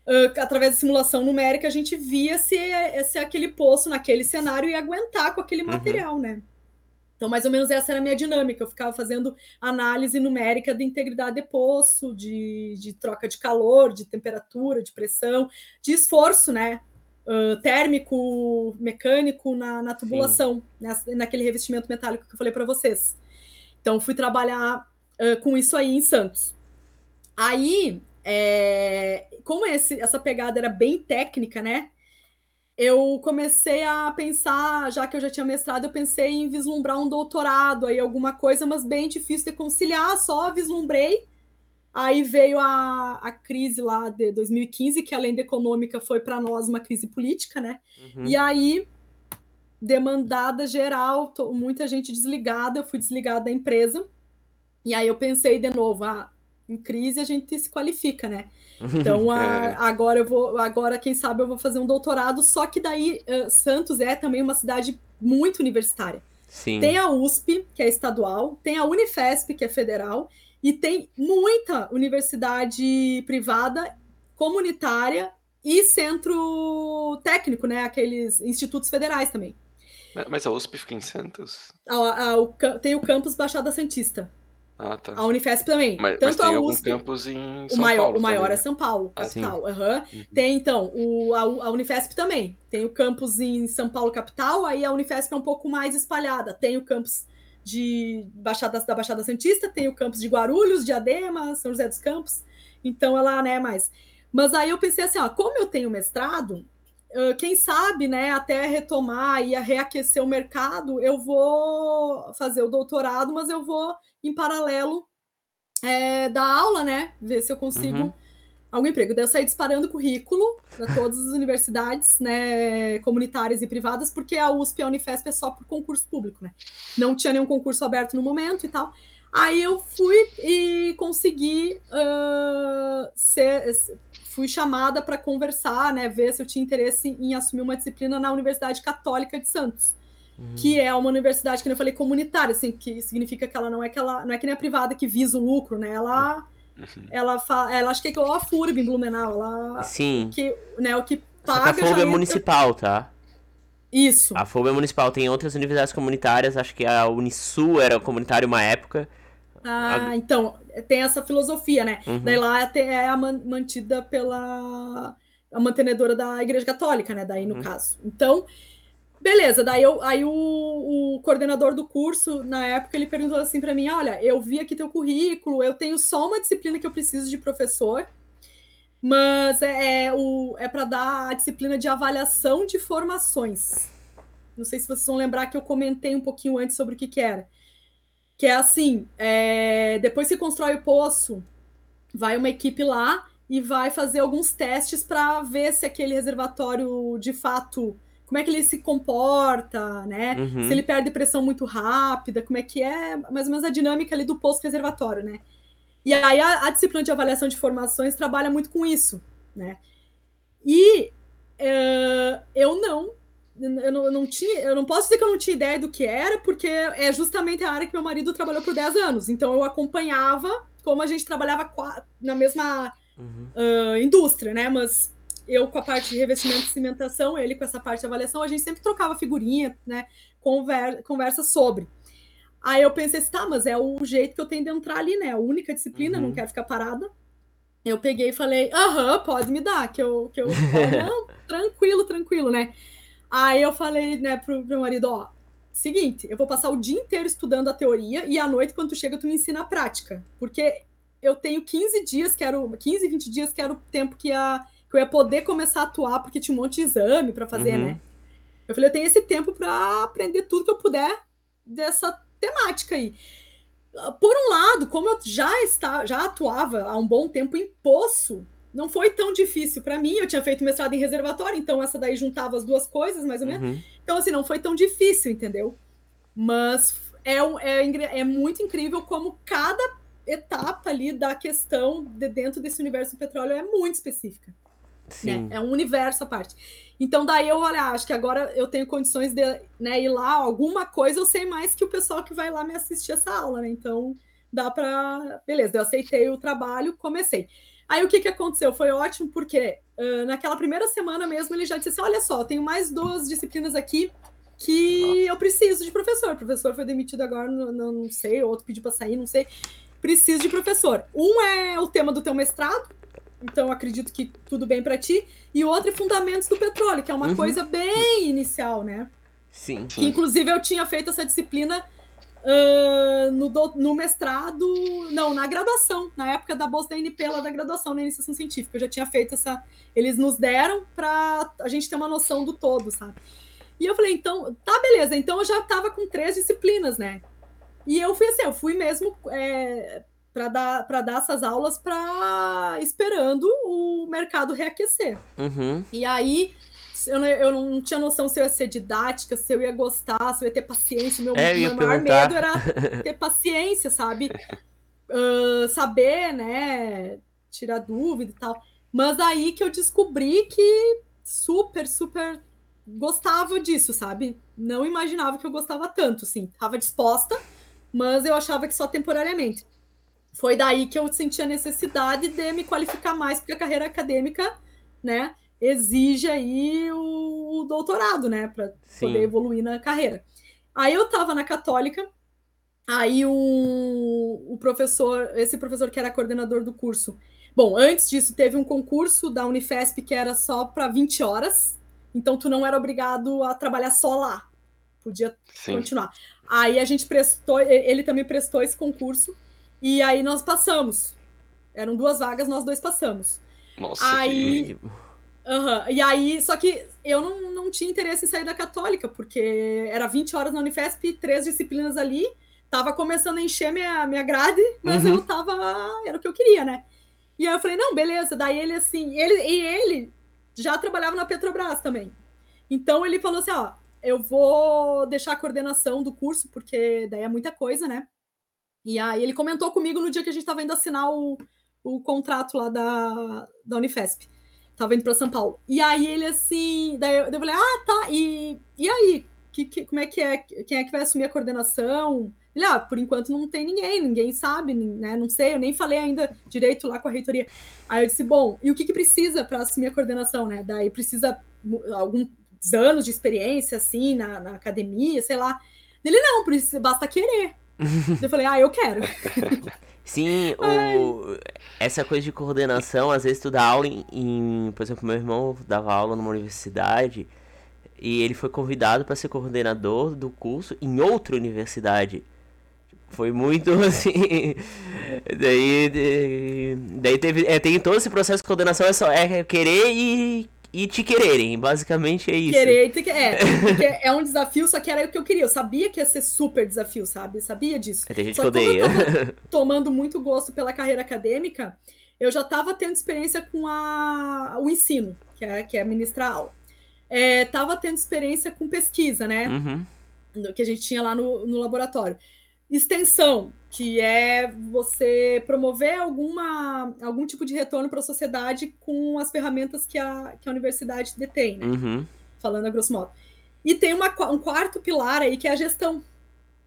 uh, através de simulação numérica, a gente via se, se aquele poço naquele cenário ia aguentar com aquele uhum. material, né? Então, mais ou menos essa era a minha dinâmica. Eu ficava fazendo análise numérica de integridade de poço, de, de troca de calor, de temperatura, de pressão, de esforço, né? Uh, térmico, mecânico na, na tubulação, na, naquele revestimento metálico que eu falei para vocês. Então, fui trabalhar uh, com isso aí em Santos. Aí, é, como esse, essa pegada era bem técnica, né? Eu comecei a pensar, já que eu já tinha mestrado, eu pensei em vislumbrar um doutorado aí, alguma coisa, mas bem difícil de conciliar, só vislumbrei Aí veio a, a crise lá de 2015, que além da econômica foi para nós uma crise política, né? Uhum. E aí, demandada geral, tô, muita gente desligada, eu fui desligada da empresa. E aí eu pensei de novo, ah, em crise a gente se qualifica, né? Então a, é. agora eu vou, agora quem sabe eu vou fazer um doutorado, só que daí uh, Santos é também uma cidade muito universitária. Sim. Tem a USP, que é estadual, tem a Unifesp, que é federal, e tem muita universidade privada, comunitária e centro técnico, né? Aqueles institutos federais também. Mas a USP fica em Santos? A, a, o, tem o campus Baixada Santista. Ah, tá. A Unifesp também. Mas, Tanto mas tem a USP, campus em São o maior, Paulo. O maior é São Paulo, ah, capital. Uhum. Uhum. Tem, então, o, a, a, Unifesp também. Tem o campus em São Paulo, capital. Aí a Unifesp é um pouco mais espalhada. Tem o campus de Baixada, da Baixada Santista, tem o campus de Guarulhos, Diadema, São José dos Campos, então ela, né, mais. Mas aí eu pensei assim, ó, como eu tenho mestrado, quem sabe, né, até retomar e reaquecer o mercado, eu vou fazer o doutorado, mas eu vou em paralelo é, dar aula, né? Ver se eu consigo uhum. Algum emprego. Daí eu saí disparando currículo para todas as universidades, né, comunitárias e privadas, porque a USP e a Unifesp é só por concurso público, né? Não tinha nenhum concurso aberto no momento e tal. Aí eu fui e consegui uh, ser, fui chamada para conversar, né, ver se eu tinha interesse em assumir uma disciplina na Universidade Católica de Santos, uhum. que é uma universidade que eu falei comunitária, assim, que significa que ela não é que ela não é que nem a privada que visa o lucro, né? Ela uhum. ela fa, ela acho que é a FURB em Blumenau, ela Sim. que, né, o que paga a FURB é municipal, tá? Isso. A FURB é municipal, tem outras universidades comunitárias, acho que a Unisul era comunitária uma época. Ah, a... então, tem essa filosofia, né? Uhum. Daí lá é a mantida pela a mantenedora da Igreja Católica, né? Daí, no uhum. caso. Então, beleza. Daí eu, aí o, o, coordenador do curso, na época, ele perguntou assim para mim: olha, eu vi aqui teu currículo, eu tenho só uma disciplina que eu preciso de professor, mas é, é, o, é para dar a disciplina de avaliação de formações. Não sei se vocês vão lembrar que eu comentei um pouquinho antes sobre o que, que era que é assim: é, depois que constrói o poço, vai uma equipe lá e vai fazer alguns testes para ver se aquele reservatório de fato como é que ele se comporta, né? Uhum. Se ele perde pressão muito rápida, como é que é mais ou menos a dinâmica ali do poço reservatório, né? E aí a, a disciplina de avaliação de formações trabalha muito com isso, né? E uh, eu não eu não, eu não, tinha, eu não posso dizer que eu não tinha ideia do que era, porque é justamente a área que meu marido trabalhou por 10 anos. Então eu acompanhava como a gente trabalhava na mesma uhum. uh, indústria, né? Mas eu com a parte de revestimento e cimentação, ele com essa parte de avaliação, a gente sempre trocava figurinha, né? Conver, conversa sobre. Aí eu pensei assim, tá, mas é o jeito que eu tenho de entrar ali, né? A única disciplina, uhum. não quero ficar parada. Eu peguei e falei, aham, pode me dar, que eu, que eu, não, tranquilo, tranquilo, né? Aí eu falei, né, pro meu marido, ó, seguinte, eu vou passar o dia inteiro estudando a teoria e à noite, quando tu chega, tu me ensina a prática. Porque eu tenho 15 dias, que era 15, 20 dias, que era o tempo que, ia, que eu ia poder começar a atuar, porque tinha um monte de exame para fazer, uhum. né? Eu falei, eu tenho esse tempo para aprender tudo que eu puder dessa temática aí. Por um lado, como eu já, está, já atuava há um bom tempo em poço, não foi tão difícil para mim. Eu tinha feito mestrado em reservatório, então essa daí juntava as duas coisas, mais ou menos. Uhum. Então, assim, não foi tão difícil, entendeu? Mas é, é, é muito incrível como cada etapa ali da questão de dentro desse universo do petróleo é muito específica. Né? É um universo à parte. Então, daí eu olha, ah, acho que agora eu tenho condições de né, ir lá, alguma coisa eu sei mais que o pessoal que vai lá me assistir essa aula, né? Então, dá para. Beleza, eu aceitei o trabalho, comecei. Aí o que, que aconteceu? Foi ótimo, porque uh, naquela primeira semana mesmo ele já disse assim: olha só, tenho mais duas disciplinas aqui que eu preciso de professor. O professor foi demitido agora, não, não sei, outro pediu para sair, não sei. Preciso de professor. Um é o tema do teu mestrado, então acredito que tudo bem para ti. E o outro é Fundamentos do Petróleo, que é uma uhum. coisa bem inicial, né? Sim. Que, inclusive eu tinha feito essa disciplina Uh, no, do, no, mestrado, não, na graduação, na época da bolsa da NP, lá da graduação, na iniciação científica. Eu já tinha feito essa. Eles nos deram para a gente ter uma noção do todo, sabe? E eu falei, então, tá, beleza, então eu já estava com três disciplinas, né? E eu fui assim, eu fui mesmo é, para dar, dar essas aulas para esperando o mercado reaquecer. Uhum. E aí eu não, eu não tinha noção se eu ia ser didática, se eu ia gostar, se eu ia ter paciência. Meu, é, meu maior medo era ter paciência, sabe? Uh, saber, né? Tirar dúvida e tal. Mas aí que eu descobri que super, super gostava disso, sabe? Não imaginava que eu gostava tanto, assim. Tava disposta, mas eu achava que só temporariamente. Foi daí que eu senti a necessidade de me qualificar mais, porque a carreira acadêmica, né? exige aí o, o doutorado, né, para poder evoluir na carreira. Aí eu estava na Católica, aí o, o professor, esse professor que era coordenador do curso, bom, antes disso teve um concurso da Unifesp que era só para 20 horas, então tu não era obrigado a trabalhar só lá, podia Sim. continuar. Aí a gente prestou, ele também prestou esse concurso, e aí nós passamos. Eram duas vagas, nós dois passamos. Nossa, aí, que... Uhum. E aí, só que eu não, não tinha interesse em sair da católica, porque era 20 horas na Unifesp, três disciplinas ali, tava começando a encher minha, minha grade, mas uhum. eu tava. Era o que eu queria, né? E aí eu falei, não, beleza. Daí ele assim, ele, e ele já trabalhava na Petrobras também. Então ele falou assim: ó, eu vou deixar a coordenação do curso, porque daí é muita coisa, né? E aí ele comentou comigo no dia que a gente estava indo assinar o, o contrato lá da, da Unifesp. Tava indo para São Paulo. E aí ele assim, daí eu, eu falei, ah, tá, e, e aí? Que, que, como é que é? Quem é que vai assumir a coordenação? Ele, ah, por enquanto não tem ninguém, ninguém sabe, né? Não sei, eu nem falei ainda direito lá com a reitoria. Aí eu disse, bom, e o que, que precisa para assumir a coordenação, né? Daí precisa alguns anos de experiência, assim, na, na academia, sei lá. Ele, não, precisa, basta querer. Eu falei, ah, eu quero. Sim, o... essa coisa de coordenação, às vezes tu dá aula em, em, Por exemplo, meu irmão dava aula numa universidade e ele foi convidado para ser coordenador do curso em outra universidade. Foi muito assim. daí, daí teve. É, tem todo esse processo de coordenação, é só é querer e e te quererem. Basicamente é isso. Querer e é, porque é um desafio, só que era o que eu queria. Eu sabia que ia ser super desafio, sabe? Eu sabia disso. É, tem gente só que odeia. tomando muito gosto pela carreira acadêmica, eu já estava tendo experiência com a, o ensino, que é, que é ministrar aula. É, tava tendo experiência com pesquisa, né? Uhum. Que a gente tinha lá no, no laboratório. Extensão, que é você promover alguma, algum tipo de retorno para a sociedade com as ferramentas que a, que a universidade detém, né? uhum. falando a grosso modo. E tem uma, um quarto pilar aí que é a gestão,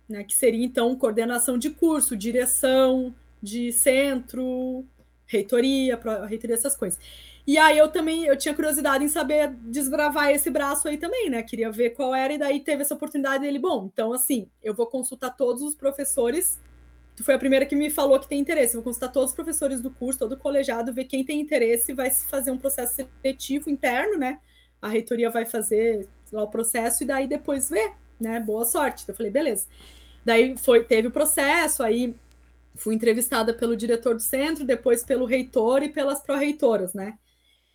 né? que seria então coordenação de curso, direção de centro, reitoria, reitoria, essas coisas. E aí eu também eu tinha curiosidade em saber desbravar esse braço aí também, né? Queria ver qual era, e daí teve essa oportunidade dele. Bom, então assim, eu vou consultar todos os professores. Tu foi a primeira que me falou que tem interesse. Vou consultar todos os professores do curso, todo o colegiado, ver quem tem interesse, vai se fazer um processo seletivo interno, né? A reitoria vai fazer lá o processo e daí depois ver, né? Boa sorte. Eu falei, beleza. Daí foi, teve o processo, aí fui entrevistada pelo diretor do centro, depois pelo reitor e pelas pró-reitoras, né?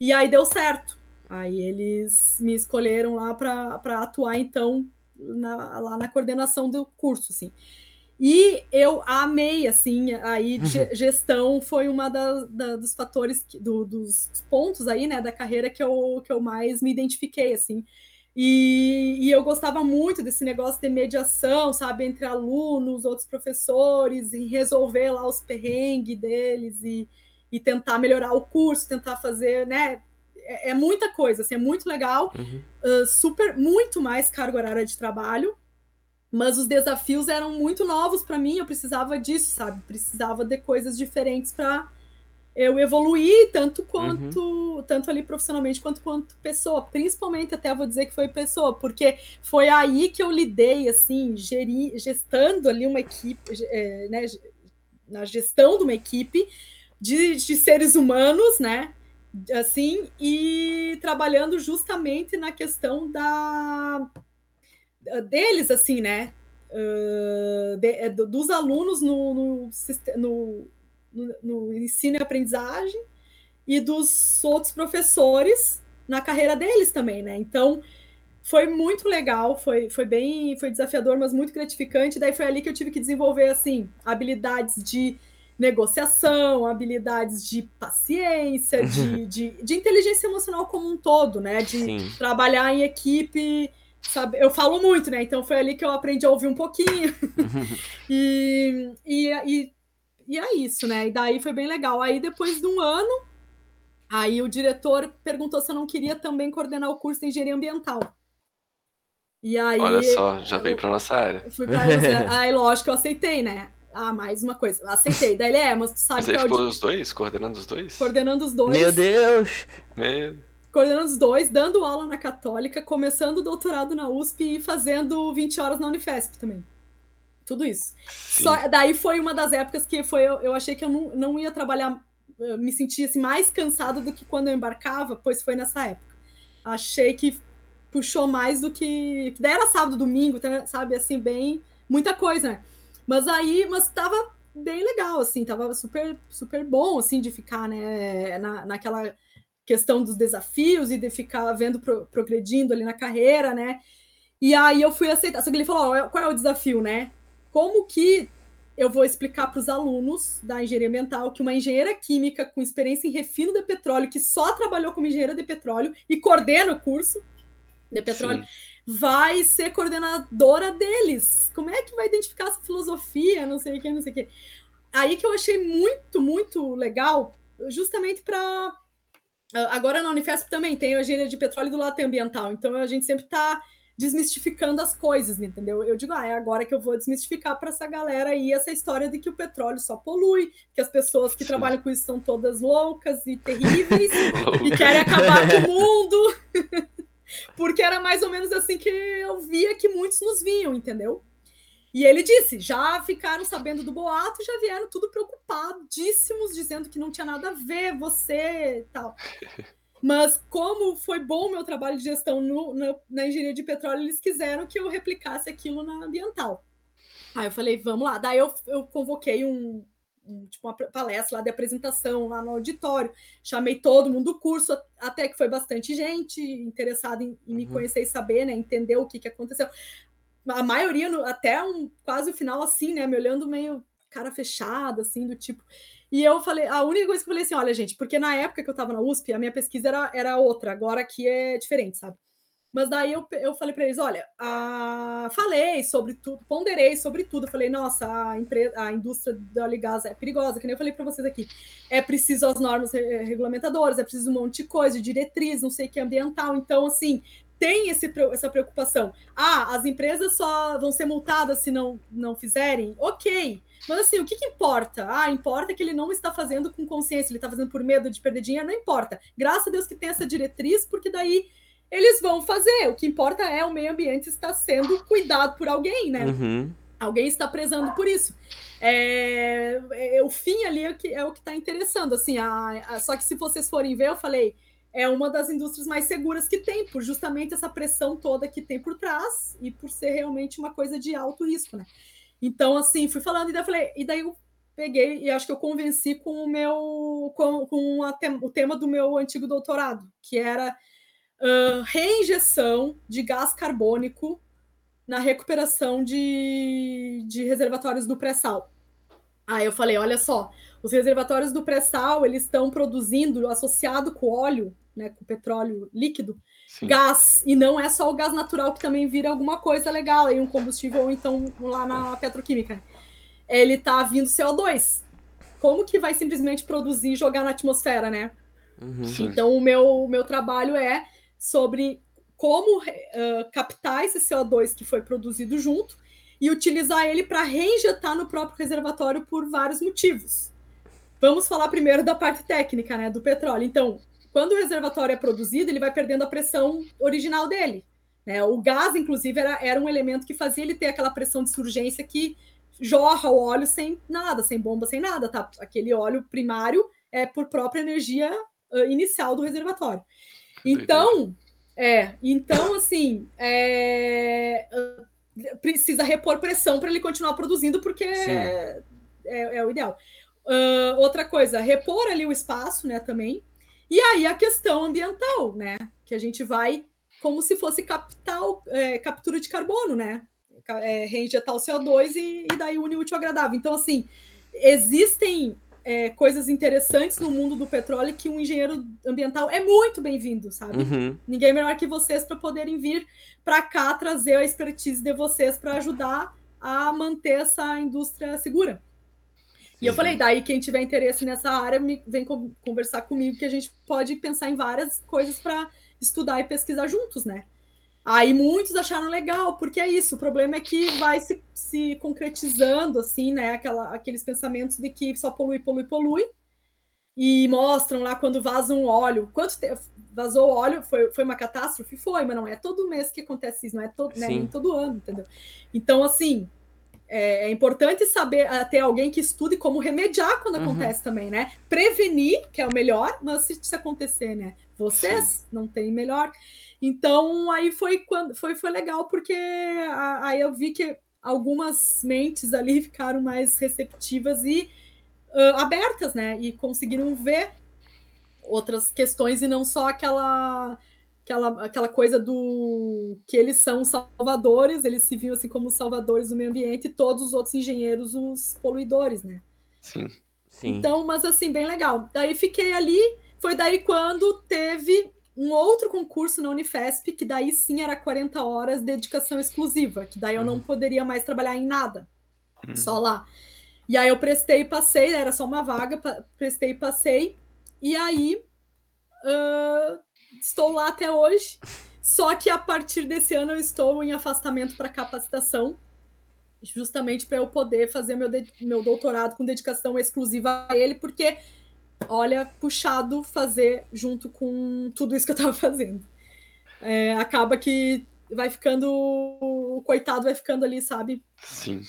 E aí deu certo. Aí eles me escolheram lá para atuar, então, na, lá na coordenação do curso, assim. E eu amei, assim, aí uhum. gestão foi uma da, da, dos fatores, que, do, dos pontos aí, né, da carreira que eu, que eu mais me identifiquei, assim. E, e, eu gostava muito desse negócio de mediação, sabe, entre alunos, outros professores, e resolver lá os perrengues deles e, e tentar melhorar o curso, tentar fazer, né? É, é muita coisa, assim, é muito legal, uhum. uh, super, muito mais carga horária de trabalho, mas os desafios eram muito novos para mim, eu precisava disso, sabe? Precisava de coisas diferentes para eu evoluir tanto quanto uhum. tanto ali profissionalmente quanto quanto pessoa, principalmente até vou dizer que foi pessoa, porque foi aí que eu lidei assim, geri, gestando ali uma equipe, é, né, na gestão de uma equipe de, de seres humanos, né? Assim, e trabalhando justamente na questão da deles, assim, né? Uh, de, é, dos alunos no, no, no, no, ensino e aprendizagem e dos outros professores na carreira deles também, né? Então foi muito legal, foi, foi bem, foi desafiador, mas muito gratificante. Daí foi ali que eu tive que desenvolver assim habilidades de negociação, habilidades de paciência, de, de, de, inteligência emocional como um todo, né? De Sim. trabalhar em equipe, sabe? Eu falo muito, né? Então foi ali que eu aprendi a ouvir um pouquinho. e, e, e, e é isso, né? E daí foi bem legal. Aí depois de um ano, aí o diretor perguntou se eu não queria também coordenar o curso de engenharia ambiental. E aí, Olha só, já veio para nossa área. Fui pra, aí, lógico, eu aceitei, né? Ah, mais uma coisa. Aceitei. Daí ele é, mas tu sabe mas que é ficou os dois? Coordenando os dois? Coordenando os dois. Meu Deus! Meu... Coordenando os dois, dando aula na Católica, começando o doutorado na USP e fazendo 20 horas na Unifesp também. Tudo isso. Só, daí foi uma das épocas que foi, eu, eu achei que eu não, não ia trabalhar, me sentia assim, mais cansado do que quando eu embarcava, pois foi nessa época. Achei que puxou mais do que. Daí era sábado, domingo, sabe? Assim, bem. Muita coisa, né? Mas aí, mas tava bem legal, assim, tava super, super bom, assim, de ficar, né, na, naquela questão dos desafios e de ficar vendo pro, progredindo ali na carreira, né? E aí eu fui aceitar. Só que ele falou: qual é o desafio, né? como que eu vou explicar para os alunos da engenharia ambiental que uma engenheira química com experiência em refino de petróleo, que só trabalhou como engenheira de petróleo e coordena o curso de petróleo, Sim. vai ser coordenadora deles. Como é que vai identificar essa filosofia, não sei o que, não sei o que. Aí que eu achei muito, muito legal, justamente para Agora na Unifesp também tem a engenharia de petróleo do lado ambiental, então a gente sempre está desmistificando as coisas, entendeu? Eu digo, ah, é agora que eu vou desmistificar para essa galera aí essa história de que o petróleo só polui, que as pessoas que Sim. trabalham com isso são todas loucas e terríveis e querem acabar com o mundo. Porque era mais ou menos assim que eu via que muitos nos viam, entendeu? E ele disse: já ficaram sabendo do boato, já vieram tudo preocupadíssimos, dizendo que não tinha nada a ver você tal. Mas como foi bom o meu trabalho de gestão no, no, na engenharia de petróleo, eles quiseram que eu replicasse aquilo na ambiental. Aí eu falei, vamos lá. Daí eu, eu convoquei um, um, tipo, uma palestra lá de apresentação lá no auditório. Chamei todo mundo do curso, até que foi bastante gente interessada em, em me uhum. conhecer e saber, né? Entender o que, que aconteceu. A maioria, no, até um, quase o final, assim, né? Me olhando meio cara fechada, assim, do tipo. E eu falei, a única coisa que eu falei assim, olha, gente, porque na época que eu estava na USP, a minha pesquisa era, era outra, agora aqui é diferente, sabe? Mas daí eu, eu falei para eles, olha, a... falei sobre tudo, ponderei sobre tudo, falei, nossa, a, empresa, a indústria do óleo e gás é perigosa, que nem eu falei para vocês aqui, é preciso as normas regulamentadoras, é preciso um monte de coisa, diretriz, não sei o que, ambiental, então, assim, tem esse, essa preocupação. Ah, as empresas só vão ser multadas se não, não fizerem? Ok, mas assim, o que, que, importa? Ah, importa que ele não está fazendo com consciência, ele está fazendo por medo de perder dinheiro, não importa. Graças a Deus que tem essa diretriz, porque daí eles vão fazer. O que importa é o meio ambiente estar sendo cuidado por alguém, né? Uhum. Alguém está prezando por isso. É, é, o fim ali é o que é está interessando. Assim, a, a, só que se vocês forem ver, eu falei, é uma das indústrias mais seguras que tem, por justamente essa pressão toda que tem por trás e por ser realmente uma coisa de alto risco, né? Então, assim, fui falando e daí eu falei, e daí eu peguei e acho que eu convenci com o meu com, com a, o tema do meu antigo doutorado, que era uh, reinjeção de gás carbônico na recuperação de, de reservatórios do pré-sal. Aí eu falei, olha só, os reservatórios do pré-sal, eles estão produzindo, associado com óleo, né, com petróleo líquido, Sim. gás, e não é só o gás natural que também vira alguma coisa legal, aí um combustível, ou então lá na petroquímica. Ele tá vindo CO2. Como que vai simplesmente produzir e jogar na atmosfera, né? Uhum. Então, o meu, o meu trabalho é sobre como uh, captar esse CO2 que foi produzido junto e utilizar ele para reinjetar no próprio reservatório por vários motivos. Vamos falar primeiro da parte técnica, né, do petróleo. Então, quando o reservatório é produzido, ele vai perdendo a pressão original dele. Né? O gás, inclusive, era, era um elemento que fazia ele ter aquela pressão de surgência que jorra o óleo sem nada, sem bomba, sem nada, tá? Aquele óleo primário é por própria energia uh, inicial do reservatório. Então, é, então assim, é, precisa repor pressão para ele continuar produzindo, porque é, é, é, o ideal. Uh, outra coisa, repor ali o espaço, né, também. E aí a questão ambiental, né? Que a gente vai como se fosse capital, é, captura de carbono, né? É, reinjetar o CO2 e, e daí une útil agradável. Então, assim, existem é, coisas interessantes no mundo do petróleo que um engenheiro ambiental é muito bem-vindo, sabe? Uhum. Ninguém melhor que vocês para poderem vir para cá trazer a expertise de vocês para ajudar a manter essa indústria segura. E eu falei, daí quem tiver interesse nessa área, me, vem conversar comigo, que a gente pode pensar em várias coisas para estudar e pesquisar juntos, né? Aí muitos acharam legal, porque é isso, o problema é que vai se, se concretizando, assim, né? Aquela, aqueles pensamentos de que só polui, polui, polui, e mostram lá quando vaza um óleo. Quanto te... vazou óleo? Foi, foi uma catástrofe? Foi, mas não é todo mês que acontece isso, não é todo, né, nem todo ano, entendeu? Então, assim, é, é, importante saber uh, ter alguém que estude como remediar quando uhum. acontece também, né? Prevenir, que é o melhor, mas se isso acontecer, né? Vocês Sim. não têm melhor. Então aí foi quando foi, foi legal, porque a, aí eu vi que algumas mentes ali ficaram mais receptivas e uh, abertas, né? E conseguiram ver outras questões e não só aquela aquela, aquela coisa do que eles são salvadores, eles se viam assim como salvadores do meio ambiente e todos os outros engenheiros os poluidores, né? Sim. Sim. Então, mas assim, bem legal. Daí fiquei ali, foi daí quando teve um outro concurso na Unifesp, que daí sim era 40 horas de dedicação exclusiva, que daí eu não poderia mais trabalhar em nada, Uhum. só lá. E aí eu prestei e passei, era só uma vaga, prestei e passei, e aí ah, estou lá até hoje. Só que a partir desse ano eu estou em afastamento para capacitação, justamente para eu poder fazer meu, meu doutorado com dedicação exclusiva a ele, porque, olha, puxado fazer junto com tudo isso que eu estava fazendo. É, acaba que vai ficando, o coitado vai ficando ali, sabe, Sim.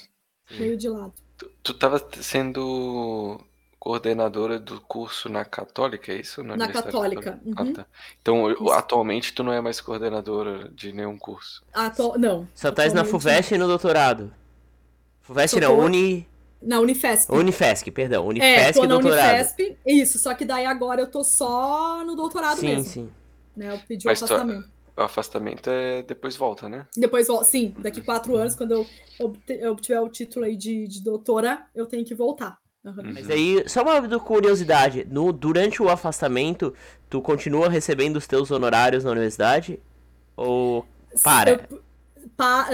meio de lado. Tu, tu tava sendo coordenadora do curso na Católica, é isso? Na Universidade Católica, Ah, uhum. tá. Então, Isso. atualmente tu não é mais coordenadora de nenhum curso. Atu- Não. Só tá na FUVEST e no doutorado. FUVEST tô- Uni... Na Unifesp. Unifesc, perdão. É, Unifesc tô e na doutorado. Unifesp, isso, só que daí agora eu tô só no doutorado Sim, mesmo. sim. Né, eu pedi o Mas tu- afastamento. O afastamento é depois volta, né? Depois, vol- sim, daqui quatro anos, quando eu eu obtiver o título aí de, de doutora, eu tenho que voltar. Aham. Mas aí, só uma curiosidade. No, durante o afastamento, tu continua recebendo os teus honorários na universidade? Ou para? Eu-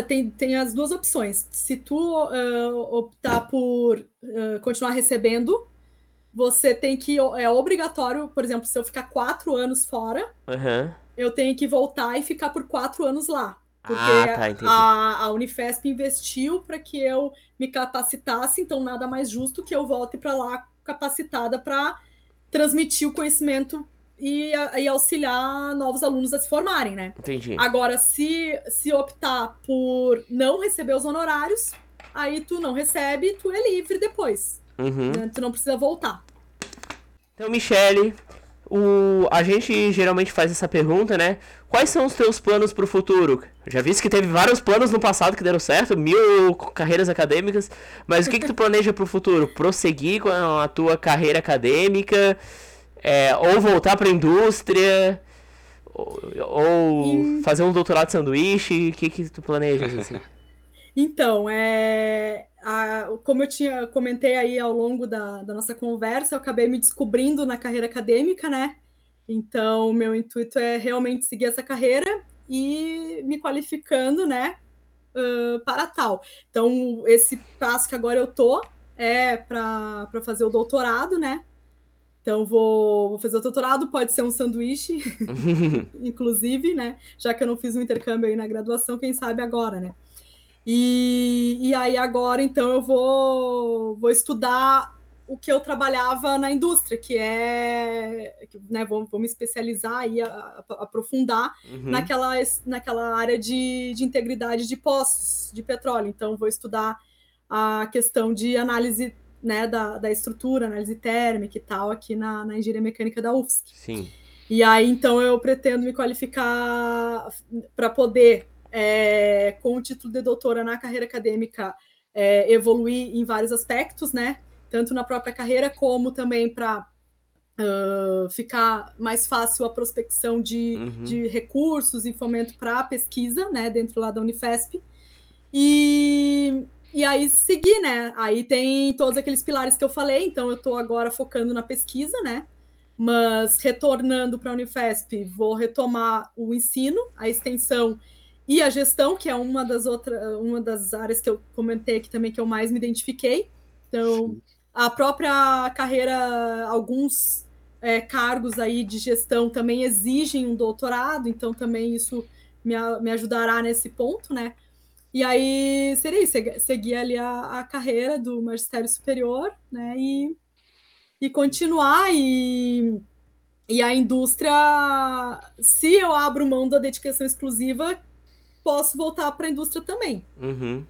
tem, tem as duas opções. Se tu ah, optar por ah, continuar recebendo, você tem que. É obrigatório, por exemplo, se eu ficar quatro anos fora, Aham. eu tenho que voltar e ficar por quatro anos lá. Porque Ah, tá, a, a Unifesp investiu para que eu me capacitasse, então nada mais justo que eu volte para lá capacitada para transmitir o conhecimento e, e auxiliar novos alunos a se formarem, né? Entendi. Agora, se, se optar por não receber os honorários, aí tu não recebe, tu é livre depois. Uhum. né? Tu não precisa voltar. Então, Michele, o... a gente geralmente faz essa pergunta, né? Quais são os teus planos pro futuro? Já viste que teve vários planos no passado que deram certo, mil carreiras acadêmicas, mas o que, que tu planeja pro futuro? Prosseguir com a tua carreira acadêmica? É, ou voltar pra indústria? Ou, ou fazer um doutorado de sanduíche? O que, que tu planejas, assim? Então, é, a- como eu tinha comentei aí ao longo da, da nossa conversa, eu acabei me descobrindo na carreira acadêmica, né? Então, meu intuito é realmente seguir essa carreira e me qualificando, né, ãh, para tal. Então, esse passo que agora eu tô é para fazer o doutorado, né? Então, vou, vou fazer o doutorado, pode ser um sanduíche, inclusive, né? Já que eu não fiz um intercâmbio aí na graduação, quem sabe agora, né? E, e aí agora, então, eu vou, vou estudar o que eu trabalhava na indústria, que é, né, vou, vou me especializar a- aprofundar Uhum. naquela, naquela área de, de integridade de poços de petróleo. Então, vou estudar a questão de análise né, da, da estrutura, análise térmica e tal, aqui na, na engenharia mecânica da UFSC. Sim. E aí, então, eu pretendo me qualificar para poder, é, com o título de doutora na carreira acadêmica, é, evoluir em vários aspectos, né? Tanto na própria carreira, como também para ficar mais fácil a prospecção de, Uhum. de recursos e fomento para a pesquisa, né? Dentro lá da Unifesp. E, e aí seguir, né? Aí tem todos aqueles pilares que eu falei, então eu estou agora focando na pesquisa, né? Mas retornando para a Unifesp, vou retomar o ensino, a extensão e a gestão, que é uma das outras, uma das áreas que eu comentei aqui também que eu mais me identifiquei. Então, a própria carreira, alguns é, cargos aí de gestão também exigem um doutorado, então também isso me, me ajudará nesse ponto, né? E aí seria isso, seg- seguir ali a, a carreira do magistério superior, né? E, e continuar e, e a indústria, se eu abro mão da dedicação exclusiva, posso voltar para a indústria também. Uhum.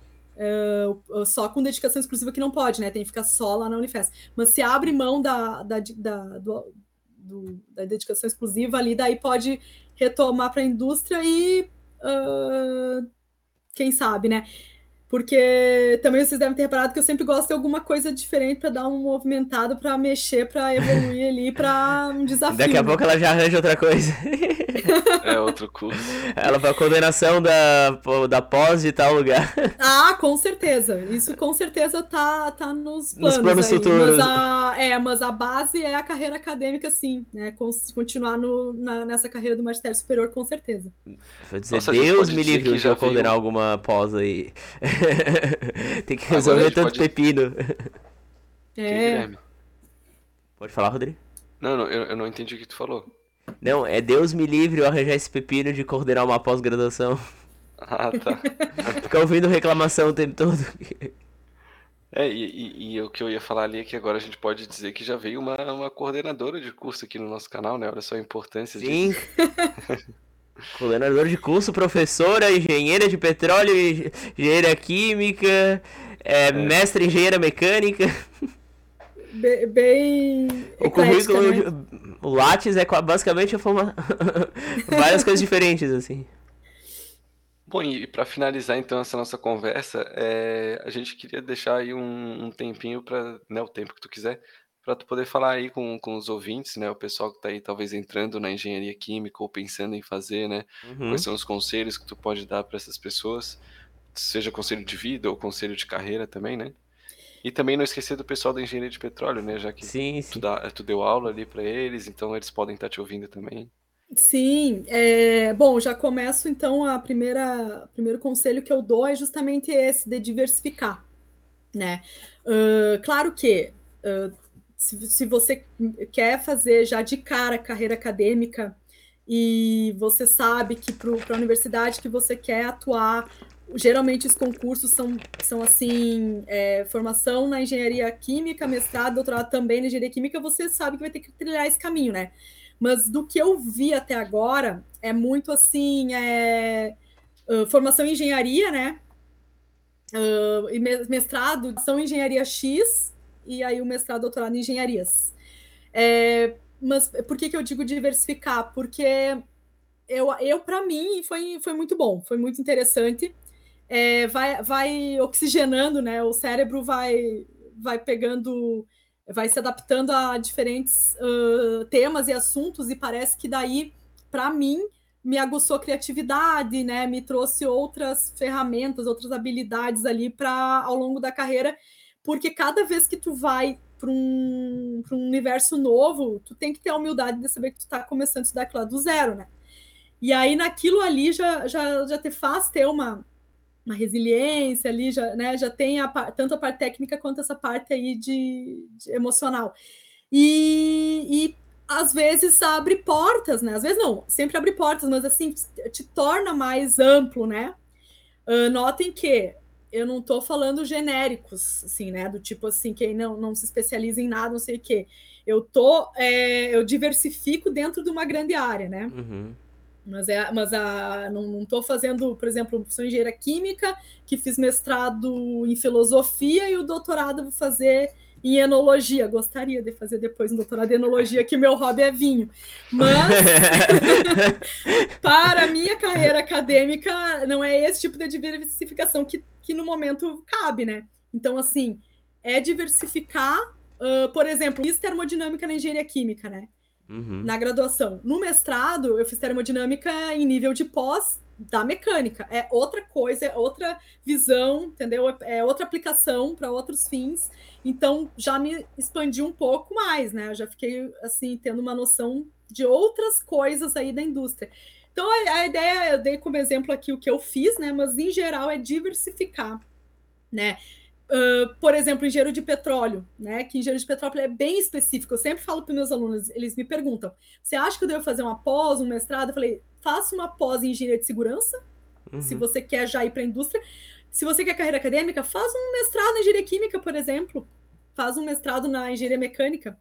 Uh, Só com dedicação exclusiva que não pode, né? Tem que ficar só lá na Unifesp. Mas se abre mão da, da, da, do- do- da dedicação exclusiva ali, daí pode retomar para a indústria e uh, quem sabe, né? Porque também vocês devem ter reparado que eu sempre gosto de alguma coisa diferente para dar um movimentado, para mexer, para evoluir ali, para um desafio. Daqui a pouco ela já arranja outra coisa. É outro curso. Ela vai a coordenação da, da pós de tal lugar. Ah, com certeza. Isso com certeza tá, tá nos planos. Nos planos aí. futuros. Mas a, é, mas a base é a carreira acadêmica, sim. Né? Continuar no, na, nessa carreira do magistério superior, com certeza. Vou dizer, Nossa, Deus me livre de eu coordenar alguma pós aí. Tem que resolver tanto pode... pepino. É. Pode falar, Rodrigo? Não, não eu, eu, não entendi o que tu falou. Não, é Deus me livre eu arranjar esse pepino de coordenar uma pós-graduação. Ah, tá. Ficar ouvindo reclamação o tempo todo. É, e, e, e, o que eu ia falar ali é que agora a gente pode dizer que já veio uma, uma coordenadora de curso aqui no nosso canal, né? Olha só a importância Sim. disso. Coordenador de curso, professora, engenheira de petróleo, engenheira química, é, é. mestre em engenheira mecânica. Bem. bem o currículo, né? o Lattes é basicamente a forma... várias coisas diferentes, assim. Bom, e para finalizar então essa nossa conversa, é, a gente queria deixar aí um, um tempinho para, né, o tempo que tu quiser, para tu poder falar aí com, com os ouvintes, né? O pessoal que está aí talvez entrando na engenharia química ou pensando em fazer, né? Uhum. Quais são os conselhos que tu pode dar para essas pessoas, seja conselho de vida ou conselho de carreira também, né? E também não esquecer do pessoal da engenharia de petróleo, né? Já que sim, sim. Tu, dá, tu, deu aula ali para eles, então eles podem estar tá te ouvindo também. Sim, é, bom, já começo então a primeira, primeiro conselho que eu dou é justamente esse de diversificar, né? Uh, claro que uh, se, se você quer fazer já de cara carreira acadêmica e você sabe que para a universidade que você quer atuar, geralmente os concursos são, são assim, é, formação na engenharia química, mestrado, doutorado também na engenharia química, você sabe que vai ter que trilhar esse caminho, né? Mas do que eu vi até agora, é muito assim, é, uh, formação em engenharia, né? Uh, e mestrado são engenharia X, e aí o mestrado, doutorado em engenharias. É, mas por que, que eu digo diversificar? Porque eu, eu para mim, foi, foi muito bom, foi muito interessante. É, vai, vai oxigenando, né? O cérebro vai, vai pegando, vai se adaptando a diferentes uh, temas e assuntos, e parece que daí, para mim, me aguçou a criatividade, né? Me trouxe outras ferramentas, outras habilidades ali para ao longo da carreira porque cada vez que tu vai para um, um universo novo, tu tem que ter a humildade de saber que tu está começando a estudar aquilo lá do zero, né? E aí naquilo ali já, já, já te faz ter uma, uma resiliência ali, já, né, já tem a, tanto a parte técnica quanto essa parte aí de, de emocional. E, e às vezes abre portas, né? Às vezes não, sempre abre portas, mas assim te, te torna mais amplo, né? Uh, notem que eu não estou falando genéricos, assim, né? Do tipo assim, quem não, não se especializa em nada, não sei o quê. Eu tô, é, eu diversifico dentro de uma grande área, né? Uhum. Mas, é, mas a, não estou fazendo, por exemplo, sou engenheira química, que fiz mestrado em filosofia e o doutorado vou fazer em enologia. Gostaria de fazer depois um doutorado em enologia, que meu hobby é vinho. Mas, para a minha carreira acadêmica, não é esse tipo de diversificação que, que no momento cabe, né? Então, assim, é diversificar, uh, por exemplo, fiz termodinâmica na engenharia química, né? Uhum. Na graduação. No mestrado, eu fiz termodinâmica em nível de pós da mecânica. É outra coisa, é outra visão, entendeu? É outra aplicação para outros fins. Então já me expandi um pouco mais, né? Eu já fiquei assim tendo uma noção de outras coisas aí da indústria. Então a, a ideia, eu dei como exemplo aqui o que eu fiz, né? Mas em geral é diversificar, né? Uh, por exemplo, engenheiro de petróleo, né? Que engenheiro de petróleo é bem específico. Eu sempre falo para meus alunos, eles me perguntam: você acha que eu devo fazer uma pós, um mestrado? Eu falei, faça uma pós em engenharia de segurança, uhum. se você quer já ir para a indústria. Se você quer carreira acadêmica, faz um mestrado em engenharia química, por exemplo. Faz um mestrado na engenharia mecânica.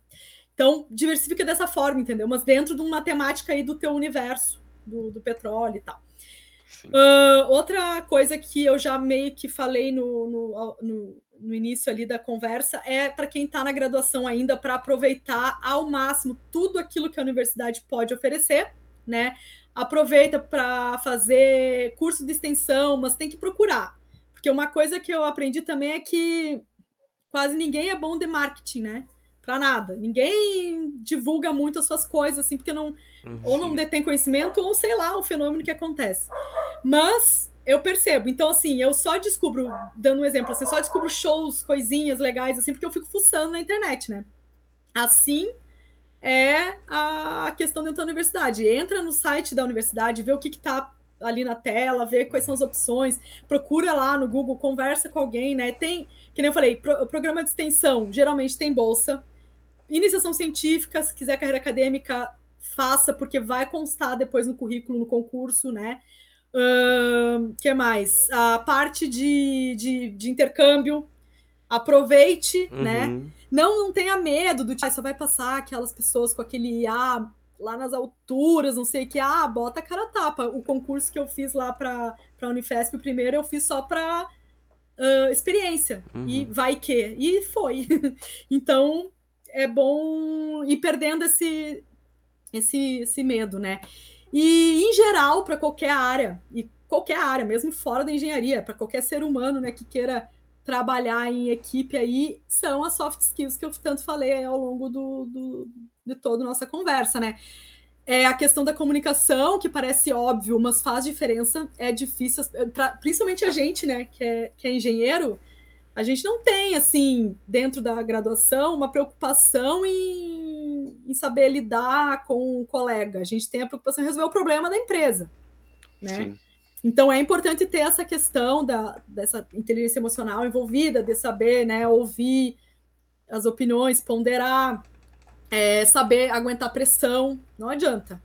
Então, diversifica dessa forma, entendeu? Mas dentro de uma temática aí do teu universo, do, do petróleo e tal. Uh, outra coisa que eu já meio que falei no, no, no, no início ali da conversa é para quem está na graduação ainda, para aproveitar ao máximo tudo aquilo que a universidade pode oferecer, né? Aproveita para fazer curso de extensão, mas tem que procurar Porque uma coisa que eu aprendi também é que quase ninguém é bom de marketing, né? Para nada. Ninguém divulga muito as suas coisas, assim, porque não. Uhum. Ou não detém conhecimento, ou sei lá, o fenômeno que acontece. Mas eu percebo. Então, assim, eu só descubro, dando um exemplo, assim, só descubro shows, coisinhas legais, assim, porque eu fico fuçando na internet, né? Assim é a questão dentro da universidade. Entra no site da universidade, vê o que está ali na tela, vê quais são as opções, procura lá no Google, conversa com alguém, né? Tem, que nem eu falei, pro, programa de extensão geralmente tem bolsa. Iniciação científica, se quiser carreira acadêmica, faça, porque vai constar depois no currículo, no concurso, né? Uh, que mais? A parte de, de, de intercâmbio, aproveite, né? uhum. né? Não, não tenha medo do tipo, ah, só vai passar aquelas pessoas com aquele ah, lá nas alturas, não sei o que, ah, bota a cara tapa. O concurso que eu fiz lá para a Unifesp, o primeiro, eu fiz só para uh, experiência. Uhum. E vai que. E foi. então, é bom ir perdendo esse, esse, esse medo, né? E, em geral, para qualquer área, e qualquer área, mesmo fora da engenharia, para qualquer ser humano né, que queira trabalhar em equipe aí, são as soft skills que eu tanto falei ao longo do, do de toda a nossa conversa, né? É a questão da comunicação, que parece óbvio, mas faz diferença, é difícil, pra, principalmente a gente, né, que é, que é engenheiro, a gente não tem, assim, dentro da graduação, uma preocupação em, em saber lidar com o colega. A gente tem a preocupação em resolver o problema da empresa, né? Sim. Então é importante ter essa questão da, dessa inteligência emocional envolvida, de saber, né, ouvir as opiniões, ponderar, é, saber aguentar pressão, não adianta.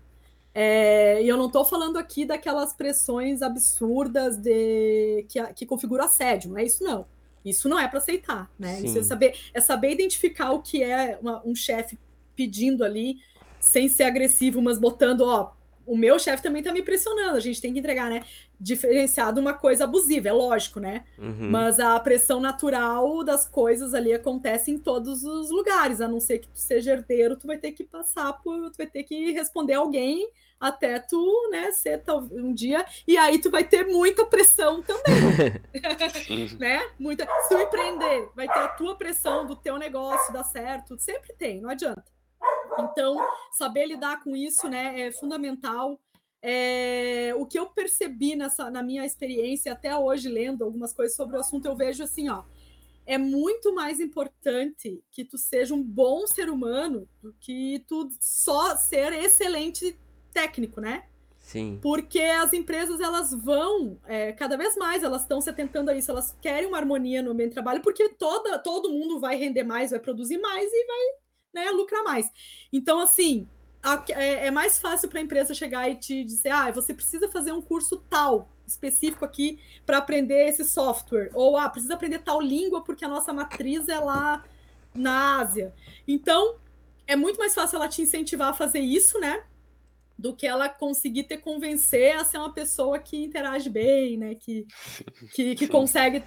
É, e eu não estou falando aqui daquelas pressões absurdas de que, que configura assédio, não é isso não. Isso não é para aceitar, né? É saber, é saber identificar o que é uma, um chefe pedindo ali, sem ser agressivo, mas botando, ó, o meu chefe também está me pressionando, a gente tem que entregar, né? Diferenciado uma coisa abusiva, é lógico, né? Uhum. Mas a pressão natural das coisas ali acontece em todos os lugares, a não ser que tu seja herdeiro, tu vai ter que passar por, tu vai ter que responder alguém até tu, né, ser um dia, e aí tu vai ter muita pressão também, né? Muita, se tu empreender, vai ter a tua pressão do teu negócio dar certo, sempre tem, não adianta. Então, saber lidar com isso né, é fundamental. É, o que eu percebi nessa, na minha experiência, até hoje, lendo algumas coisas sobre o assunto, eu vejo assim, ó. É muito mais importante que tu seja um bom ser humano do que tu só ser excelente técnico, né? Sim. Porque as empresas elas vão é, cada vez mais, elas estão se atentando a isso, elas querem uma harmonia no ambiente de trabalho, porque toda, todo mundo vai render mais, vai produzir mais e vai né, lucrar mais. Então, assim, a, é, é, mais fácil para a empresa chegar e te dizer, ah, você precisa fazer um curso tal, específico aqui, para aprender esse software. Ou, ah, precisa aprender tal língua porque a nossa matriz é lá na Ásia. Então, é muito mais fácil ela te incentivar a fazer isso, né? Do que ela conseguir te convencer a ser uma pessoa que interage bem, né? Que, que, que consegue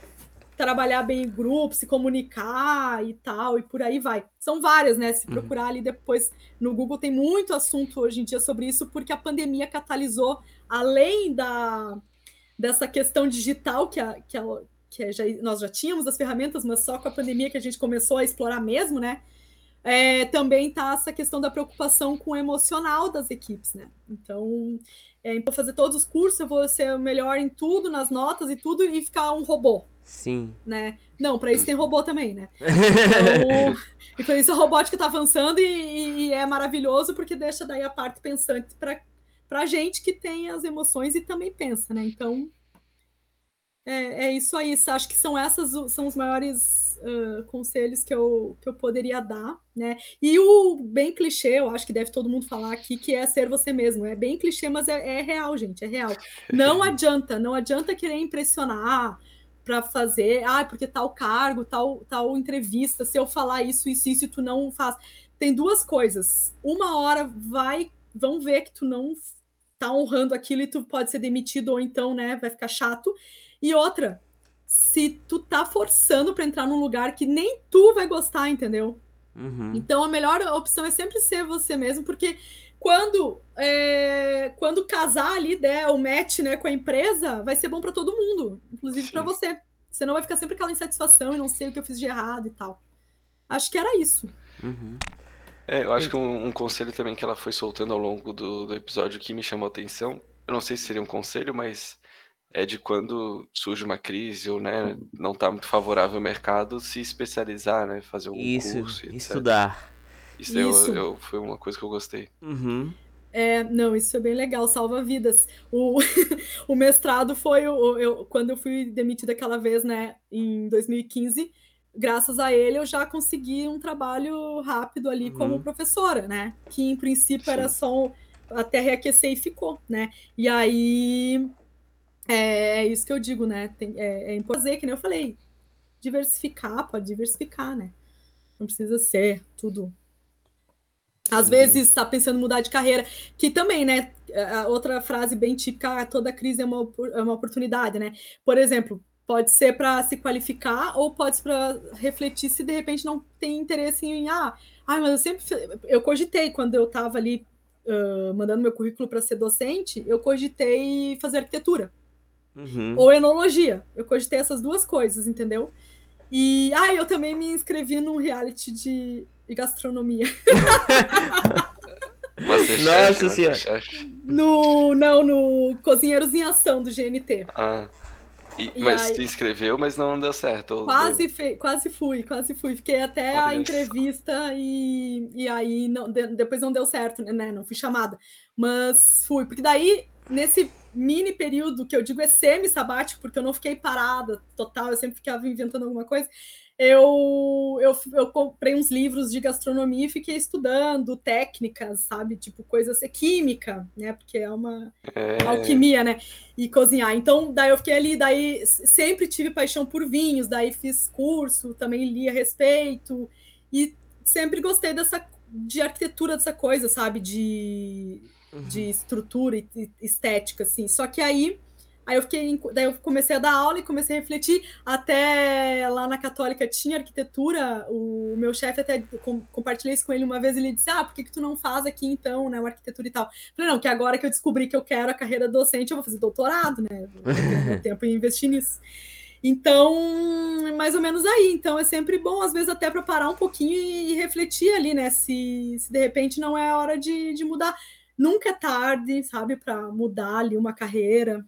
trabalhar bem em grupo, se comunicar e tal, e por aí vai. São várias, né? Se uhum. procurar ali depois no Google, tem muito assunto hoje em dia sobre isso, porque a pandemia catalisou, além da, dessa questão digital que, a, que, a, que já, nós já tínhamos as ferramentas, mas só com a pandemia que a gente começou a explorar mesmo, né? É, também está essa questão da preocupação com o emocional das equipes, né? Então, é, vou fazer todos os cursos, eu vou ser melhor em tudo, nas notas e tudo, e ficar um robô. Sim. Né? Não, para isso tem robô também, né? Então, e por isso a robótica está avançando e, e, é maravilhoso porque deixa daí a parte pensante para a gente que tem as emoções e também pensa, né? Então é, é isso aí. Acho que são essas são os maiores uh, conselhos que eu, que eu poderia dar, né? E o bem clichê, eu acho que deve todo mundo falar aqui, que é ser você mesmo. É bem clichê, mas é, é real, gente, é real. Não adianta, não adianta querer impressionar para fazer, ah, porque tal cargo, tal, tal entrevista, se eu falar isso, isso, isso, e tu não faz. Tem duas coisas. Uma hora vai, vão ver que tu não tá honrando aquilo e tu pode ser demitido, ou então, né, vai ficar chato. E outra, se tu tá forçando para entrar num lugar que nem tu vai gostar, entendeu? Uhum. Então a melhor opção é sempre ser você mesmo, porque quando é, quando casar ali der o match né, com a empresa, vai ser bom para todo mundo, inclusive para você. Senão vai ficar sempre aquela insatisfação e não sei o que eu fiz de errado e tal. Acho que era isso. Uhum. É, eu acho que um, um, conselho também que ela foi soltando ao longo do, do episódio que me chamou a atenção, eu não sei se seria um conselho, mas é de quando surge uma crise ou né, não está muito favorável ao mercado, se especializar, né, fazer um Isso, curso, etc. estudar. Isso, eu- Isso. Eu, foi uma coisa que eu gostei. Uhum. É, não, isso é bem legal, salva vidas. O, o mestrado foi o, eu, quando eu fui demitida aquela vez, né, em 2015. Graças a ele, eu já consegui um trabalho rápido ali Uhum. como professora, né? Que em princípio era Sim. só um, até reaquecer e ficou, né? E aí é, é isso que eu digo, né? Tem, é, é importante fazer, que nem eu falei, diversificar, pode diversificar, né? Não precisa ser tudo. Às Uhum. vezes está pensando em mudar de carreira, que também, né? a outra frase bem típica, ah, toda crise é uma, é uma oportunidade, né? Por exemplo, pode ser para se qualificar ou pode ser para refletir se de repente não tem interesse em, ah, ah mas eu sempre, eu cogitei quando eu estava ali ah, mandando meu currículo para ser docente, eu cogitei fazer arquitetura Uhum. ou enologia. Eu cogitei essas duas coisas, entendeu? E ah, eu também me inscrevi num reality de, de gastronomia. Nossa Senhora. No, não, no Cozinheiros em Ação do GNT. Ah. E- E mas aí- se inscreveu, mas não deu certo. Quase, fe... quase fui, quase fui. Fiquei até a Olha só. entrevista e, e aí não, de- depois não deu certo, né? Não fui chamada. Mas fui, porque daí, nesse mini período que eu digo é semi-sabático, porque eu não fiquei parada total, eu sempre ficava inventando alguma coisa. Eu, eu, eu comprei uns livros de gastronomia e fiquei estudando técnicas, sabe? Tipo, coisas, química, né? Porque é uma, É, alquimia, né? E cozinhar. Então, daí eu fiquei ali, daí sempre tive paixão por vinhos, daí fiz curso, também li a respeito e sempre gostei dessa de arquitetura dessa coisa, sabe? De, de estrutura e e estética, assim. Só que aí, aí eu fiquei, daí eu comecei a dar aula e comecei a refletir. Até lá na Católica tinha arquitetura. O meu chefe até com- compartilhei isso com ele uma vez. Ele disse: Ah, por que, que tu não faz aqui então, né? Uma arquitetura e tal. Falei, não, que agora que eu descobri que eu quero a carreira docente, eu vou fazer doutorado, né? Vou tempo e investir nisso. Então, mais ou menos aí. Então, é sempre bom, às vezes, até para parar um pouquinho e, e refletir ali, né? Se, se de repente não é hora de, de mudar. Nunca é tarde, sabe, para mudar ali uma carreira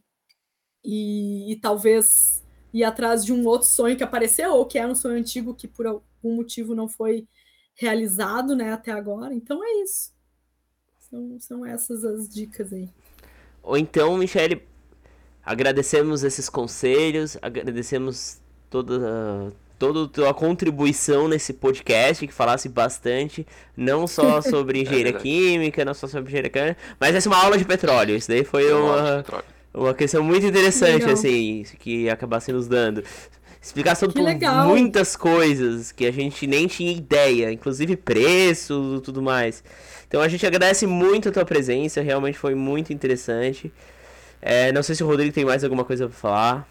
e, e talvez ir atrás de um outro sonho que apareceu, ou que é um sonho antigo que por algum motivo não foi realizado, né, até agora. Então é isso. São, são essas as dicas aí. Ou então, Michele, agradecemos esses conselhos, agradecemos toda, toda a tua contribuição nesse podcast, que falasse bastante, não só sobre engenharia química, não só sobre engenharia química, mas essa é uma aula de petróleo. Isso daí foi uma aula de uma, petróleo. Uma questão muito interessante, Legal. assim, que acabasse nos dando. Explicação Que por legal. muitas coisas que a gente nem tinha ideia, inclusive preço e tudo mais. Então a gente agradece muito a tua presença, realmente foi muito interessante. É, não sei se o Rodrigo tem mais alguma coisa pra falar.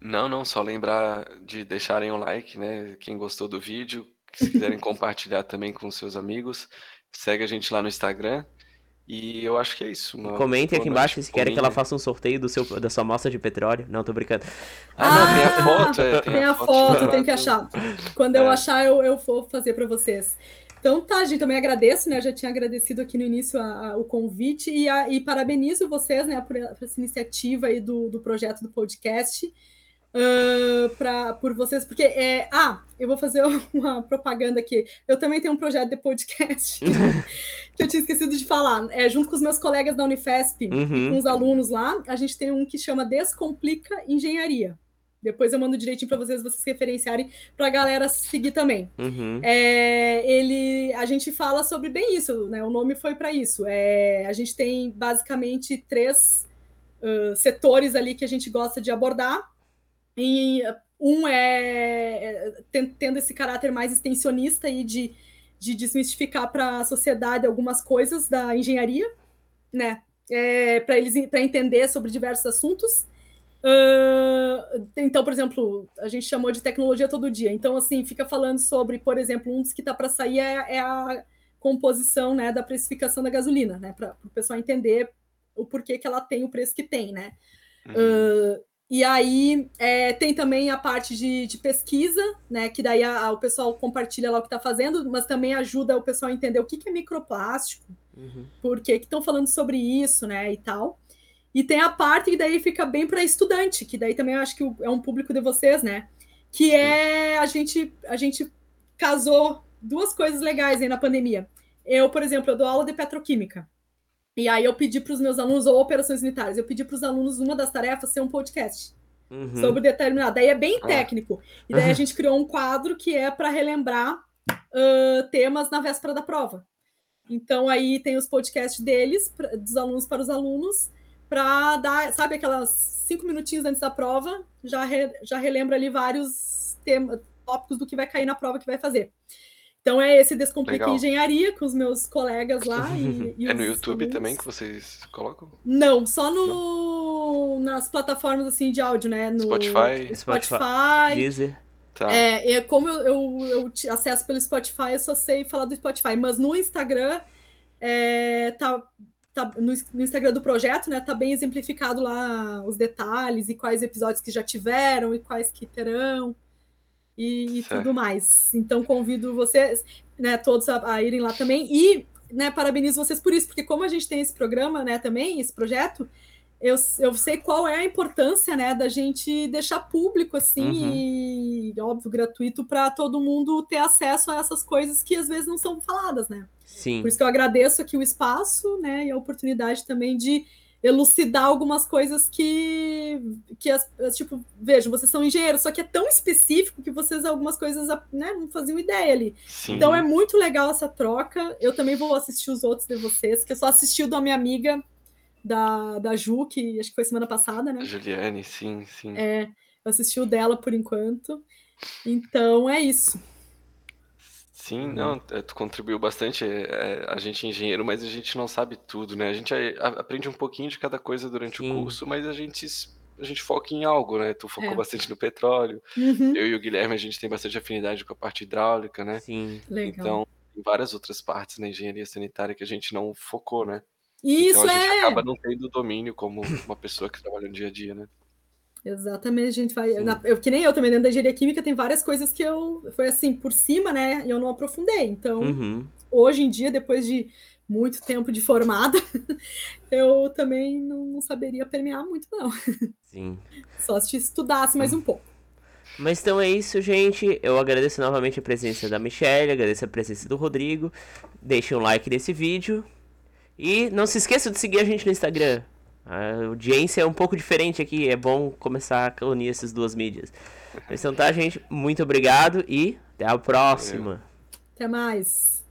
Não, não, só lembrar de deixarem o like, né? Quem gostou do vídeo, se quiserem compartilhar também com seus amigos, segue a gente lá no Instagram. E eu acho que é isso. Uma Comentem aqui embaixo se querem que ela faça um sorteio do seu, da sua amostra de petróleo. Não, tô brincando. Ah, não, tem a Ah, foto, é, Tem a foto, tem que achar. Quando eu É. achar, eu, eu vou fazer para vocês. Então tá, gente, também agradeço, né? Eu já tinha agradecido aqui no início a- a- o convite e, a- e parabenizo vocês, né, por, por essa iniciativa aí do, do projeto do podcast. Ah, pra, por vocês, porque é. Ah, eu vou fazer uma propaganda aqui. Eu também tenho um projeto de podcast que eu tinha esquecido de falar. É, junto com os meus colegas da Unifesp, com Uhum. os alunos lá, a gente tem um que chama Descomplica Engenharia. Depois eu mando direitinho para vocês, vocês referenciarem para a galera seguir também. Uhum. É, ele, a gente fala sobre bem isso, né? O nome foi para isso. É, a gente tem basicamente três uh, setores ali que a gente gosta de abordar. E um é, é ten- tendo esse caráter mais extensionista e de, de desmistificar para a sociedade algumas coisas da engenharia, né? É, para eles para entender sobre diversos assuntos. Uh, então, por exemplo, a gente chamou de tecnologia todo dia. Então, assim, fica falando sobre, por exemplo, um dos que está para sair é, é a composição né, da precificação da gasolina, né? Para o pessoal entender o porquê que ela tem o preço que tem, né? Uhum. Uh, e aí é, tem também a parte de, de pesquisa, né? Que daí a, a, o pessoal compartilha lá o que está fazendo, mas também ajuda o pessoal a entender o que, que é microplástico, uhum. por que estão falando sobre isso, né? E tal. E tem a parte que daí fica bem para estudante, que daí também eu acho que é um público de vocês, né? Que é a gente, a gente casou duas coisas legais aí na pandemia. Eu, por exemplo, eu dou aula de petroquímica. E aí eu pedi para os meus alunos, ou operações militares, eu pedi para os alunos uma das tarefas ser um podcast uhum. sobre determinado. Daí é bem ah. técnico. E daí a gente criou um quadro que é para relembrar uh, temas na véspera da prova. Então aí tem os podcasts deles, pra, dos alunos para os alunos, para dar, sabe, aquelas cinco minutinhos antes da prova, já, re, já relembra ali vários temas, tópicos do que vai cair na prova que vai fazer. Então é esse Descomplica Legal. Engenharia com os meus colegas lá. E, e é no YouTube alunos. também que vocês colocam? Não, só no, nas plataformas assim de áudio, né? No Spotify. Spotify. Deezer. Tá. É, é, como eu, eu, eu acesso pelo Spotify, eu só sei falar do Spotify, mas no Instagram é, tá, tá no, no, Instagram do projeto, né? Tá bem exemplificado lá os detalhes e quais episódios que já tiveram e quais que terão e, e tudo mais. Então convido vocês, né, todos a, a, irem lá também e, né, parabenizo vocês por isso, porque como a gente tem esse programa, né, também esse projeto, eu, eu sei qual é a importância, né, da gente deixar público assim uhum. e óbvio gratuito para todo mundo ter acesso a essas coisas que às vezes não são faladas, né? Sim. Por isso que eu agradeço aqui o espaço, né, e a oportunidade também de elucidar algumas coisas que, que as, tipo, vejam, vocês são engenheiros, só que é tão específico que vocês algumas coisas né, não faziam ideia ali. Sim. Então é muito legal essa troca. Eu também vou assistir os outros de vocês, que eu só assisti o da minha amiga da, da Ju, que acho que foi semana passada, né? Juliane, sim, sim. É, eu assisti o dela por enquanto. Então é isso. Sim, uhum. não, é, tu contribuiu bastante. É, a gente é engenheiro, mas a gente não sabe tudo, né? A gente é, aprende um pouquinho de cada coisa durante Sim. o curso, mas a gente, a gente foca em algo, né? Tu focou é. bastante no petróleo. Uhum. Eu e o Guilherme, a gente tem bastante afinidade com a parte hidráulica, né? Sim. Legal. Então, tem várias outras partes na engenharia sanitária que a gente não focou, né? Isso então a gente é. acaba não tendo domínio como uma pessoa que trabalha no dia a dia, né? Exatamente, a gente vai. Na, eu, que nem eu também, dentro da engenharia química, tem várias coisas que eu. Foi assim, por cima, né? E eu não aprofundei. Então, uhum. hoje em dia, depois de muito tempo de formada, eu também não, saberia permear muito, não. Sim. Só se estudasse mais um pouco. Mas então é isso, gente. Eu agradeço novamente a presença da Michelle, agradeço a presença do Rodrigo. Deixe um like nesse vídeo. E não se esqueça de seguir a gente no Instagram. A audiência é um pouco diferente aqui, é bom começar a unir essas duas mídias. Então tá, gente, muito obrigado e até a próxima. Até mais.